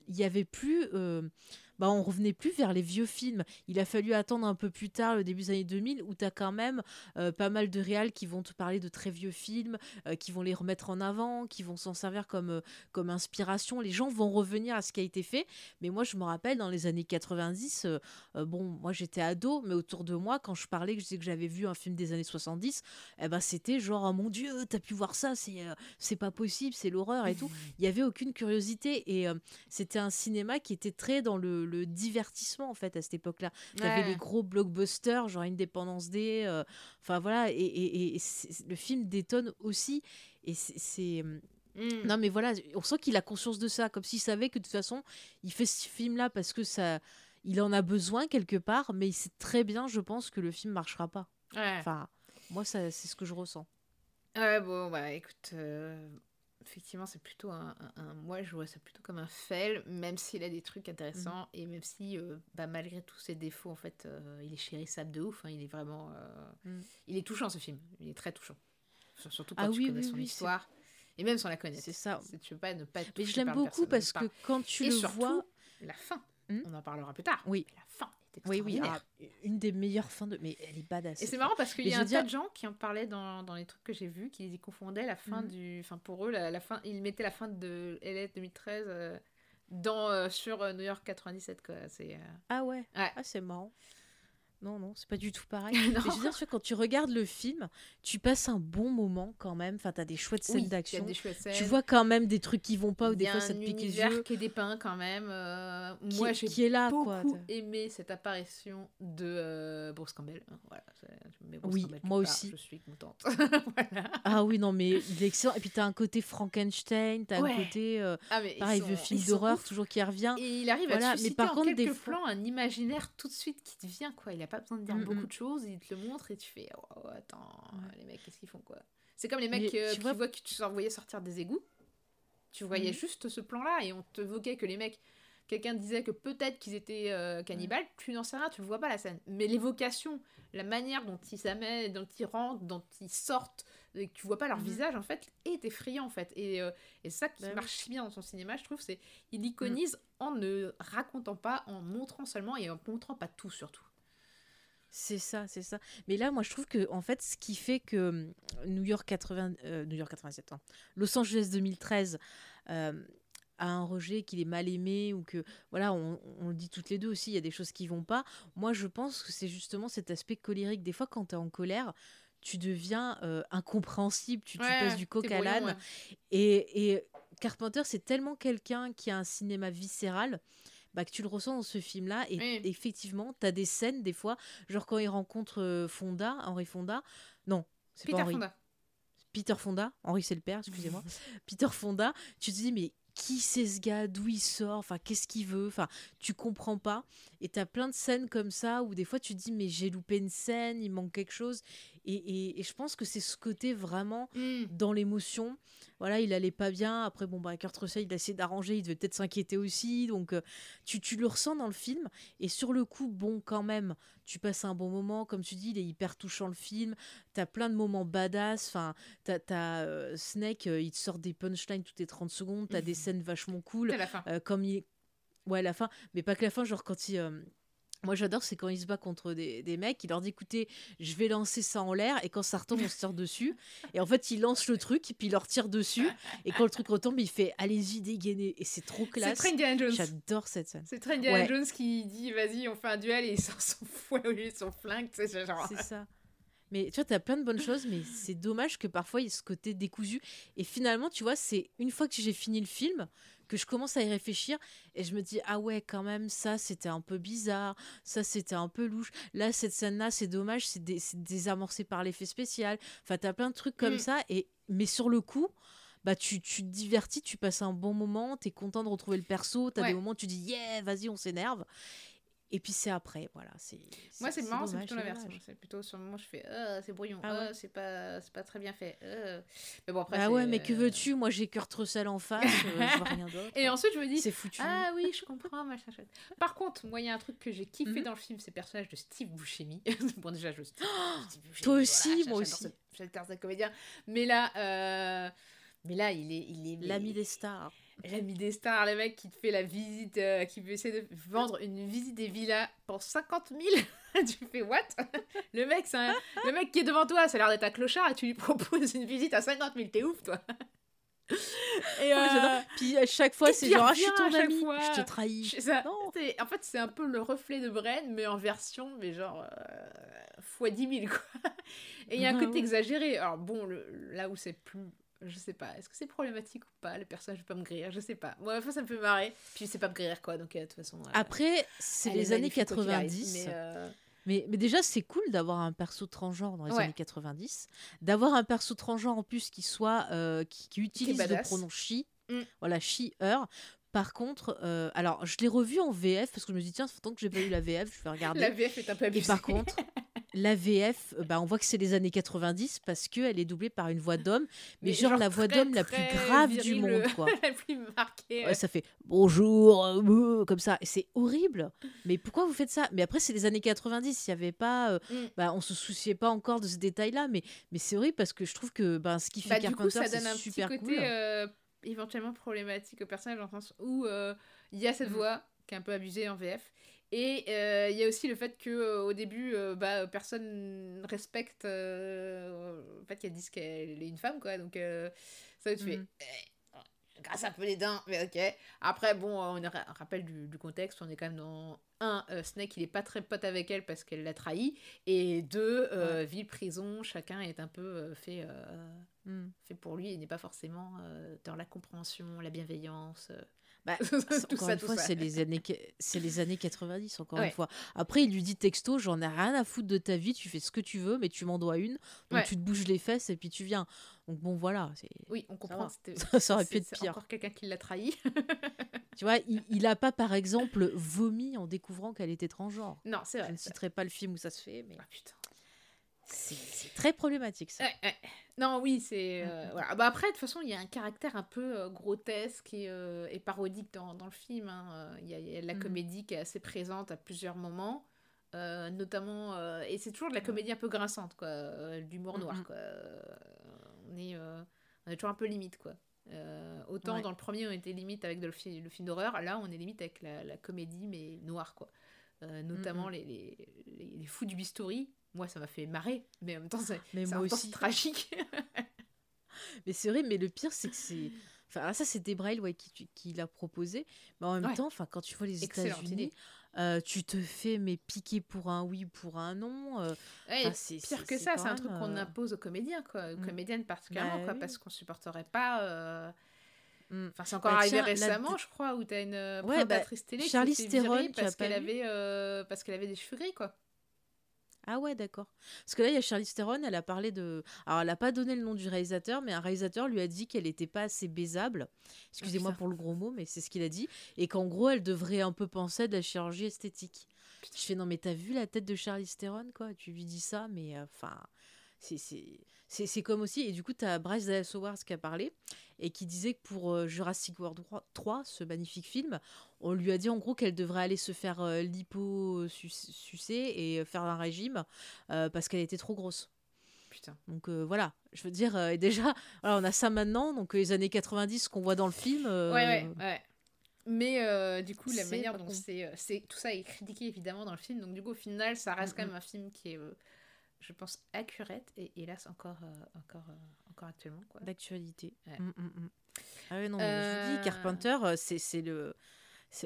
il y avait plus... bah, on revenait plus vers les vieux films. Il a fallu attendre un peu plus tard, le début des années 2000, où tu as quand même euh, pas mal de réals qui vont te parler de très vieux films, euh, qui vont les remettre en avant, qui vont s'en servir comme, euh, comme inspiration. Les gens vont revenir à ce qui a été fait. Mais moi, je me rappelle, dans les années 90, euh, euh, bon, moi j'étais ado, mais autour de moi, quand je parlais, que je disais que j'avais vu un film des années 70, eh ben, c'était genre, oh mon Dieu, t'as pu voir ça, c'est pas possible, c'est l'horreur et tout. Il y avait aucune curiosité et c'était un cinéma qui était très dans le, le divertissement en fait à cette époque-là. T'avais
Ouais.
les gros blockbusters, genre Independence Day, euh, enfin voilà, et, et- et c'est- le film détonne aussi. Et c'est- c'est.
Mm.
Non mais voilà, on sent qu'il a conscience de ça, comme s'il savait que de toute façon, il fait ce film-là parce que ça. Il en a besoin quelque part, mais il sait très bien, je pense, que le film marchera pas.
Ouais.
Enfin, moi, ça, c'est ce que je ressens.
Ouais, bon, bah écoute, euh, effectivement, c'est plutôt un, un- un- Moi, je vois ça plutôt comme un fail, même s'il a des trucs intéressants et même si, euh, bah, malgré tous ses défauts, en fait, euh, il est chérissable de ouf. hein, il est vraiment. euh,
Mm.
Il est touchant ce film, il est très touchant. Sur- Surtout quand
Ah
tu
oui,
connais
oui,
son
oui,
histoire et même sans la connaître.
C'est ça.
Tu peux pas ne pas être
Mais je l'aime beaucoup parce
par-
que quand tu
Et
le
surtout,
vois.
la fin.
Hmm
On en parlera plus tard.
Oui.
La fin
Oui, oui, ah, une des meilleures fins de. Mais elle est badass.
Et c'est marrant parce qu'il y a un
veux
tas
dire-
de gens qui en parlaient dans, dans les trucs que j'ai vus, qui confondaient la fin
Mhm.
du. Enfin, pour eux, la, la fin, ils mettaient la fin de LS 2013 euh, dans, euh, sur euh, New York 97, quoi. C'est. euh,
Ah ouais.
Ouais.
Ah, c'est marrant. Non, non, c'est pas du tout pareil. Mais je veux dire, quand tu regardes le film, tu passes un bon moment quand même. Enfin, t'as des chouettes scènes
Oui,
d'action. Tu vois quand même des trucs qui vont pas ou des fois ça te pique les yeux.
qui est dépeint quand même. euh,
Qui-
moi, j'ai
là,
beaucoup
quoi,
aimé cette apparition de euh, Bruce Campbell. Voilà, Bruce
Oui,
Campbell
moi
part,
aussi.
Je suis contente. voilà.
Ah oui, non, mais il est excellent. Et puis t'as un côté Frankenstein, t'as
Ouais.
un côté. euh,
Ah,
pareil,
sont-
vieux film d'horreur, toujours qui revient.
Et il arrive
Voilà,
à
mais par
en
contre,
quelques
des
plans un imaginaire tout de suite qui te vient, quoi. Il a pas besoin de dire
Mm,
beaucoup
mm.
de choses, il te le montre et tu fais oh, attends,
Ouais.
les mecs, qu'est-ce qu'ils font, quoi. C'est comme les mecs
Mais
euh,
tu
qui
vois-
voient que tu voyais sortir des égouts. Tu voyais
Mhm.
juste ce plan-là et on te voquait que les mecs. Quelqu'un disait que peut-être qu'ils étaient euh, cannibales, tu n'en sais rien, tu ne vois pas la scène. Mais l'évocation, la manière dont ils s'amènent, dont ils rentrent, dont ils sortent, et que tu vois pas leur visage en fait, est effrayant en fait. Et, euh, et ça qui
Bah oui.
marche si bien dans son cinéma, je trouve, c'est il iconise en ne racontant pas, en montrant seulement et en montrant pas tout surtout.
C'est ça, c'est ça. Mais là, moi, je trouve que, en fait, ce qui fait que euh, New York 80, euh, New York 87 ans, Los Angeles 2013 euh, a un rejet, qu'il est mal aimé ou que, voilà, on, on le dit toutes les deux aussi, il y a des choses qui vont pas. Moi, je pense que c'est justement cet aspect colérique. Des fois, quand tu es en colère, tu deviens euh, incompréhensible, tu, tu
Ouais,
passes du coq à l'âne.
ouais.
Et, et Carpenter, c'est tellement quelqu'un qui a un cinéma viscéral bah, que tu le ressens dans ce film-là. Et
Oui.
effectivement, tu as des scènes, des fois, genre quand il rencontre euh, Fonda, Henry Fonda. Non, c'est pas
Peter
Henry.
Fonda.
Peter Fonda. Henry, c'est le père, excusez-moi. Peter Fonda, tu te dis, mais qui c'est ce gars? D'où il sort? Enfin, qu'est-ce qu'il veut? Enfin, tu comprends pas. Et t'as plein de scènes comme ça où des fois tu te dis, mais j'ai loupé une scène, il manque quelque chose. Et, et- et je pense que c'est ce côté vraiment
Mm.
dans l'émotion. Voilà, il allait pas bien. Après, bon, bah, Kurt Russell, il a essayé d'arranger. Il devait peut-être s'inquiéter aussi. Donc, euh, tu, tu le ressens dans le film. Et sur le coup, bon, quand même, tu passes un bon moment. Comme tu dis, il est hyper touchant le film. T'as plein de moments badass. Enfin, t'as, t'as, euh, Snake, euh, il te sort des punchlines toutes les 30 secondes. T'as des scènes vachement cool.
C'est la fin.
Euh, comme il. Ouais, la fin. Mais pas que la fin, genre quand il. Moi, j'adore, c'est quand il se bat contre des, des mecs, il leur dit écoutez, je vais lancer ça en l'air, et quand ça retombe, on se tire dessus. Et en fait, il lance le truc, et puis il leur tire dessus. Et quand le truc retombe, il fait allez-y, dégainez. Et c'est trop
C'est
classe.
très Indiana Jones.
J'adore cette scène.
C'est très Indiana
Ouais.
Jones qui dit vas-y, on fait un duel et il sort son fouet au lieu de son flingue. Tu sais, c'est genre.
C'est ça. Mais tu vois, t'as plein de bonnes choses, mais c'est dommage que parfois il y ait ce côté décousu. Et finalement, tu vois, c'est une fois que j'ai fini le film que je commence à y réfléchir et je me dis ah ouais quand même ça c'était un peu bizarre, ça c'était un peu louche. Là cette scène là c'est dommage, c'est dé- c'est désamorcé par l'effet spécial. Enfin t'as plein de trucs comme
Mm.
ça et mais sur le coup bah tu, tu te divertis, tu passes un bon moment, t'es content de retrouver le perso, t'as
Ouais.
des moments où tu dis yeah vas-y on s'énerve. Et puis c'est après, voilà. c'est
Moi, c'est marrant, c'est plutôt l'inverse. C'est plutôt sur le moment, je fais euh, c'est brouillon,
Ah ouais
euh, c'est pas, c'est pas très bien fait. euh. Mais bon, après.
Ah ouais, mais que veux-tu? Moi, j'ai Kurt Russell en face, je vois rien d'autre.
Et ensuite, je me dis
c'est foutu.
Ah oui, je comprends, machin chouette. Par contre, moi, il y a un truc que j'ai kiffé
Mhm.
dans le film, c'est le personnage de Steve Buscemi. bon, déjà, je. Steve Buscemi,
toi aussi,
voilà,
moi aussi.
J'adore ce comédien. Mais là, mais là, il est, il est
L'ami des stars.
L'ami des stars, le mec qui te fait la visite, euh, qui veut essayer de vendre une visite des villas pour 50 000. tu fais what? Le mec, c'est un- le mec qui est devant toi, ça a l'air d'être un clochard et tu lui proposes une visite à 50 000. T'es ouf, toi. Et euh.
Puis à chaque fois, c'est genre, ah, je suis ton ami,
fois.
je te trahis.
je- ça-
Non.
c'est- en fait, c'est un peu le reflet de Bren, mais en version, mais genre, euh, fois 10 000, quoi. Et il y a un
Ah
côté
ouais.
exagéré. Alors bon, le- là où c'est plus... Je sais pas, est-ce que c'est problématique ou pas Le personnage peut pas me griller, je sais pas. Moi, enfin, ça me fait marrer. Puis c'est pas me griller, quoi, donc euh, de toute façon... euh,
Après, c'est les années
magnifique, quoi qu'il arrive,
90.
Mais, euh,
Mais, mais déjà, c'est cool d'avoir un perso transgenre dans les
Ouais.
années 90. D'avoir un perso transgenre en plus qui soit qui, qui utilise le pronom she.
Mm.
Voilà, she, her. Par contre, euh, alors je l'ai revu en VF parce que je me dis, tiens, fait longtemps que j'ai pas eu la VF, je vais regarder.
la VF est un peu
Et
abusée.
par contre, la VF, euh, bah, on voit que c'est les années 90 parce qu'elle est doublée par une voix d'homme, mais,
Mais
genre,
genre
la voix d'homme la plus grave du monde, quoi.
la plus marquée.
Ouais, ça fait bonjour, euh, comme ça. C'est horrible. Mais pourquoi vous faites ça? Mais après, c'est les années 90. Il y avait pas. euh,
Mm.
bah, on se souciait pas encore de ce détail-là. Mais, mais c'est horrible parce que je trouve que ben, ce qui fait
Bah,
Carpenter, c'est
un
super
petit côté
cool.
euh, éventuellement problématique au personnage, dans le sens où euh, il y a cette
Mhm.
voix qui est un peu abusée en VF. Et euh, il y a aussi le fait que euh, au début, euh, bah, personne ne respecte. euh, en fait, a dit qu'elle est une femme, quoi. Donc, euh, ça, tu fais.
Mhm.
eh, grâce un peu les dents, mais ok. Après, bon, on a- on rappelle du, du contexte, on est quand même dans. Un, euh, Snake, il est pas très pote avec elle parce qu'elle l'a trahi. Et deux, euh, ville, prison, chacun est un peu euh, fait. euh,
Mm.
fait pour lui et n'est pas forcément euh, dans la compréhension, la bienveillance.
Bah,
tout
encore
ça,
une
tout
fois, c'est les années, les années 90, encore
Ouais.
une fois. Après, il lui dit texto, j'en ai rien à foutre de ta vie, tu fais ce que tu veux, mais tu m'en dois une. Donc
Ouais.
tu te bouges les fesses et puis tu viens. Donc bon, voilà.
Oui, on comprend.
Ça- ça aurait pu être pire.
encore quelqu'un qui l'a trahi.
Tu vois, il, il a pas, par exemple, vomi en découvrant qu'elle était transgenre.
non, c'est
Je
vrai.
ne
ça.
citerai pas le film où ça se fait, mais
Ah, putain.
C'est très problématique ça.
Ouais, ouais. Non, oui, c'est. Euh, voilà. bah, après, de toute façon, il y a un caractère un peu euh, grotesque et, euh, et parodique dans, dans le film. hein. Il y, a- il y a de la
Mhm.
comédie qui est assez présente à plusieurs moments. notamment. et c'est toujours de la comédie un peu grinçante, quoi. l'humour noir,
Mhm.
quoi. On, est, on est toujours un peu limite, quoi. Autant
Ouais.
dans le premier, on était limite avec de le, fi- le film d'horreur. Là, on est limite avec la, la comédie, mais noire, quoi. Notamment les, les, les- les fous du bistouri, moi, ça m'a fait marrer, mais en même temps, c'est
aussi.
tragique.
Mais c'est vrai, mais le pire, c'est que c'est. Enfin, ça, c'est Debrail ouais, qui, qui, qui l'a proposé. Mais en même
Ouais.
temps, enfin, quand tu vois les États-Unis, euh, tu te fais mais piquer pour un oui, pour un non. euh,
Ouais,
c'est-
pire que ça, c'est un truc qu'on
euh,
impose aux comédiens, quoi, aux
Mm.
comédiennes particulièrement,
Bah
quoi,
oui.
parce qu'on supporterait pas.
mm.
Enfin, c'est encore
Bah,
arrivé
tiens, la-
récemment, je crois, où t'as une
Ouais, bah,
présentatrice télé qui
Charlize
s'est
as
parce qu'elle avait, parce qu'elle avait des cheveux gris, quoi.
Ah ouais, d'accord. Parce que là, il y a Charlize Theron, elle a parlé de... Alors, elle n'a pas donné le nom du réalisateur, mais un réalisateur lui a dit qu'elle n'était pas assez baisable. Excusez-moi
putain.
pour le gros mot, mais c'est ce qu'il a dit. Et qu'en gros, elle devrait un peu penser à de la chirurgie esthétique. Je fais, non, mais t'as vu la tête de Charlize Theron, quoi? Tu lui dis ça, mais euh, enfin... c'est c'est- comme aussi... Et du coup, t'as Bryce Dallas Howard qui a parlé, et qui disait que pour euh, Jurassic World 3, ce magnifique film, on lui a dit en gros qu'elle devrait aller se faire euh, lipo-sucer et euh, faire un régime euh, parce qu'elle était trop grosse.
Putain.
Donc euh, voilà, je veux dire, euh, et déjà, voilà, on a ça maintenant, donc les années 90 qu'on voit dans le film.
Ouais, ouais, ouais. Mais euh, du coup, la manière dont c'est, c'est. Tout ça est critiqué évidemment dans le film, donc du coup, au final, ça reste
Mm,
quand
mm.
même un film qui est, euh, je pense, accurate et hélas encore, euh, encore, euh, encore actuellement.
D'actualité.
Ouais.
Mm, mm, mm. Ah ouais, non, mais je vous dis, Carpenter, euh, c'est c'est le.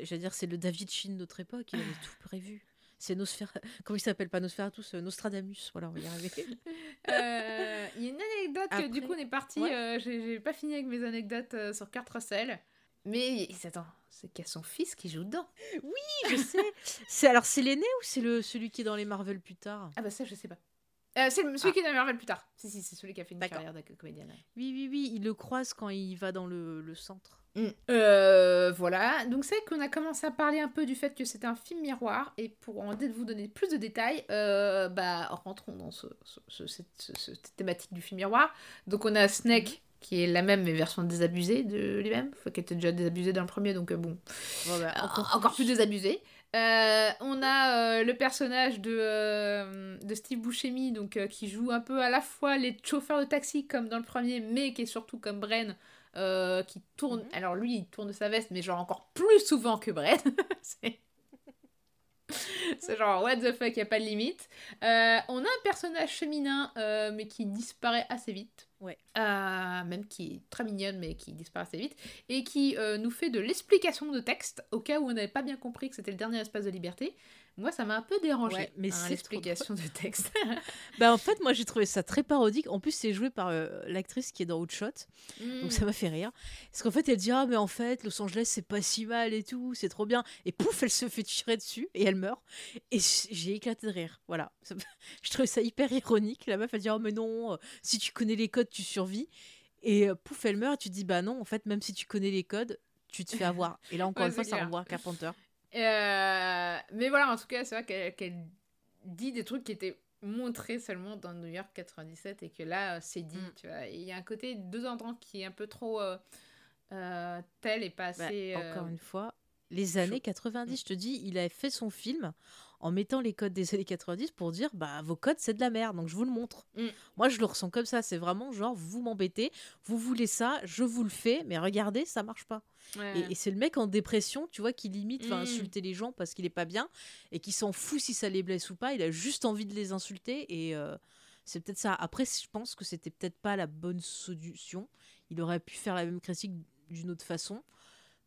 J'allais dire, c'est le David Shin de notre époque, il avait tout prévu. C'est Nosfer... Comment il s'appelle Pas Nosferatus, euh, Nostradamus. Voilà, on va y arriver.
Il y a une anecdote que du coup on est parti.
Ouais.
J'ai pas fini avec mes anecdotes sur Kurt Russell. Mais attends, c'est qu'il y a son fils qui joue dedans.
je sais. C'est alors c'est l'aîné ou c'est le celui qui est dans les Marvel plus tard?
Ah bah ça je sais pas. Euh, c'est celui
Ah.
qui est dans Marvel plus tard. Si si, c'est celui qui a fait une carrière de comédienne.
Oui, oui, oui, il le croise quand il va dans le, le centre.
Euh, voilà, donc c'est qu'on a commencé à parler un peu du fait que c'était un film miroir, et pour en vous donner plus de détails, euh, bah, rentrons dans ce, ce- ce- cette, ce- cette thématique du film miroir. Donc on a Snake, qui est la même mais version désabusée de lui-même, qu'elle était déjà désabusée dans le premier, donc bon,
Voilà,
encore, encore plus désabusé. Euh, on a euh, le personnage de, euh, de Steve Buscemi, donc, qui joue un peu à la fois les chauffeurs de taxi comme dans le premier, mais qui est surtout comme Bren, qui tourne.
Mhm.
Alors lui, il tourne sa veste, mais genre encore plus souvent que Bren. C'est. Genre, what the fuck, y a pas de limite. On a un personnage féminin, mais qui disparaît assez vite.
Ouais.
Euh, même qui est très mignonne, mais qui disparaît assez vite. Et qui euh, nous fait de l'explication de texte, au cas où on n'avait pas bien compris que c'était le dernier espace de liberté. Moi, ça m'a un peu dérangé,
Ouais, mais
hein,
c'est
l'explication de texte.
Bah en fait, moi j'ai trouvé ça très parodique. En plus, c'est joué par euh, l'actrice qui est dans Outshot,
Mm.
donc ça m'a fait rire. Parce qu'en fait, elle dit ah mais en fait, Los Angeles c'est pas si mal et tout, c'est trop bien. Et pouf, elle se fait tirer dessus et elle meurt. Et j'ai éclaté de rire. Voilà, Ça- je trouvais ça hyper ironique. La meuf elle dit oh mais non, euh, si tu connais les codes, tu survis. Et euh, pouf, elle meurt. Et tu te dis bah non, en fait, même si tu connais les codes, tu te fais avoir. Et là encore
Ouais,
une fois, ça
clair.
renvoie à Carpenter.
Euh, mais voilà, en tout cas, c'est vrai qu'elle dit des trucs qui étaient montrés seulement dans New York 97 et que là, euh, c'est dit,
Mm.
tu vois. Il y a un côté deux ans qui est un peu trop euh, tel et pas
Bah,
assez...
Encore une fois, les années 90, je te dis, il a fait son film en mettant les codes des années 90 pour dire bah vos codes c'est de la merde, donc je vous le montre.
Mm.
Moi je le ressens comme ça, c'est vraiment genre vous m'embêtez, vous voulez ça, je vous le fais, mais regardez ça marche pas.
Ouais.
Et, et c'est le mec en dépression, tu vois, qui limite va
Mm.
insulter les gens parce qu'il est pas bien et qui s'en fout si ça les blesse ou pas, il a juste envie de les insulter et euh, c'est peut-être ça. Après, je pense que c'était peut-être pas la bonne solution. Il aurait pu faire la même critique d'une autre façon.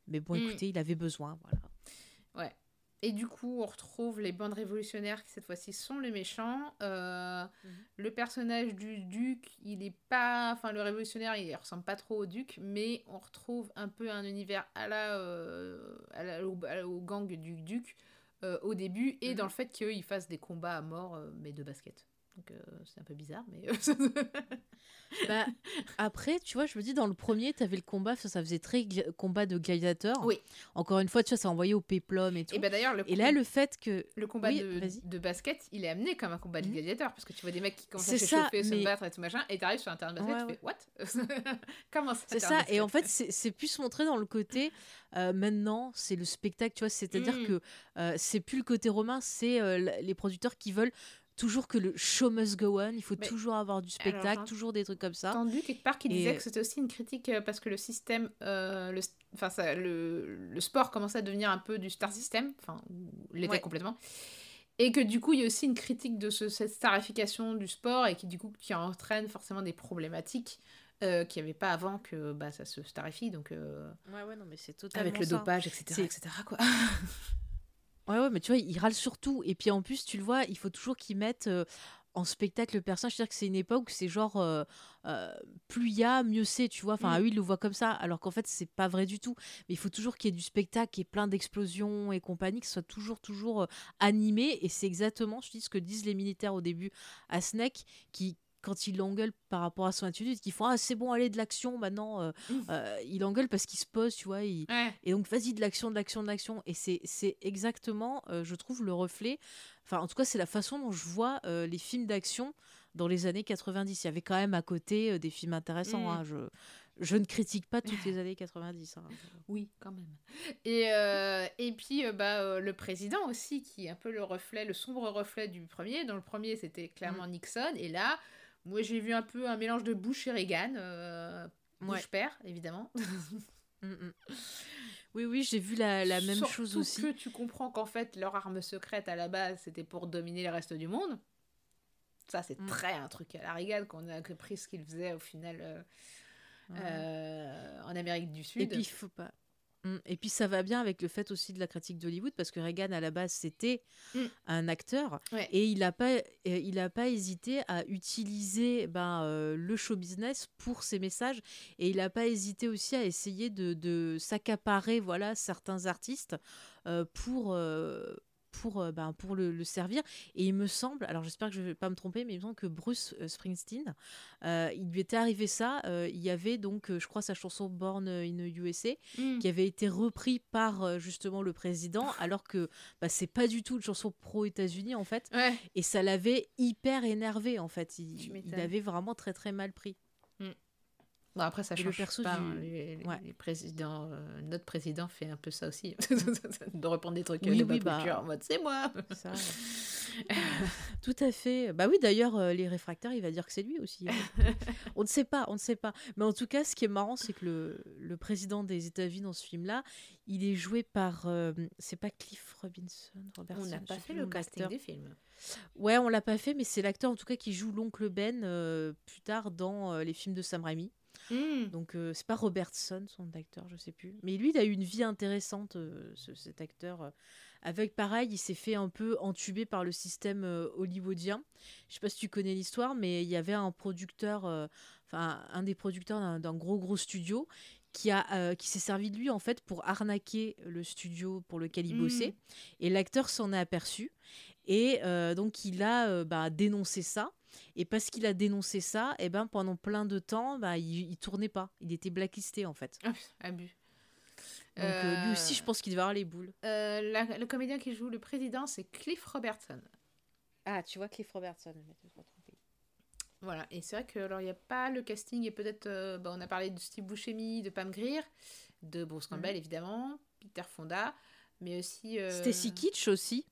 Mais bon,
Mm.
écoutez, il avait besoin, voilà.
Ouais. Et du coup, on retrouve les bandes révolutionnaires qui cette fois-ci sont les méchants. Euh,
Mhm.
Le personnage du duc, il est pas, enfin le révolutionnaire, il ressemble pas trop au duc, mais on retrouve un peu un univers à la, euh, à la- au, gang du duc euh, au début et
Mhm.
dans le fait qu'ils fassent des combats à mort, mais de basket. Donc euh, c'est un peu bizarre, mais
Bah, après, tu vois, je me dis, dans le premier, t'avais le combat, ça, ça faisait très combat de gladiateur.
Oui.
Encore une fois, tu vois, ça envoyé au péplum et tout.
et d'ailleurs le
Et là, le fait que.
le combat
Oui,
de, basket, il est amené comme un combat de
Mhm.
gladiateur parce que tu vois des mecs qui commencent à
C'est ça,
s'échauffer, se battre et tout machin, et t'arrives sur un terrain de basket,
Ouais,
tu fais what? Comment ça
C'est ça, et en fait, c'est plus montré dans le côté euh, maintenant, c'est le spectacle, tu vois, c'est-à-dire
Mm.
que euh, c'est plus le côté romain, c'est les producteurs qui veulent toujours que le show must go on, il faut
Mais-
toujours avoir du spectacle, toujours des trucs comme ça.
entendu quelque part qui
Et-
disait que c'était aussi une critique euh, parce que le système, euh, le, enfin ça, le, le sport commençait à devenir un peu du star system, enfin ou l'était
Ouais.
complètement. Et que du coup, il y a aussi une critique de ce- cette starification du sport et qui du coup qui entraîne forcément des problématiques euh, qu'il n'y avait pas avant que bah, ça se starifie, donc euh,
Ouais, ouais, non, mais c'est totalement
avec le
ça.
dopage, etc., etc. Quoi.
Ouais, ouais, mais tu vois, il râle surtout. Et puis en plus, tu le vois, il faut toujours qu'ils mettent euh, en spectacle le personnage. C'est-à-dire que c'est une époque où c'est genre, euh, euh, plus il y a, mieux c'est, tu vois. Enfin,
Mm.
ah oui, il le voit comme ça, alors qu'en fait, c'est pas vrai du tout. Mais il faut toujours qu'il y ait du spectacle et plein d'explosions et compagnie, que ce soit toujours, toujours animé. Et c'est exactement, je dis, ce que disent les militaires au début à Snake, qui. Quand il l'engueule par rapport à son attitude, qui font Ah, c'est bon, allez, de l'action maintenant. euh,
Mm.
euh, il engueule parce qu'il se pose, tu vois. Il,
Ouais.
et donc, vas-y, de l'action, de l'action, de l'action. Et c'est c'est exactement, euh, je trouve, le reflet. Enfin, en tout cas, c'est la façon dont je vois les films d'action dans les années 90. Il y avait quand même à côté des films intéressants.
Mm.
hein. Je, je ne critique pas toutes les années 90. hein.
Oui, quand même. Et, euh, et puis, euh, bah, euh, le président aussi, qui est un peu le reflet, le sombre reflet du premier. Dans le premier, c'était clairement Nixon. Et là, moi, j'ai vu un peu un mélange de Bush et Reagan. Euh, Bush
Ouais.
père, évidemment.
Mm, mm. Oui, oui, j'ai vu la, la même
Surtout
chose aussi.
que tu comprends qu'en fait, leur arme secrète, à la base, c'était pour dominer le reste du monde. Ça, c'est
Mm.
très un truc à la Reagan, qu'on a compris ce qu'il faisait au final euh,
Ouais.
euh, en Amérique du Sud.
Et puis, il faut pas. Mm. Et puis ça va bien avec le fait aussi de la critique d'Hollywood parce que Reagan à la base c'était
Mm.
un acteur
Ouais.
et il n'a pas euh, il a pas hésité à utiliser ben, euh, le show business pour ses messages et il n'a pas hésité aussi à essayer de, de s'accaparer voilà certains artistes euh, pour euh, pour, euh, ben, pour le, le servir. Et il me semble, alors j'espère que je ne vais pas me tromper, mais il me semble que Bruce euh, Springsteen, euh, il lui était arrivé ça. il y avait donc, je crois, sa chanson Born in USA,
Mm.
qui avait été repris par justement le président, alors que bah, c'est pas du tout une chanson pro-États-Unis en fait.
Ouais.
Et ça l'avait hyper énervé en fait. Il, il avait vraiment très très mal pris.
Bon, après, ça
Et le
change
perso
pas.
du-
hein, les, les-
Ouais.
les présidents, euh, notre président fait un peu ça aussi. de reprendre des trucs
Oui,
de
oui, bah.
en mode c'est moi.
Ça, tout à fait. Bah oui, d'ailleurs, euh, les réfractaires, il va dire que c'est lui aussi. hein. on ne sait pas, on ne sait pas. Mais en tout cas, ce qui est marrant, c'est que le, le président des États-Unis dans ce film-là, il est joué par. euh, c'est pas Cliff Robinson, Robertson,
On n'a pas fait le casting des films.
Ouais, on l'a pas fait, mais c'est l'acteur en tout cas qui joue l'oncle Ben plus tard dans les films de Sam Raimi.
Mm.
Donc euh, c'est pas Robertson, son acteur, je sais plus. Mais lui, il a eu une vie intéressante, euh, ce- cet acteur. euh, avec pareil, il s'est fait un peu entuber par le système hollywoodien. Je sais pas si tu connais l'histoire, mais il y avait un producteur, enfin un des producteurs d'un- gros gros studio qui a qui s'est servi de lui en fait pour arnaquer le studio pour lequel il
Mm.
bossait. Et l'acteur s'en est aperçu et donc il a bah, dénoncé ça. Et parce qu'il a dénoncé ça, et ben pendant plein de temps, bah, il, il tournait pas. Il était blacklisté en fait.
Ah, abus.
Donc euh, lui
Euh,
aussi, je pense qu'il devait avoir les boules.
euh, la- le comédien qui joue le président, c'est Cliff Robertson.
Ah, tu vois Cliff Robertson.
Voilà, et c'est vrai que alors il n'y a pas le casting, et peut-être, euh, bah, on a parlé de Steve Buscemi, de Pam Grier, de Bruce Campbell évidemment, Peter Fonda, mais aussi. euh,
Stacy Kitsch aussi,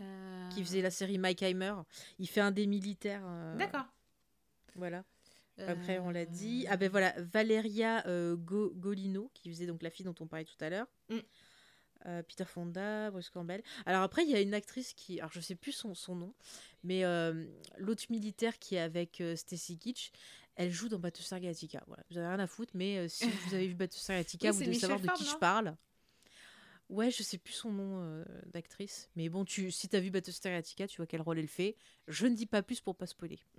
euh,
qui faisait la série Mike Heimer. Il fait un des militaires. euh,
D'accord.
Voilà. Après, on l'a dit. Ah ben voilà, Valeria euh, Go- Golino, qui faisait donc la fille dont on parlait tout à l'heure.
Mm.
Euh, Peter Fonda, Bruce Campbell. Alors après, il y a une actrice qui, alors je sais plus son, son nom, mais euh, l'autre militaire qui est avec euh, Stacy Kitsch, elle joue dans Battlestar Galactica. Voilà, vous avez rien à foutre, mais si vous avez vu Battlestar Galactica,
Oui,
vous devez savoir de qui je parle. Ouais, je sais plus son nom euh, d'actrice, mais bon, tu, si t'as vu Battlestar Galactica, tu vois quel rôle elle fait. Je ne dis pas plus pour pas spoiler.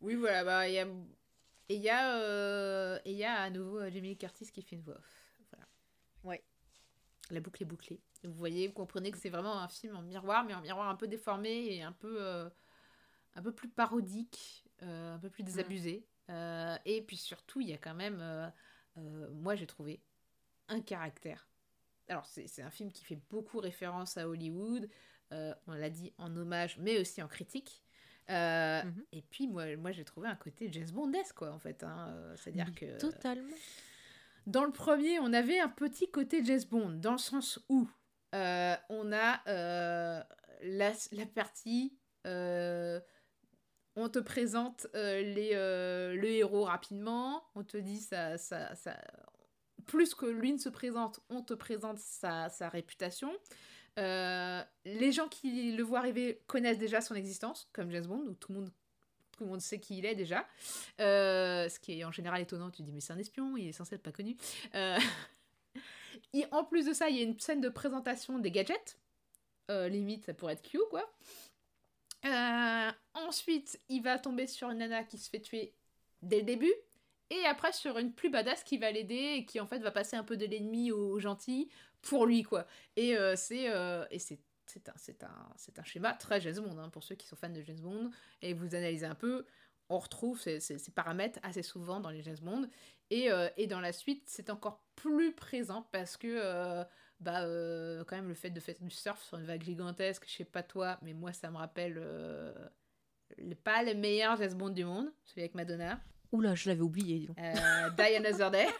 oui, voilà, bah, il y a. Et il y, a, euh, et il y a à nouveau euh, Jamie Curtis qui fait une voix off. Voilà.
Ouais.
La boucle est bouclée. Vous voyez, vous comprenez que c'est vraiment un film en miroir, mais en miroir un peu déformé et un peu, euh, un peu plus parodique, euh, un peu plus désabusé. Euh, et puis surtout, il y a quand même, euh, euh, moi j'ai trouvé, un caractère. Alors c'est un film qui fait beaucoup référence à Hollywood, euh, on l'a dit en hommage, mais aussi en critique. Euh,
Mhm.
Et puis moi, moi j'ai trouvé un côté James Bondesque quoi en fait. hein. C'est-à-dire que
Totalement.
dans le premier, on avait un petit côté James Bond, dans le sens où euh, on a euh, la, la partie. euh, on te présente les, le héros rapidement, on te dit ça, ça, ça, plus que lui ne se présente, on te présente sa, sa réputation. Euh, les gens qui le voient arriver connaissent déjà son existence, comme James Bond, où tout le monde, tout le monde sait qui il est déjà. Euh, ce qui est en général étonnant, tu dis mais c'est un espion, il est censé être pas connu. Euh, et en plus de ça, il y a une scène de présentation des gadgets. Limite, ça pourrait être Q, quoi. Ensuite, il va tomber sur une nana qui se fait tuer dès le début. Et après, sur une plus badass qui va l'aider et qui en fait va passer un peu de l'ennemi au gentil pour lui, quoi. Et euh, c'est euh, et c'est c'est un, c'est un, c'est un schéma très James Bond, hein, pour ceux qui sont fans de James Bond. Et vous analysez un peu, on retrouve ces, paramètres assez souvent dans les James Bond. Et, euh, et dans la suite, c'est encore plus présent parce que, bah, quand même, le fait de faire du surf sur une vague gigantesque, je sais pas toi, mais moi, ça me rappelle le- pas le meilleur James Bond du monde, celui avec Madonna.
Oula, je l'avais oublié. dis donc.
Euh, Die Another Day.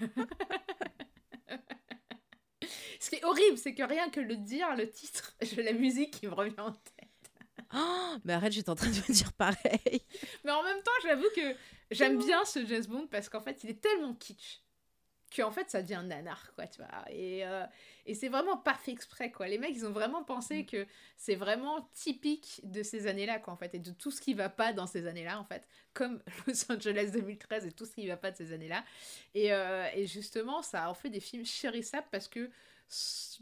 Ce qui est horrible, c'est que rien que le dire, le titre, j'ai la musique qui me revient en tête.
Oh, mais arrête, j'étais en train de me dire pareil.
Mais en même temps, j'avoue que j'aime bien ce James Bond parce qu'en fait, il est tellement kitsch qu'en fait, ça devient nanar, quoi, tu vois. Et, euh, et c'est vraiment pas fait exprès, quoi. Les mecs, ils ont vraiment pensé que c'est vraiment typique de ces années-là, quoi, en fait, et de tout ce qui va pas dans ces années-là, en fait, comme Los Angeles 2013 et tout ce qui va pas de ces années-là. Et, euh, et justement, ça en fait des films chérissables parce que,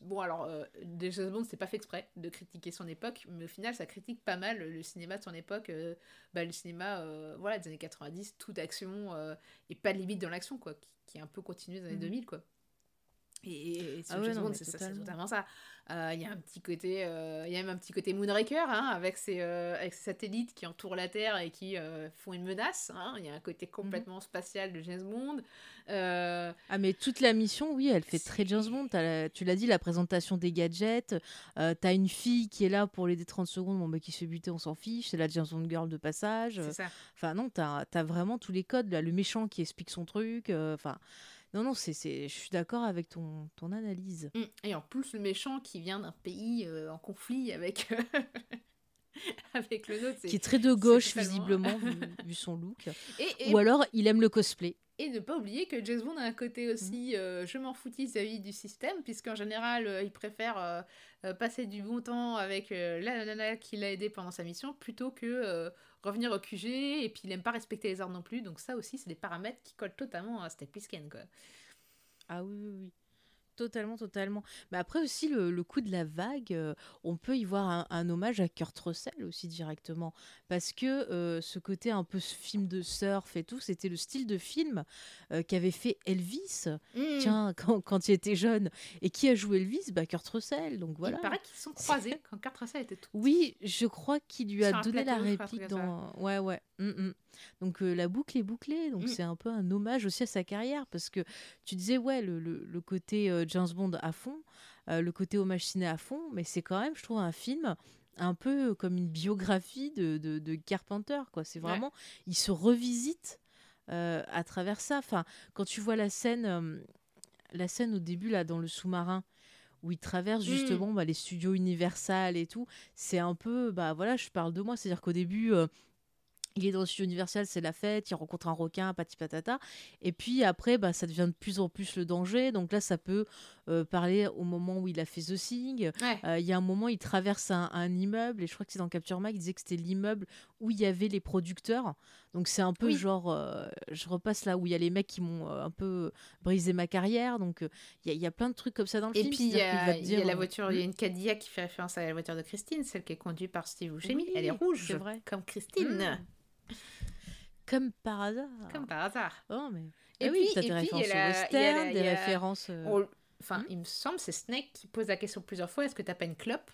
bon, alors, euh, James Bond, c'est pas fait exprès de critiquer son époque, mais au final, ça critique pas mal le cinéma de son époque, euh, bah, le cinéma, euh, voilà, des années 90, toute action euh, et pas de limite dans l'action, quoi, qui, qui est un peu continué dans les
Mhm.
2000, quoi. Et, et,
Ah ouais,
c'est
totalement.
ça. Euh, Il y a un petit côté, euh, y a même un petit côté Moonraker, hein, avec ses, euh, avec ses satellites qui entourent la Terre et qui font une menace. hein. Il y a un côté complètement spatial de James Bond.
Ah, mais toute la mission, oui, elle fait très James Bond. La- tu l'as dit, la présentation des gadgets. T'as une fille qui est là pour l'aider 30 secondes, bon, bah, qui se fait buter, on s'en fiche. C'est la James Bond girl de passage.
ça.
Enfin, non, t'as as vraiment tous les codes. Là, le méchant qui explique son truc. Enfin, non, non, c'est, je suis d'accord avec ton, ton analyse.
Mm. Et en plus, le méchant qui vient d'un pays euh, en conflit avec, avec le nôtre.
Qui est très de gauche, visiblement, vu, vu son look.
Et, et
Ou alors, il aime le cosplay.
Et ne pas oublier que James Bond a un côté aussi euh, je m'en foutis vis-à-vis du système, puisqu'en général, euh, il préfère euh, passer du bon temps avec la nana qui l'a aidé pendant sa mission, plutôt que revenir au QG, et puis il aime pas respecter les ordres non plus, donc ça aussi, c'est des paramètres qui collent totalement à Step quoi.
Ah oui, oui, oui. Totalement, totalement. Mais après aussi, le, le coup de la vague, euh, on peut y voir un, un hommage à Kurt Russell aussi directement. Parce que euh, ce côté un peu film de surf et tout, c'était le style de film euh, qu'avait fait Elvis,
Mm.
tiens, quand, quand il était jeune. Et qui a joué Elvis? Bah, Kurt Russell, donc voilà.
Il paraît qu'ils se sont croisés quand Kurt Russell était tout.
Oui, je crois qu'il lui a
Sur
donné la réplique dans. Ouais, ouais. Mm, mm. Donc euh, la boucle est bouclée. Donc
Mm.
c'est un peu un hommage aussi à sa carrière parce que tu disais ouais le, le- le côté euh, James Bond à fond, euh, le côté hommage ciné à fond, mais c'est quand même je trouve un film un peu comme une biographie de, de, de Carpenter quoi. C'est
Ouais.
vraiment il se revisite à travers ça. Enfin quand tu vois la scène la scène au début là dans le sous-marin où il traverse
Mm.
justement bah, les studios Universal et tout, c'est un peu, bah voilà, je parle de moi, c'est-à-dire qu'au début, euh, il est dans le studio Universal, c'est la fête, il rencontre un requin, pati patata, et puis après, bah, ça devient de plus en plus le danger, donc là, ça peut euh, parler au moment où il a fait The Thing,
Ouais.
euh, il y a un moment, il traverse un, un immeuble, et je crois que c'est dans Capture Mag, il disait que c'était l'immeuble où il y avait les producteurs. Donc c'est un peu
Oui.
genre, euh, je repasse là où il y a les mecs qui m'ont un peu brisé ma carrière. Donc il y, a- il y a plein de trucs comme ça dans le
Et
film.
puis il y, a,
te
il y a
dire,
la voiture, il y a une Cadillac qui fait référence à la voiture de Christine, celle qui est conduite par Steve Buscemi.
Oui,
Elle est rouge,
vrai.
comme Christine,
Mm. Comme par hasard.
comme par hasard.
Oh, mais...
Et
Ah oui,
puis- et
des références
la-
western,
la-
des
a-
références... euh,
On- Enfin,
Hmm.
il me semble, c'est Snake qui pose la question plusieurs fois est-ce que t'as pas une clope?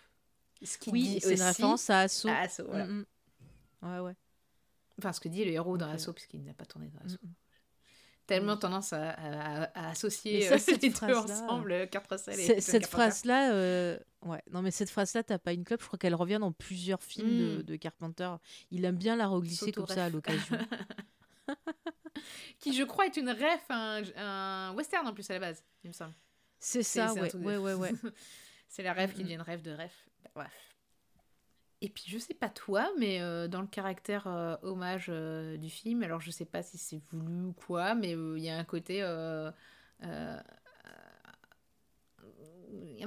Ce qui
Oui, c'est une référence à Assaut.
à voilà.
Mm, mm. Ouais, ouais.
Enfin, ce que dit le héros dans
Ok.
Assaut, puisqu'il n'a pas tourné dans
mm.
Tellement tendance à, à- à associer
Mais ça,
euh,
cette
les deux ensemble, Kurt Russell et
Cette phrase-là, euh, ouais, non mais cette phrase-là, t'as pas une clope. Je crois qu'elle revient dans plusieurs films de,
Mm.
de Carpenter. Il aime bien la reglisser comme ça à l'occasion.
Qui, je crois, est une ref, un, un western en plus à la base, il me semble.
C'est ça, ouais, ouais, ouais, ouais.
C'est la rêve qui
Mm, mm.
devient une rêve de rêve. Bah, bref. Et puis, je sais pas toi, mais euh, dans le caractère euh, hommage euh, du film, alors je sais pas si c'est voulu ou quoi, mais il y a un côté. un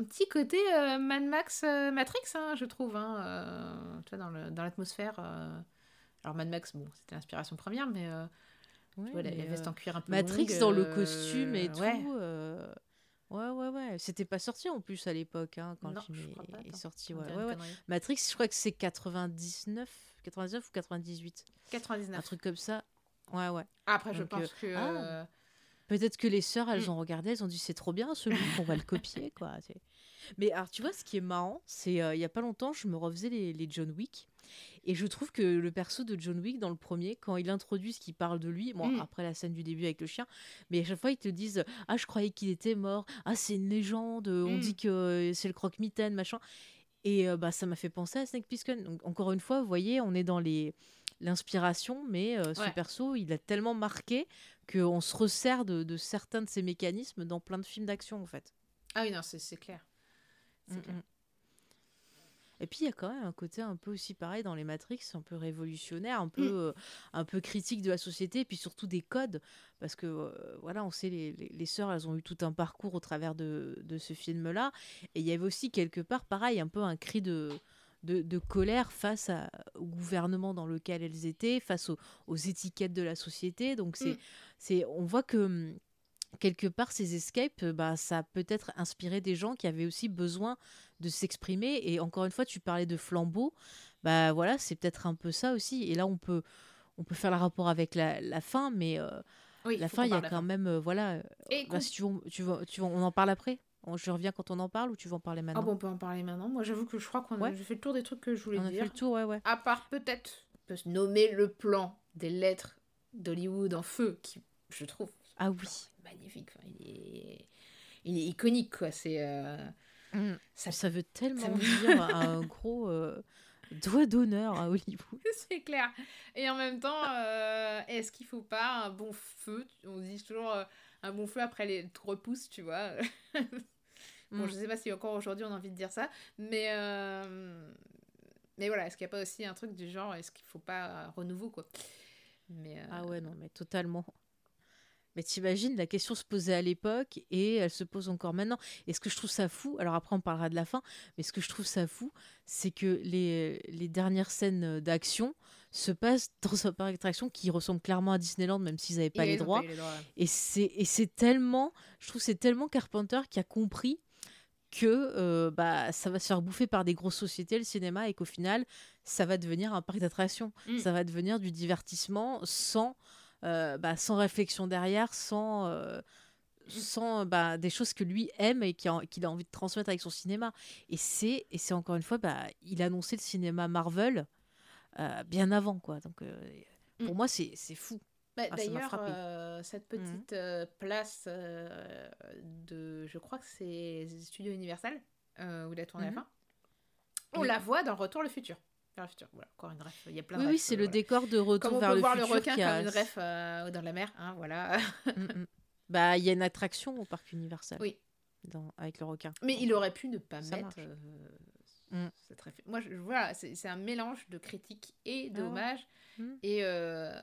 petit côté Mad Max Matrix, hein, je trouve, hein, tu vois, dans le- dans l'atmosphère. euh. Alors Mad Max, bon, c'était l'inspiration première, mais euh, tu vois, la, veste en cuir un peu
Matrix
longue,
dans le costume et tout.
ouais.
euh, Ouais, ouais, ouais. C'était pas sorti en plus à l'époque, hein, quand
Non,
le film est,
pas,
est
attends,
sorti. Ouais, ouais, ouais. Matrix, je crois que c'est 99, 99 ou 98. Un
99.
truc comme ça. Ouais, ouais.
Après, je pense que.
ah.
euh,
Peut-être que les sœurs, elles
Mm.
ont regardé, elles ont dit c'est trop bien celui qu'on va le copier, quoi. Mais alors, tu vois, ce qui est marrant, c'est euh, il y a pas longtemps, je me refaisais les, les John Wick. Et je trouve que le perso de John Wick, dans le premier, quand il introduit ce qui parle de lui, bon,
Mm.
après la scène du début avec le chien, mais à chaque fois, ils te disent Ah, je croyais qu'il était mort. Ah, c'est une légende. On
Mm.
dit que euh, c'est le croque-mitaine, machin. Et euh, bah, ça m'a fait penser à Snake Plissken. Donc, encore une fois, vous voyez, on est dans les l'inspiration, mais euh, ce
Ouais.
perso, il a tellement marqué qu'on se resserre de, de certains de ses mécanismes dans plein de films d'action, en fait.
Ah oui, non, c'est clair. C'est
Mm,
clair.
Et puis il y a quand même un côté un peu aussi pareil dans les Matrix, un peu révolutionnaire, un peu,
Mm.
euh, un peu critique de la société, et puis surtout des codes, parce que euh, voilà, on sait les, les, les sœurs, elles ont eu tout un parcours au travers de, de ce film-là, et il y avait aussi quelque part pareil, un peu un cri de, de, de colère face à- au gouvernement dans lequel elles étaient, face aux, aux étiquettes de la société. Donc c'est,
Mm.
c'est, on voit que hum, quelque part ces escapes, euh, bah, ça a peut-être inspiré des gens qui avaient aussi besoin de s'exprimer. Et encore une fois, tu parlais de flambeau, bah voilà, c'est peut-être un peu ça aussi. Et là, on peut, on peut faire le rapport avec la, la fin, mais euh,
Oui,
la fin, il y a quand
fin.
même, euh, voilà.
Et
bah, si tu veux, tu veux, tu veux- on en parle après? On- Je reviens quand on en parle ou tu veux en parler
Ah
maintenant?
bon, on peut en parler maintenant. Moi, j'avoue que je crois qu'on a
Ouais.
j'ai fait le tour des trucs que je voulais
On a
dire.
fait le tour, ouais, ouais.
À part peut-être, peut se nommer le plan des lettres d'Hollywood en feu, qui, je trouve,
Ah oui.
Magnifique. Enfin, il, est... il est iconique, quoi. C'est. euh, Ça,
Ça veut tellement
ça veut-
dire un gros euh, doigt d'honneur à Hollywood.
c'est clair. Et en même temps, euh, est-ce qu'il faut pas un bon feu? On dit toujours euh, un bon feu après les tout repousse, tu vois. bon,
Mm.
je sais pas si encore aujourd'hui on a envie de dire ça, mais euh, mais voilà, est-ce qu'il n'y a pas aussi un truc du genre, est-ce qu'il faut pas un renouveau quoi? Mais euh,
Ah ouais, non, mais totalement. Mais t'imagines, la question se posait à l'époque et elle se pose encore maintenant. Et ce que je trouve ça fou, alors après on parlera de la fin, mais ce que je trouve ça fou, c'est que les, les dernières scènes d'action se passent dans un parc d'attractions qui ressemble clairement à Disneyland, même s'ils n'avaient pas les droits.
les droits.
Et c'est tellement, je trouve c'est tellement Carpenter qui a compris que euh, bah ça va se faire bouffer par des grosses sociétés le cinéma et qu'au final ça va devenir un parc d'attractions,
Mm.
ça va devenir du divertissement sans bah, sans réflexion derrière, sans euh, sans bah, des choses que lui aime et a- qu'il a envie de transmettre avec son cinéma. Et c'est et c'est encore une fois, bah, il a annoncé le cinéma Marvel euh, bien avant quoi. Donc euh, pour
Mm.
moi c'est fou.
Bah,
Ah,
D'ailleurs, euh, cette
Mhm.
petite euh, place euh, de, je crois que c'est Studio Universal euh, où il a tourné
Mhm.
la fin. On
Oui.
la voit dans Retour le futur. Vers le futur. Voilà, encore une ref. Il y a plein de
Oui, oui, c'est
euh,
le
voilà.
décor de retour
Comme on
vers
peut
le
voir
futur
le requin
qui a-
comme une ref euh, dans la mer, hein, voilà.
Mm, mm. Bah, il y a une attraction au parc Universal.
Oui.
dans- avec le requin.
Mais il aurait pu ne pas
Ça
mettre euh,
Mm.
cette réfé- Moi, je, voilà, c'est un mélange de critique et
Ah ouais.
d'hommage.
Mm.
Et, euh,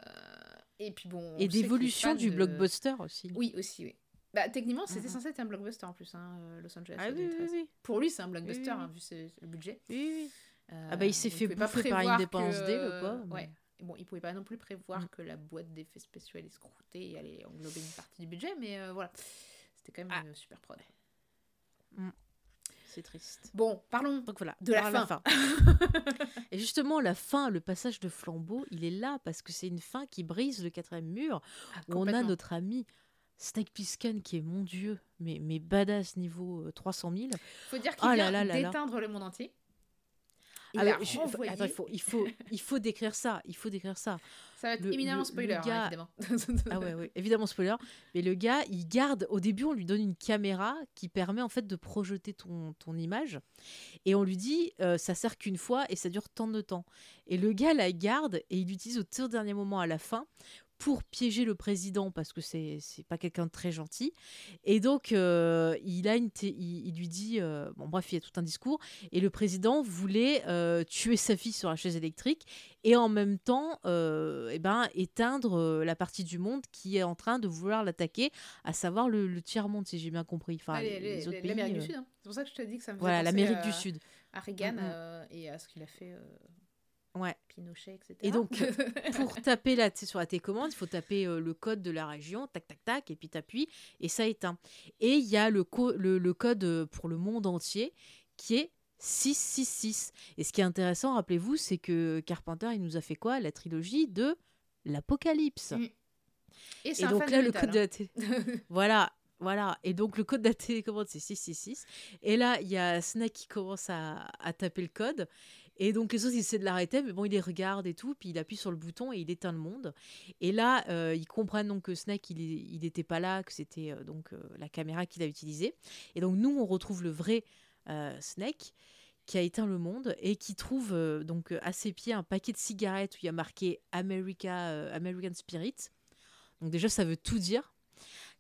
et puis bon. on
Et d'évolution du
de-
blockbuster aussi.
Oui, aussi, oui. Bah, techniquement, c'était censé être un blockbuster en plus, hein, euh, Los Angeles.
Ah
en
oui, oui,
2013.
oui.
Pour lui, c'est un blockbuster, hein, vu le budget.
oui, oui.
Euh,
Ah bah, il s'est fait bouffer par
prévoir
Independence
que-
Day, le pauvre,
Ouais. Bon, il pouvait pas non plus prévoir
Mm.
que la boîte d'effets spéciaux allait se croûter et allait englober une partie du budget, mais euh, voilà. C'était quand même
Ah.
une super prod.
C'est triste.
Bon, parlons
Donc voilà,
De la fin.
Et justement, la fin, le passage de flambeau, il est là parce que c'est une fin qui brise le quatrième mur,
Ah,
où on a notre ami Snake Plissken qui est, mon Dieu, mais, mais badass niveau euh, 300 000.
faut dire qu'il
Oh
vient
là là là.
d'éteindre le monde entier. Il
Alors,
a
je-
renvoyé-
attends, il faut, il, faut, il faut décrire ça, il faut décrire ça.
Ça va être
le-
éminemment
le-
spoiler,
le
hein, évidemment.
Ah ouais, ouais, évidemment spoiler. Mais le gars, il garde. Au début, on lui donne une caméra qui permet en fait de projeter ton, ton image. Et on lui dit, euh, ça sert qu'une fois et ça dure tant de temps. Et le gars la garde et il l'utilise au tout dernier moment à la fin pour piéger le président parce que c'est c'est pas quelqu'un de très gentil et donc euh, il a une il, il lui dit euh, bon bref il y a tout un discours et le président voulait euh, tuer sa fille sur la chaise électrique et en même temps eh ben éteindre la partie du monde qui est en train de vouloir l'attaquer à savoir le, le tiers monde si j'ai bien compris enfin
l'Amérique du Sud. hein. C'est pour ça que je te dis que ça me
voilà l'Amérique
à-
du Sud
à Reagan
Mm, mm.
et à ce qu'il a fait
ouais
Pinochet, etc.
Et donc, pour taper la, sur la télécommande, il faut taper euh, le code de la région, tac, tac, tac, et puis t'appuies, et ça éteint. Et il y a le, co- le, le code euh, pour le monde entier qui est 666. Et ce qui est intéressant, rappelez-vous, c'est que Carpenter, il nous a fait quoi La trilogie de l'Apocalypse.
Mm. et
donc là, le code de
hein.
la télé... voilà, voilà. Et donc le code de la télécommande, c'est 666. Et là, il y a Snake qui commence à, à taper le code. Et donc les autres, ils essaient de l'arrêter, mais bon, il les regarde et tout. Puis il appuie sur le bouton et il éteint le monde. Et là, euh, ils comprennent donc que Snake, il n'était pas là, que c'était euh, donc euh, la caméra qu'il a utilisée. Et donc nous, on retrouve le vrai Snake qui a éteint le monde et qui trouve donc à ses pieds un paquet de cigarettes où il y a marqué America, American Spirit. Donc déjà, ça veut tout dire.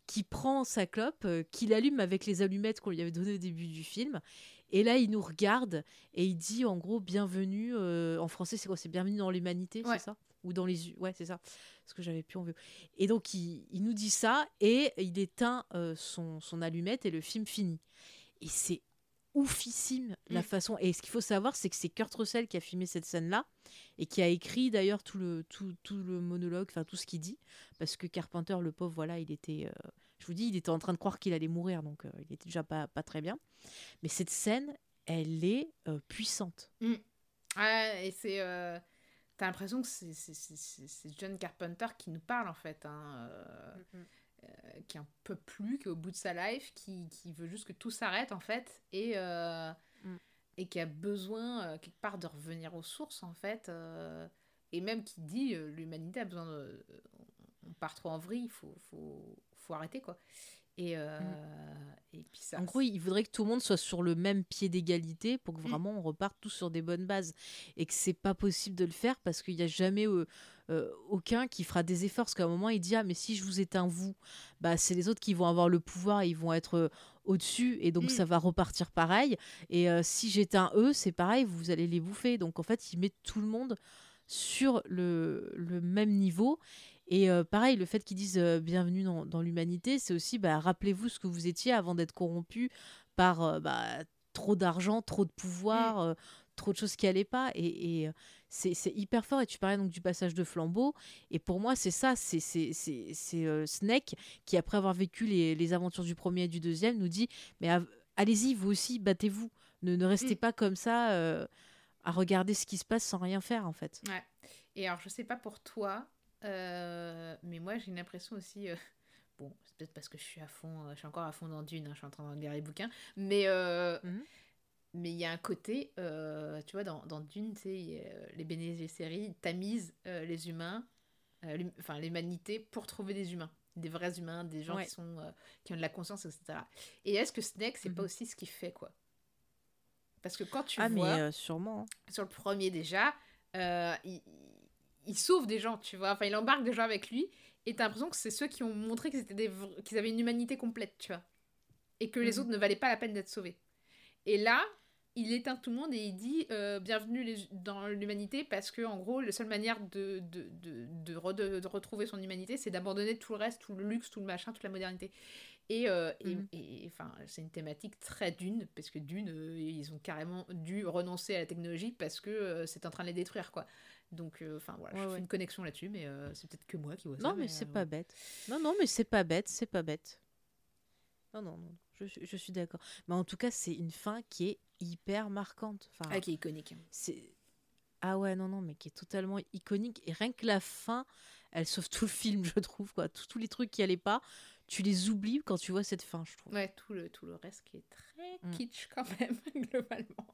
Qui prend sa clope, euh, qui l'allume avec les allumettes qu'on lui avait données au début du film. Et là, il nous regarde et il dit en gros bienvenue. euh, en français, c'est quoi? C'est bienvenue dans l'humanité,
Ouais.
c'est ça? Ou dans les. Ouais, c'est ça. Ce que j'avais plus en vue. Et donc, il, il nous dit ça et il éteint euh, son, son allumette et le film finit. Et c'est oufissime la
Mm.
façon. Et ce qu'il faut savoir, c'est que c'est Kurt Russell qui a filmé cette scène-là et qui a écrit d'ailleurs tout le, tout, tout le monologue, enfin tout ce qu'il dit. Parce que Carpenter, le pauvre, voilà, il était. euh, je vous dis, il était en train de croire qu'il allait mourir, donc euh, il était déjà pas, pas très bien. Mais cette scène, elle est euh, puissante.
Ouais, et c'est. euh, T'as l'impression que c'est- c'est c'est- c'est- c'est John Carpenter qui nous parle en fait, hein, euh, qui en peut plus, qui est au bout de sa life, qui, qui veut juste que tout s'arrête en fait, et,
Mm.
et qui a besoin quelque part de revenir aux sources en fait, et même qui dit l'humanité a besoin de. On part trop en vrille, il faut, faut, faut arrêter quoi. Et, euh, et puis ça.
En gros, il voudrait que tout le monde soit sur le même pied d'égalité pour que
Mm.
vraiment on reparte tous sur des bonnes bases. Et que c'est pas possible de le faire parce qu'il n'y a jamais euh, euh, aucun qui fera des efforts. Parce qu'à un moment, il dit Ah, mais si je vous éteins vous, bah, c'est les autres qui vont avoir le pouvoir, ils vont être au-dessus et donc
Mm.
ça va repartir pareil. Et si j'éteins eux, c'est pareil, vous allez les bouffer. Donc en fait, il met tout le monde sur le, le même niveau. Et euh, pareil, le fait qu'ils disent euh, bienvenue dans, dans l'humanité, c'est aussi bah, rappelez-vous ce que vous étiez avant d'être corrompu par euh, bah, trop d'argent, trop de pouvoir, euh, trop de choses qui allaient pas. Et, et, c'est hyper fort. Et tu parlais donc du passage de flambeau. Et pour moi, c'est ça, c'est Snake qui, après avoir vécu les, les aventures du premier et du deuxième, nous dit mais allez-y, vous aussi, battez-vous. Ne, ne restez
Mm.
pas comme ça à regarder ce qui se passe sans rien faire, en fait.
Ouais. Et alors, je sais pas pour toi, euh, mais moi, j'ai une impression aussi. euh, Bon, c'est peut-être parce que je suis à fond, euh, je suis encore à fond dans Dune, hein, je suis en train de lire les bouquins. Mais euh,
Mhm.
mais il y a un côté, tu vois, dans, dans Dune, tu sais, les Bene Gesserit tamisent les humains, enfin l'humanité, pour trouver des humains. Des vrais humains, des gens
Ouais.
qui, sont, qui ont de la conscience, etc. Et est-ce que Snake, c'est pas
Mhm.
aussi ce qu'il fait, quoi? Parce que quand tu
ah,
vois
mais sûrement. hein.
sur le premier déjà, il, il- sauve des gens, tu vois. Enfin, il embarque des gens avec lui. Et t'as l'impression que c'est ceux qui ont montré qu'ils étaient des qu'ils avaient une humanité complète, tu vois. Et que les
Mhm.
autres ne valaient pas la peine d'être sauvés. Et là, il éteint tout le monde et il dit euh, bienvenue les- dans l'humanité parce que en gros la seule manière de, de, de, de, re- de- de retrouver son humanité c'est d'abandonner tout le reste tout le luxe tout le machin toute la modernité et euh, et- et enfin c'est une thématique très dune parce que dune euh, ils ont carrément dû renoncer à la technologie parce que euh, c'est en train de les détruire quoi donc euh, enfin voilà
Ouais,
je fais une connexion là-dessus mais euh, c'est peut-être que moi qui vois ça
Non, mais c'est
euh,
pas bête. Non, non, mais c'est pas bête, c'est pas bête. Non, non, non, je, suis- je suis d'accord. Mais en tout cas, c'est une fin qui est hyper marquante. Enfin,
ah, qui est iconique
c'est ah ouais, non, non, mais qui est totalement iconique. Et rien que la fin, elle sauve tout le film, je trouve. quoi. Tous, tous les trucs qui allaient pas, tu les oublies quand tu vois cette fin, je trouve.
ouais tout le tout le reste qui est très
Mm.
kitsch quand même globalement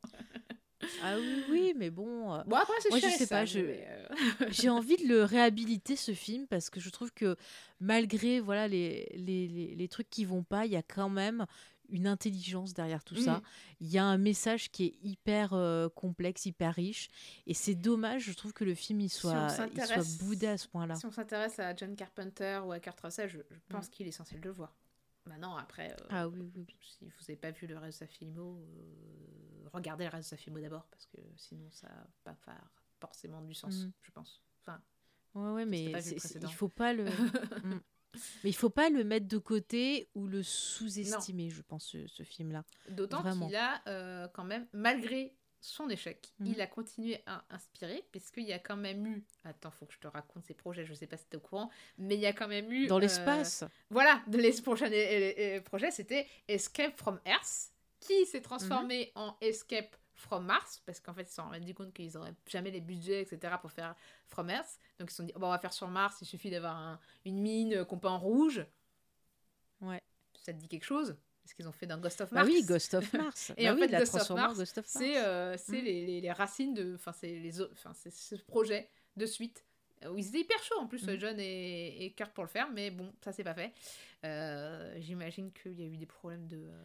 Ah oui, oui, mais bon. euh,
bon après c'est
Moi, je sais pas, je-
euh,
J'ai envie de le réhabiliter ce film parce que je trouve que malgré voilà les, les, les, les trucs qui vont pas, il y a quand même une intelligence derrière tout
Mm.
ça. Il y a un message qui est hyper euh, complexe, hyper riche. Et c'est dommage, je trouve que le film il soit, il soit boudé à ce point-là.
Si on s'intéresse à John Carpenter ou à Kurt Russell, je, je pense qu'il est censé le voir. Maintenant, après, euh,
Mm. Ah oui, oui, oui.
si vous n'avez pas vu le reste de sa filmo, euh, regardez le reste de sa filmo d'abord, parce que sinon ça va pas faire forcément du sens,
Mhm.
je pense. Enfin,
Ouais, ouais, mais il faut pas le. Mm. Mais il faut pas le mettre de côté ou le sous-estimer, je pense, ce, ce film-là.
D'autant qu'il a euh, quand même, malgré son échec,
Mhm.
il a continué à inspirer, puisqu'il y a quand même eu... Attends, faut que je te raconte ses projets, je sais pas si t'es au courant, mais il y a quand même eu...
Dans
euh,
l'espace.
Voilà, de les prochains euh, euh, projets, c'était Escape from Earth, qui s'est transformé
Mhm.
en Escape from Mars, parce qu'en fait, ils se sont rendus compte qu'ils n'auraient jamais les budgets, etc., pour faire From Earth. Donc, ils se sont dit, on va faire sur Mars, il suffit d'avoir un- une mine qu'on peint en rouge.
Ouais.
Ça te dit quelque chose? Ce qu'ils ont fait dans Ghost of
Bah
Mars.
oui, Ghost of Mars.
Et
Bah
en
oui,
fait,
l'a
Ghost of Mars,
Ghost of Mars.
C'est euh, c'est
Mm.
les, les- les racines de. Enfin, c'est les autres- enfin, c'est ce projet de suite. Où ils étaient hyper chauds en plus,
Mm.
John et, et Kurt pour le faire, mais bon, ça c'est pas fait. Euh, J'imagine qu'il y a eu des problèmes de, euh,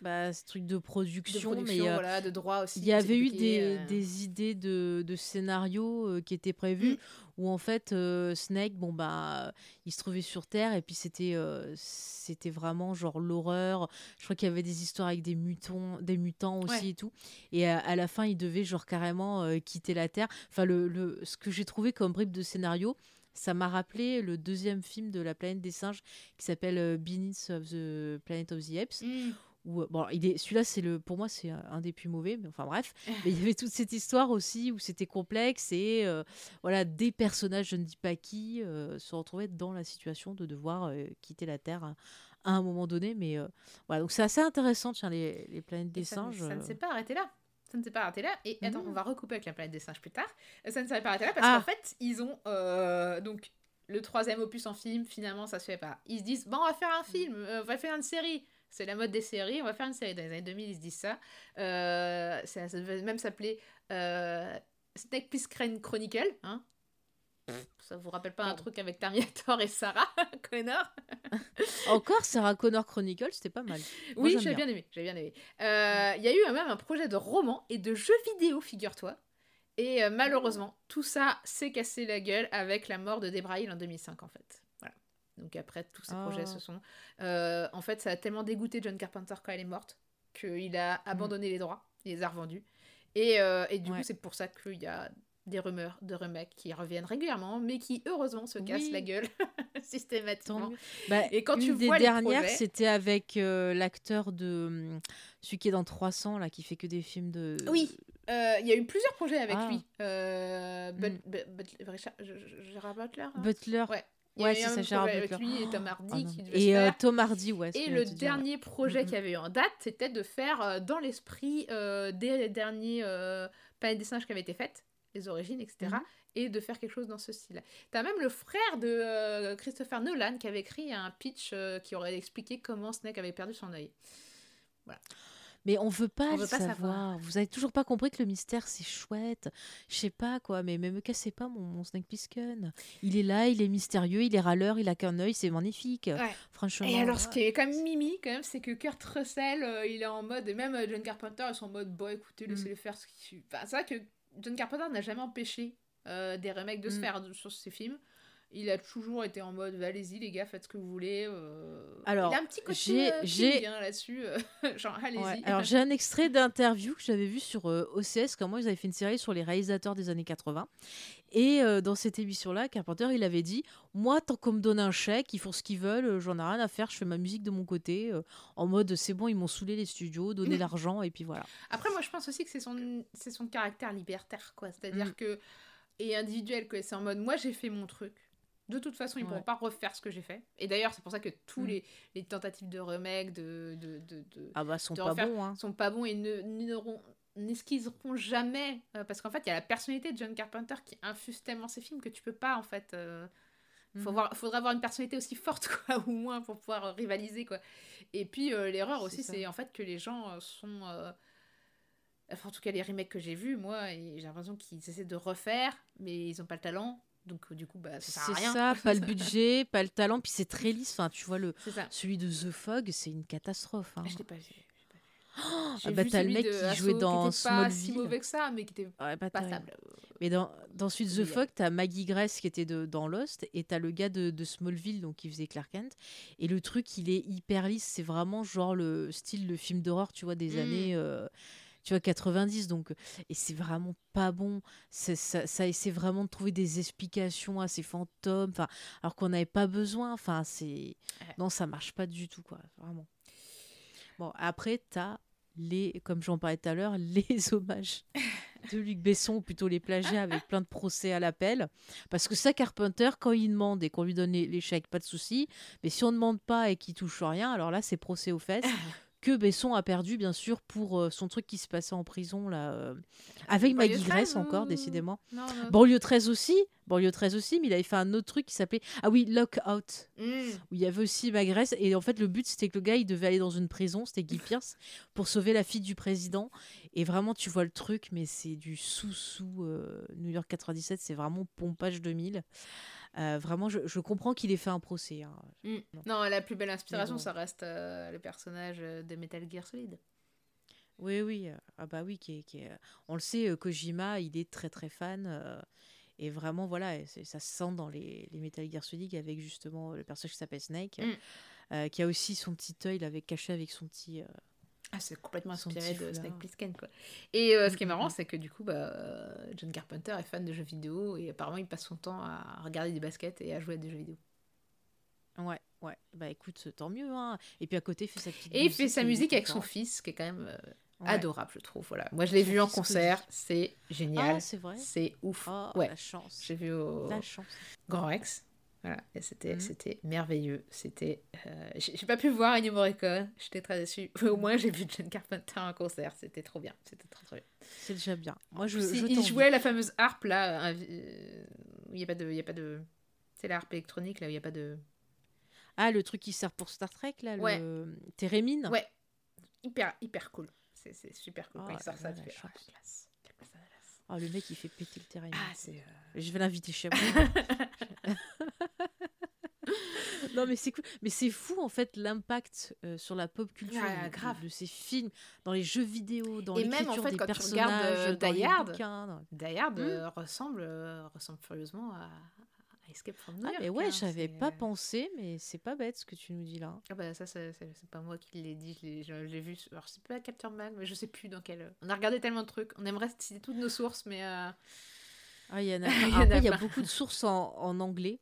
Bah, ce truc de
de
production, mais euh,
voilà, de droit aussi.
il y avait eu des,
euh.
des idées de, de scénarios euh, qui étaient prévus
Mm.
où en fait euh, Snake, bon bah, il se trouvait sur Terre et puis c'était c'était vraiment genre l'horreur. Je crois qu'il y avait des histoires avec des mutants, des mutants aussi
Ouais.
et tout. Et à, à la fin, il devait genre carrément quitter la Terre. Enfin, le, le, ce que j'ai trouvé comme bribe de scénario. Ça m'a rappelé le deuxième film de la planète des singes qui s'appelle Beneath of the Planet of the Apes.
Mm.
Où, euh, bon, il est celui-là, c'est le pour moi c'est un des plus mauvais, mais enfin bref. Mais il y avait toute cette histoire aussi où c'était complexe et euh, voilà des personnages, je ne dis pas qui, euh, se retrouvaient dans la situation de devoir euh, quitter la Terre à, à un moment donné. Mais euh, voilà, donc c'est assez intéressant, tiens, les, les planètes des singes.
ça ne
euh.
s'est pas arrêté là. Ça ne s'est pas arrêté là. Et attends, on va recouper avec la planète des singes plus tard. Euh, Ça ne s'est pas arrêté là parce
Ah.
qu'en fait, ils ont euh, donc le troisième opus en film. Finalement, ça se fait pas. Ils se disent bon, on va faire un film, euh, on va faire une série. C'est la mode des séries. On va faire une série dans les années 2000. Ils se disent ça. Euh, ça, ça devait même s'appeler euh, Snake Plissken Chronicle. Hein ça vous rappelle pas un
Oh.
truc avec Terminator et Sarah Connor?
Encore Sarah Connor Chronicle, c'était pas mal. Moi,
Oui, j'ai
bien.
bien aimé. J'ai bien aimé. Euh, Il y a eu même un projet de roman et de jeu vidéo, figure-toi. Et malheureusement, tout ça s'est cassé la gueule avec la mort de Debra Hill en 2005, en fait. Donc après, tous ces
Ah.
projets se sont... Euh, en fait, ça a tellement dégoûté John Carpenter quand elle est morte qu'il a abandonné les droits, il les a revendus. Et, euh, et du
Ouais.
coup, c'est pour ça qu'il y a des rumeurs de remakes qui reviennent régulièrement, mais qui, heureusement, se cassent
Oui.
la gueule systématiquement.
Bah,
Et quand
une
tu
des
vois les
dernières,
projets-
c'était avec euh, l'acteur de hum, celui qui est dans 300 là, qui fait que des films de.
Oui, euh, il y a eu plusieurs projets avec
Ah.
lui. But-
Mm.
But- But- Richard, je- je- Gérard Butler. hein
Butler.
Ouais. Il y a
Ouais, c'est
un
ça,
projet avec lui et Tom Hardy qui devait
Et euh. Tom Hardy, ouais.
Et le
dire,
dernier projet
Mm,
qu'il y avait eu en date, c'était de faire euh, dans l'esprit euh, des derniers euh, Planète des singes qui avaient été faites, les origines, etc.
Mhm.
Et de faire quelque chose dans ce style. T'as même le frère de euh, Christopher Nolan qui avait écrit un pitch euh, qui aurait expliqué comment Snake avait perdu son œil.
Mais on veut pas
On
le
veut pas
savoir.
savoir.
Vous avez toujours pas compris que le mystère c'est chouette. Je sais pas quoi, mais, mais me cassez pas mon, mon Snake Plissken. Il est là, il est mystérieux, il est râleur, il a qu'un œil, c'est magnifique.
Ouais.
Franchement.
Et alors, ce qui est quand même mimi, quand même, c'est que Kurt Russell, euh, il est en mode, et même euh, John Carpenter, ils sont en mode, bon, écoutez,
Mm.
laissez-les faire ce qu'ils. Enfin, c'est vrai que John Carpenter n'a jamais empêché euh, des remakes de se
Mm.
faire sur ses films. Il a toujours été en mode, allez-y, les gars, faites ce que vous voulez. euh.
Alors,
il a un petit côté
j'ai-
hein, là-dessus, euh, genre, allez-y.
Ouais, Alors j'ai un extrait d'interview que j'avais vu sur euh, OCS, comment ils avaient fait une série sur les réalisateurs des années 80. Et euh, dans cette émission-là, Carpenter, il avait dit, moi, tant qu'on me donne un chèque, ils font ce qu'ils veulent, j'en ai rien à faire, je fais ma musique de mon côté, en mode, c'est bon, ils m'ont saoulé les studios, donné l'argent, et puis voilà.
Après, moi, je pense aussi que c'est son, c'est son caractère libertaire, quoi. C'est-à-dire
Mm.
que. Et individuel, quoi. C'est en mode, moi, j'ai fait mon truc. De toute façon, ils ne
Ouais.
pourront pas refaire ce que j'ai fait. Et d'ailleurs, c'est pour ça que tous
Mm.
les, les tentatives de remake, de. de, de, de-
Ah bah, sont
De
pas
refaire-
bons, hein.
sont pas bons et ne, n'auront- n'esquiseront jamais. euh, parce qu'en fait, il y a la personnalité de John Carpenter qui infuse tellement ses films que tu peux pas, en fait. euh, faut
Mhm.
voir, faudrait avoir une personnalité aussi forte, quoi, au moins, pour pouvoir rivaliser, quoi. Et puis, euh, l'erreur aussi, c'est en fait que les gens euh, sont. Enfin, en tout cas, les remakes que j'ai vus, moi, j'ai l'impression qu'ils essaient de refaire, mais ils ont pas le talent. Donc, euh, du coup, bah, ça sert
C'est
à rien.
ça, pas le budget, pas le talent, puis c'est très lisse. Enfin, tu vois, le, celui de The Fog, c'est une catastrophe. hein.
Je l'ai pas vu. vu.
Ah bah, t'as le mec qui jouait dans
qui était pas si
Smallville.
mauvais que ça, mais qui était
Ouais, pas terrible.
passable.
Mais dans, dans Suite The. Fog, t'as Maggie Grace qui était de, dans Lost et t'as le gars de, de Smallville donc qui faisait Clark Kent. Et le truc, il est hyper lisse. C'est vraiment genre le style de film d'horreur, tu vois, des
Mm.
années. euh, tu vois 90 donc et c'est vraiment pas bon. Ça, ça essaie vraiment de trouver des explications à ces fantômes alors qu'on n'avait pas besoin enfin c'est non ça marche pas du tout quoi vraiment. Bon après t'as les comme j'en parlais tout à l'heure les hommages de Luc Besson ou plutôt les plagiats avec plein de procès à l'appel. Parce que ça Carpenter quand il demande et qu'on lui donne chèques pas de souci. Mais si on demande pas et qu'il touche rien alors là c'est procès aux fesses que Besson a perdu bien sûr pour euh, son truc qui se passait en prison là euh, avec
Banlieue
Maggie
13
Grace
ou-
encore décidément
Non, non.
Banlieue 13 aussi Banlieue 13 aussi mais il avait fait un autre truc qui s'appelait ah oui Lockout
Mm.
où il y avait aussi Maggie Grace et en fait le but c'était que le gars il devait aller dans une prison c'était Guy Pierce pour sauver la fille du président et vraiment tu vois le truc mais c'est du sous sous New York 97 c'est vraiment pompage 2000 Euh, vraiment je, je comprends qu'il ait fait un procès hein.
Mm. Non, la plus belle inspiration,
bon.
ça reste euh, le personnage euh, de Metal Gear Solid.
Oui, oui. euh, Ah bah oui, qui est, qui est- on le sait, Kojima, il est très très fan. et vraiment, voilà, ça se sent dans les, les Metal Gear Solid avec justement le personnage qui s'appelle Snake,
Mm.
qui a aussi son petit œil, il avait caché avec son petit...
Ah, c'est complètement inspiré de. Snake Plissken, quoi. Et euh, ce qui est marrant, c'est que du coup, bah, John Carpenter est fan de jeux vidéo et apparemment, il passe son temps à regarder des baskets et à jouer à des jeux vidéo.
Ouais, ouais. Bah écoute, tant mieux. Hein. Et puis à côté, il fait sa petite
Et il fait sa musique avec son fils, qui est quand même euh,
Ouais.
adorable, je trouve. Voilà. Moi, je l'ai vu en concert, c'est génial.
Ah, c'est vrai
c'est ouf.
Oh,
ouais,
la chance.
j'ai vu au
La chance.
Grand Rex. Voilà, et c'était c'était merveilleux. C'était, euh, j'ai pas pu voir Ennio Morricone, j'étais très déçue. Au moins, j'ai vu John Carpenter en concert, c'était trop bien, c'était trop trop bien.
C'est déjà bien. Moi, je, je
il jouait la fameuse harpe là, euh, où il y a pas de, il y a pas de, c'est la harpe électronique là où il y a pas de,
Ah, le truc qui sert pour Star Trek, là,
Ouais.
le Térémine
ouais, hyper hyper cool. C'est super cool
Oh
quand il sort ça. tu fais, ah, la classe.
Oh, le mec, il fait péter le Térémine.
Ah, euh,
Je vais l'inviter chez moi. non, mais c'est cool. Mais c'est fou, en fait, l'impact euh, sur la pop culture
Ah,
de-
grave.
de ces films, dans les jeux vidéo, dans
Et même, en fait, quand tu
personnages,
regardes, euh,
dans
Die
les
Hard,
bouquins, dans-
Die Hard euh, ressemble euh, ressemble furieusement à, Escape from New
Ah,
York.
mais ouais,
hein,
j'avais pas pensé, mais c'est pas bête ce que tu nous dis là.
Ah bah ça c'est pas moi qui l'ai dit, je l'ai- vu. Alors c'est pas Capture Mag, mais je sais plus dans quel. On a regardé tellement de trucs. On aimerait citer toutes nos sources, mais euh,
Ah, il y en a,
Il y a
y beaucoup de sources en, en anglais.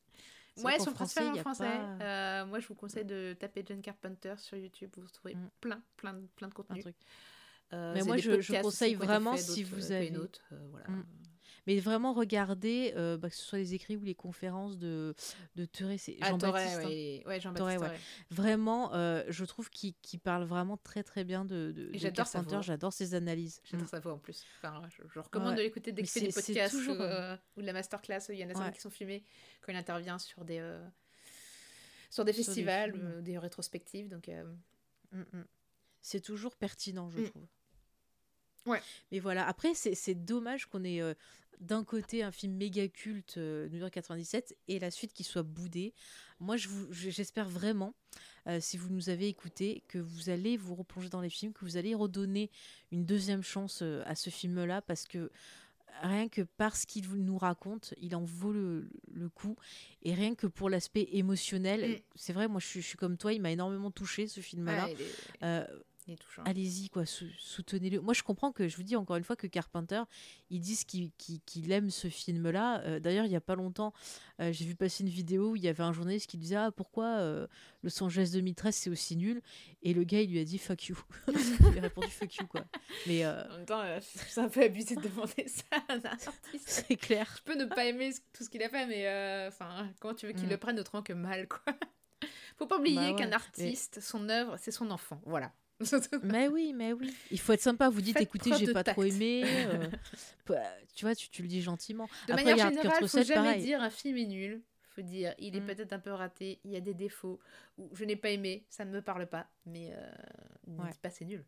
Ouais, sont
français, a
français.
pas
Euh, moi, je vous conseille de taper John Carpenter sur YouTube. Vous trouvez
Mm.
plein, plein, de- plein de contenu. Euh,
Mais moi, je- je conseille vraiment si vous
euh,
avez-
Pénotes, euh, voilà.
Mm. Mais vraiment, regardez, euh, bah, que ce soit les écrits ou les conférences de, de Thérèse, c'est
Ah,
Jean-Baptiste. hein.
ouais.
Vraiment, euh, je trouve qu'il parle vraiment très très bien de, de, de
j'adore sa
Carpenter.
voix.
J'adore ses analyses.
J'adore
Mm.
sa voix en plus. Enfin, je, je recommande de l'écouter dès qu'il fait des podcasts
toujours,
ou, euh, ou de la masterclass. Il y en a certains qui sont filmés quand il intervient sur des, sur des
Sur des
festivals, des rétrospectives. Donc,
Mm, mm. C'est toujours pertinent, je
Mm.
trouve.
Ouais.
Mais voilà, après, c'est dommage qu'on ait euh, d'un côté un film méga culte, euh, New York 97, et la suite qui soit boudée. Moi, je- j'espère vraiment, euh, si vous nous avez écoutés, que vous allez vous replonger dans les films, que vous allez redonner une deuxième chance euh, à ce film-là, parce que rien que parce qu'il nous raconte, il en vaut le, le coup. Et rien que pour l'aspect émotionnel,
Mm.
c'est vrai, moi je suis, je suis comme toi, il m'a énormément touché ce film-là.
ouais, est,
Euh. Allez-y, quoi, sou- soutenez-le. Moi, je comprends que, je vous dis encore une fois, que Carpenter, ils disent qu'il qu'il- qu'il aime ce film-là. Euh, D'ailleurs, il y a pas longtemps, euh, j'ai vu passer une vidéo où il y avait un journaliste qui disait Ah, pourquoi euh, Los Angeles 2013 c'est aussi nul? Et le gars, il lui a dit Fuck you. il lui a répondu Fuck you, quoi. Mais euh,
En même temps, euh, c'est un peu abusé de demander ça à un artiste.
c'est clair.
Je peux ne pas aimer tout ce qu'il a fait, mais euh, enfin, comment tu veux qu'il
Mm.
le prenne autrement que mal, quoi? Faut pas oublier
Bah ouais,
qu'un
mais-
artiste, son œuvre, c'est son enfant. Voilà.
Mais oui, mais oui. Il faut être sympa. Vous dites
Faites
Écoutez, j'ai pas trop aimé. euh, tu vois, tu, tu le dis gentiment.
De
Après,
manière générale, faut
407,
jamais
pareil.
dire un film est nul. Faut dire il est
Mm.
peut-être un peu raté, il y a des défauts, ou je n'ai pas aimé, ça ne me parle pas, mais euh, ne
Ouais.
dites pas c'est nul.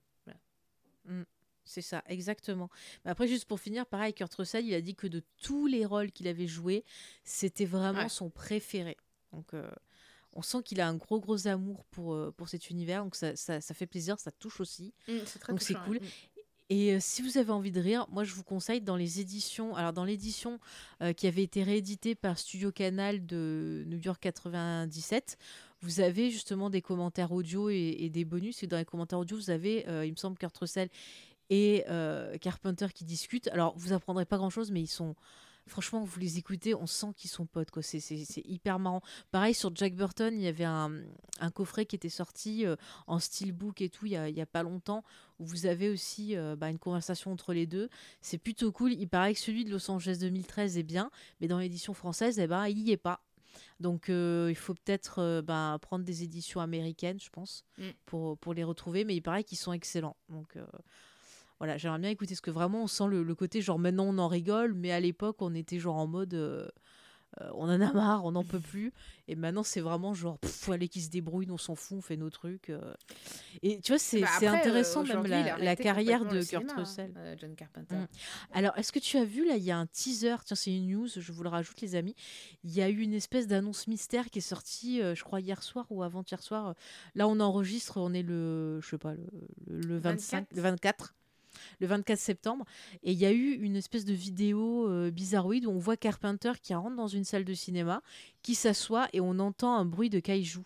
C'est ça, exactement. Mais après, juste pour finir, pareil, Kurt Russell, il a dit que de tous les rôles qu'il avait joués, c'était vraiment
Ouais.
son préféré. Donc, euh, on sent qu'il a un gros, gros amour pour, euh, pour cet univers. Donc, ça, ça, ça fait plaisir, ça touche aussi.
Mm, c'est très
Donc, c'est cool. Et euh, si vous avez envie de rire, moi, je vous conseille dans les éditions. Alors, dans l'édition euh, qui avait été rééditée par Studio Canal de New York 97, vous avez justement des commentaires audio et, et des bonus. Et dans les commentaires audio, vous avez, euh, il me semble, Kurt Russell et Carpenter qui discutent. Alors, vous apprendrez pas grand-chose, mais ils sont... Franchement, vous les écoutez, on sent qu'ils sont potes. quoi. C'est hyper marrant. Pareil, sur Jack Burton, il y avait un, un coffret qui était sorti euh, en steelbook et tout il y a, il y a pas longtemps, où vous avez aussi euh, bah, une conversation entre les deux. C'est plutôt cool. Il paraît que celui de Los Angeles 2013 est bien, mais dans l'édition française, eh ben, il y est pas. Donc, euh, il faut peut-être euh, bah, prendre des éditions américaines, je pense,
Mm.
pour, pour les retrouver. Mais il paraît qu'ils sont excellents. Donc, euh, voilà, j'aimerais bien écouter ce que vraiment on sent le, le côté genre maintenant on en rigole, mais à l'époque on était genre en mode euh, euh, on en a marre, on n'en peut plus. Et maintenant c'est vraiment genre pff, allez qui se débrouille, on s'en fout, on fait nos trucs. euh. Et tu vois, c'est
Bah
intéressant même la, carrière de Kurt
hein,
Russell.
John Carpenter.
Mm. Alors, est-ce que tu as vu, là, il y a un teaser, tiens, c'est une news, je vous le rajoute, les amis. Il y a eu une espèce d'annonce mystère qui est sortie, je crois, hier soir ou avant-hier soir. Là, on enregistre, on est le, je sais pas, le, le, le 25,
24.
le 24. Le 24 septembre. Et il y a eu une espèce de vidéo euh, bizarroïde où on voit Carpenter qui rentre dans une salle de cinéma, qui s'assoit et on entend un bruit de kaiju.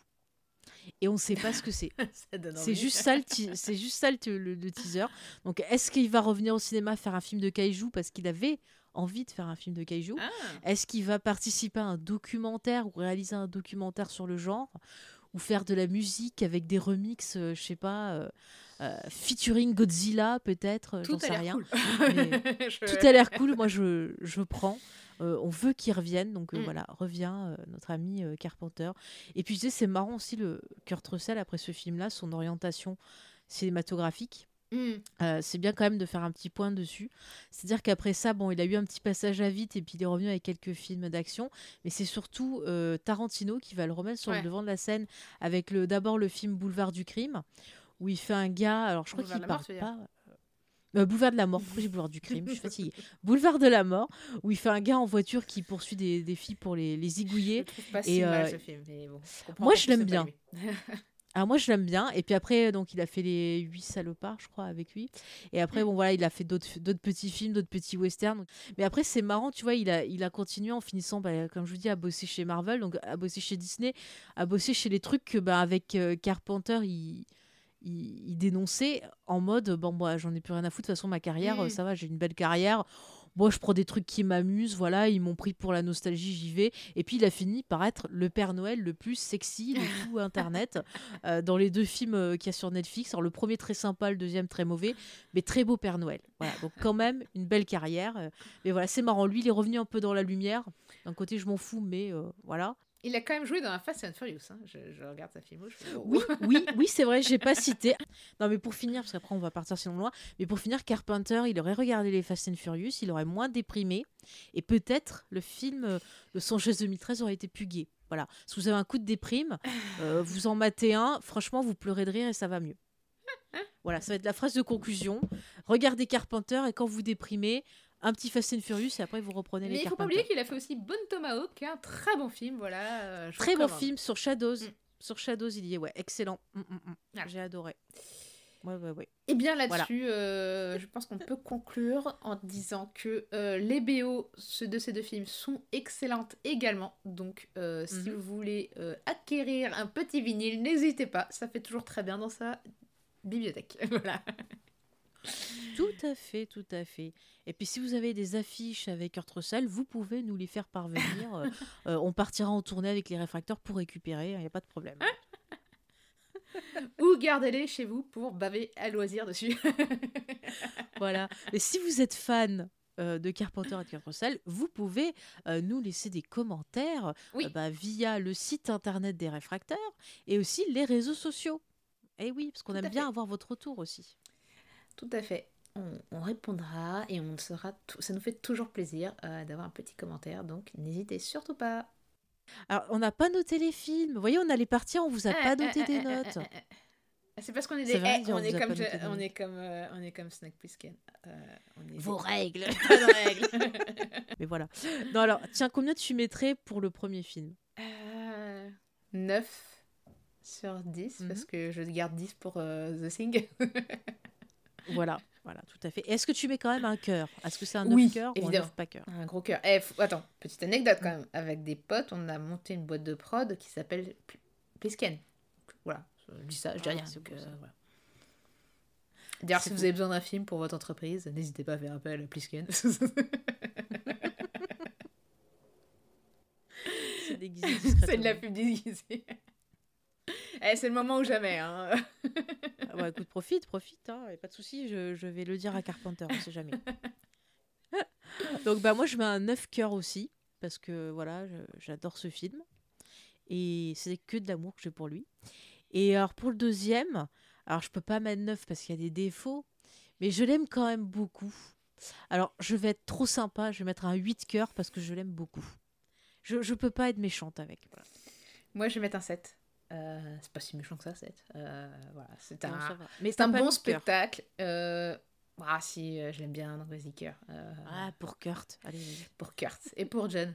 Et on ne sait pas ce que c'est. C'est juste ça, le, c'est juste ça le, te- le- le teaser. Donc, est-ce qu'il va revenir au cinéma faire un film de kaiju parce qu'il avait envie de faire un film de kaiju?
Ah,
Est-ce qu'il va participer à un documentaire ou réaliser un documentaire sur le genre? Ou faire de la musique avec des remixes, euh, je sais pas, euh, euh, featuring Godzilla peut-être, j'en sais rien.
l'air cool.
Mais
Je-
Tout a l'air cool, moi je, je prends. Euh, on veut qu'il revienne, donc euh,
Mm.
voilà, revient euh, notre ami Carpenter. Et puis tu sais, c'est marrant aussi le Kurt Russell après ce film-là, son orientation cinématographique.
Mm.
Euh, c'est bien quand même de faire un petit point dessus. C'est-à-dire qu'après ça, bon, il a eu un petit passage à vite et puis il est revenu avec quelques films d'action. Mais c'est surtout euh, Tarantino qui va le remettre sur
Ouais.
le devant de la scène avec le d'abord le film Boulevard du crime où il fait un gars. Alors je crois qu'il parle
mort,
pas. Euh, Boulevard de la mort, j'ai Boulevard du crime Je suis fatiguée. Boulevard de la mort, où il fait un gars en voiture qui poursuit des, des filles pour les, les
Je
zigouiller.
le trouve pas
Et,
si mal ce film. Mais bon, je comprends
moi, je l'aime bien. Alors moi je l'aime bien. Et puis après donc il a fait les huit salopards je crois avec lui. Et après bon voilà il a fait d'autres petits films d'autres petits westerns. Mais après c'est marrant tu vois il a il a continué en finissant bah, comme je vous dis à bosser chez Marvel donc à bosser chez Disney à bosser chez les trucs que bah, avec euh, Carpenter il il, il dénonçait en mode bon moi j'en ai plus rien à foutre. De toute façon ma carrière
Mm.
euh, ça va j'ai une belle carrière moi je prends des trucs qui m'amusent voilà ils m'ont pris pour la nostalgie j'y vais et puis il a fini par être le Père Noël le plus sexy de tout internet euh, dans les deux films euh, qu'il y a sur Netflix. Alors, le premier très sympa, le deuxième très mauvais, mais très beau Père Noël. Voilà, donc quand même une belle carrière. euh, mais voilà, c'est marrant. Lui, il est revenu un peu dans la lumière. D'un côté, je m'en fous, mais euh, voilà.
Il a quand même joué dans la Fast and Furious. hein. Je, je regarde sa filmo. Je fais, oh.
Oui, oui, oui, c'est vrai, j'ai pas cité. Non, mais pour finir, parce qu'après on va partir sinon loin, mais pour finir, Carpenter, il aurait regardé les Fast and Furious, il aurait moins déprimé, et peut-être le film euh, Los Angeles 2013 aurait été plus gai. Voilà. Si vous avez un coup de déprime, euh, vous en matez un, franchement, vous pleurez de rire et ça va mieux. Voilà, ça va être la phrase de conclusion. Regardez Carpenter et quand vous déprimez, un petit Fast and Furious et après vous reprenez
Mais
les
il faut pas oublier qu'il a fait aussi Bonne Tomahawk, qui est un très bon film. Voilà. euh, je
Très bon film sur Shadows.
Mm.
Sur Shadows, il y est, ouais, excellent. Mm, mm. J'ai adoré. Ouais, ouais, ouais.
Et bien là-dessus, euh, je pense qu'on peut conclure en disant que euh, les BO de ces deux films sont excellentes également. Donc, euh, si
Mhm.
vous voulez acquérir un petit vinyle, n'hésitez pas. Ça fait toujours très bien dans sa bibliothèque. voilà.
Tout à fait, tout à fait. Et puis si vous avez des affiches avec Kurt Russell, vous pouvez nous les faire parvenir. Euh, euh, on partira en tournée avec les réfracteurs pour récupérer, il n'y a pas de problème.
Ou gardez-les chez vous pour baver à loisir dessus.
voilà. Et si vous êtes fan euh, de Carpenter et de Kurt Russell, vous pouvez euh, nous laisser des commentaires
Oui.
euh, bah, via le site internet des réfracteurs et aussi les réseaux sociaux. Et oui, parce qu'on aime bien avoir votre retour aussi.
Tout à fait. On, on répondra et on sera tout- ça nous fait toujours plaisir euh, d'avoir un petit commentaire. Donc, n'hésitez surtout pas.
Alors, on n'a pas noté les films. Vous voyez, on allait partir, on vous a pas
Euh,
noté
euh,
des
euh, euh,
notes.
euh, euh. C'est parce qu'on est des.
vrai,
eh,
on
est comme je-
de
on est comme euh, on est comme Snack. Euh,
Vos
des-
règles. Mais voilà. Non, alors, tiens, combien tu mettrais pour le premier film?
Euh, 9 sur 10
Mhm.
parce que je garde 10 pour euh, The Thing.
Voilà, voilà, tout à fait. Est-ce que tu mets quand même un cœur? Est-ce que c'est un 9
Oui,
cœur ou un
évidemment.
9 pas cœur?
Un gros cœur. Eh, faut- attends, petite anecdote quand même. Avec des potes, on a monté une boîte de prod qui s'appelle Pl- Plisken. Voilà, je dis ça, je dis
Ah,
rien. donc, euh, voilà. D'ailleurs, si vous avez besoin d'un film pour votre entreprise, n'hésitez pas à faire appel à Plisken.
C'est déguisé
c'est de la pub déguisée. Eh, c'est le moment ou jamais. Hein.
Ah bah, écoute, profite, profite, hein, pas de souci, je, je vais le dire à Carpenter, on sait jamais. Donc bah moi je mets un 9 cœur aussi, parce que voilà, j'adore ce film. Et c'est que de l'amour que j'ai pour lui. Et alors pour le deuxième, alors je peux pas mettre 9 parce qu'il y a des défauts, mais je l'aime quand même beaucoup. Alors je vais être trop sympa, je vais mettre un 8 cœur parce que je l'aime beaucoup. Je, je peux pas être méchante avec. Voilà.
Moi, je vais mettre un 7. Euh, c'est pas si méchant que ça, 7. Euh, voilà, c'est un, c'est un bon spectacle. Euh, ah si, euh, je l'aime bien, donc vas-y, cœur. Euh,
Ah, pour Kurt. Allez.
Pour Kurt et pour John.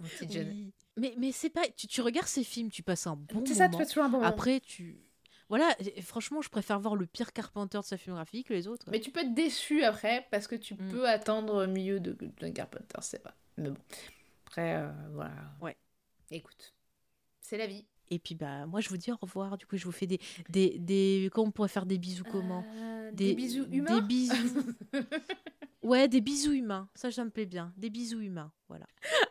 Mon petit.
Oui. Mais, mais c'est pas. Tu, tu regardes ces films, tu passes un bon
c'est ça, tu
moment.
fais toujours un bon moment.
Après, tu. Voilà, franchement, je préfère voir le pire Carpenter de sa filmographie que les autres.
Mais tu peux être déçu après parce que tu
Mm.
peux attendre mieux de John Carpenter, c'est vrai. Mais bon. Après, voilà.
Ouais.
Écoute, c'est la vie.
Et puis, bah, moi, je vous dis au revoir. Du coup, je vous fais des. des, des... Comment on pourrait faire des bisous comment
Euh, des, bisous humains
Des bisous. ouais, des bisous humains. Ça, ça me plaît bien. Des bisous humains. Voilà.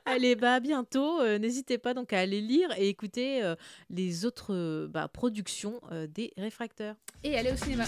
Allez, bah, à bientôt. Euh, N'hésitez pas donc à aller lire et écouter euh, les autres bah, productions des réfracteurs.
Et aller au cinéma.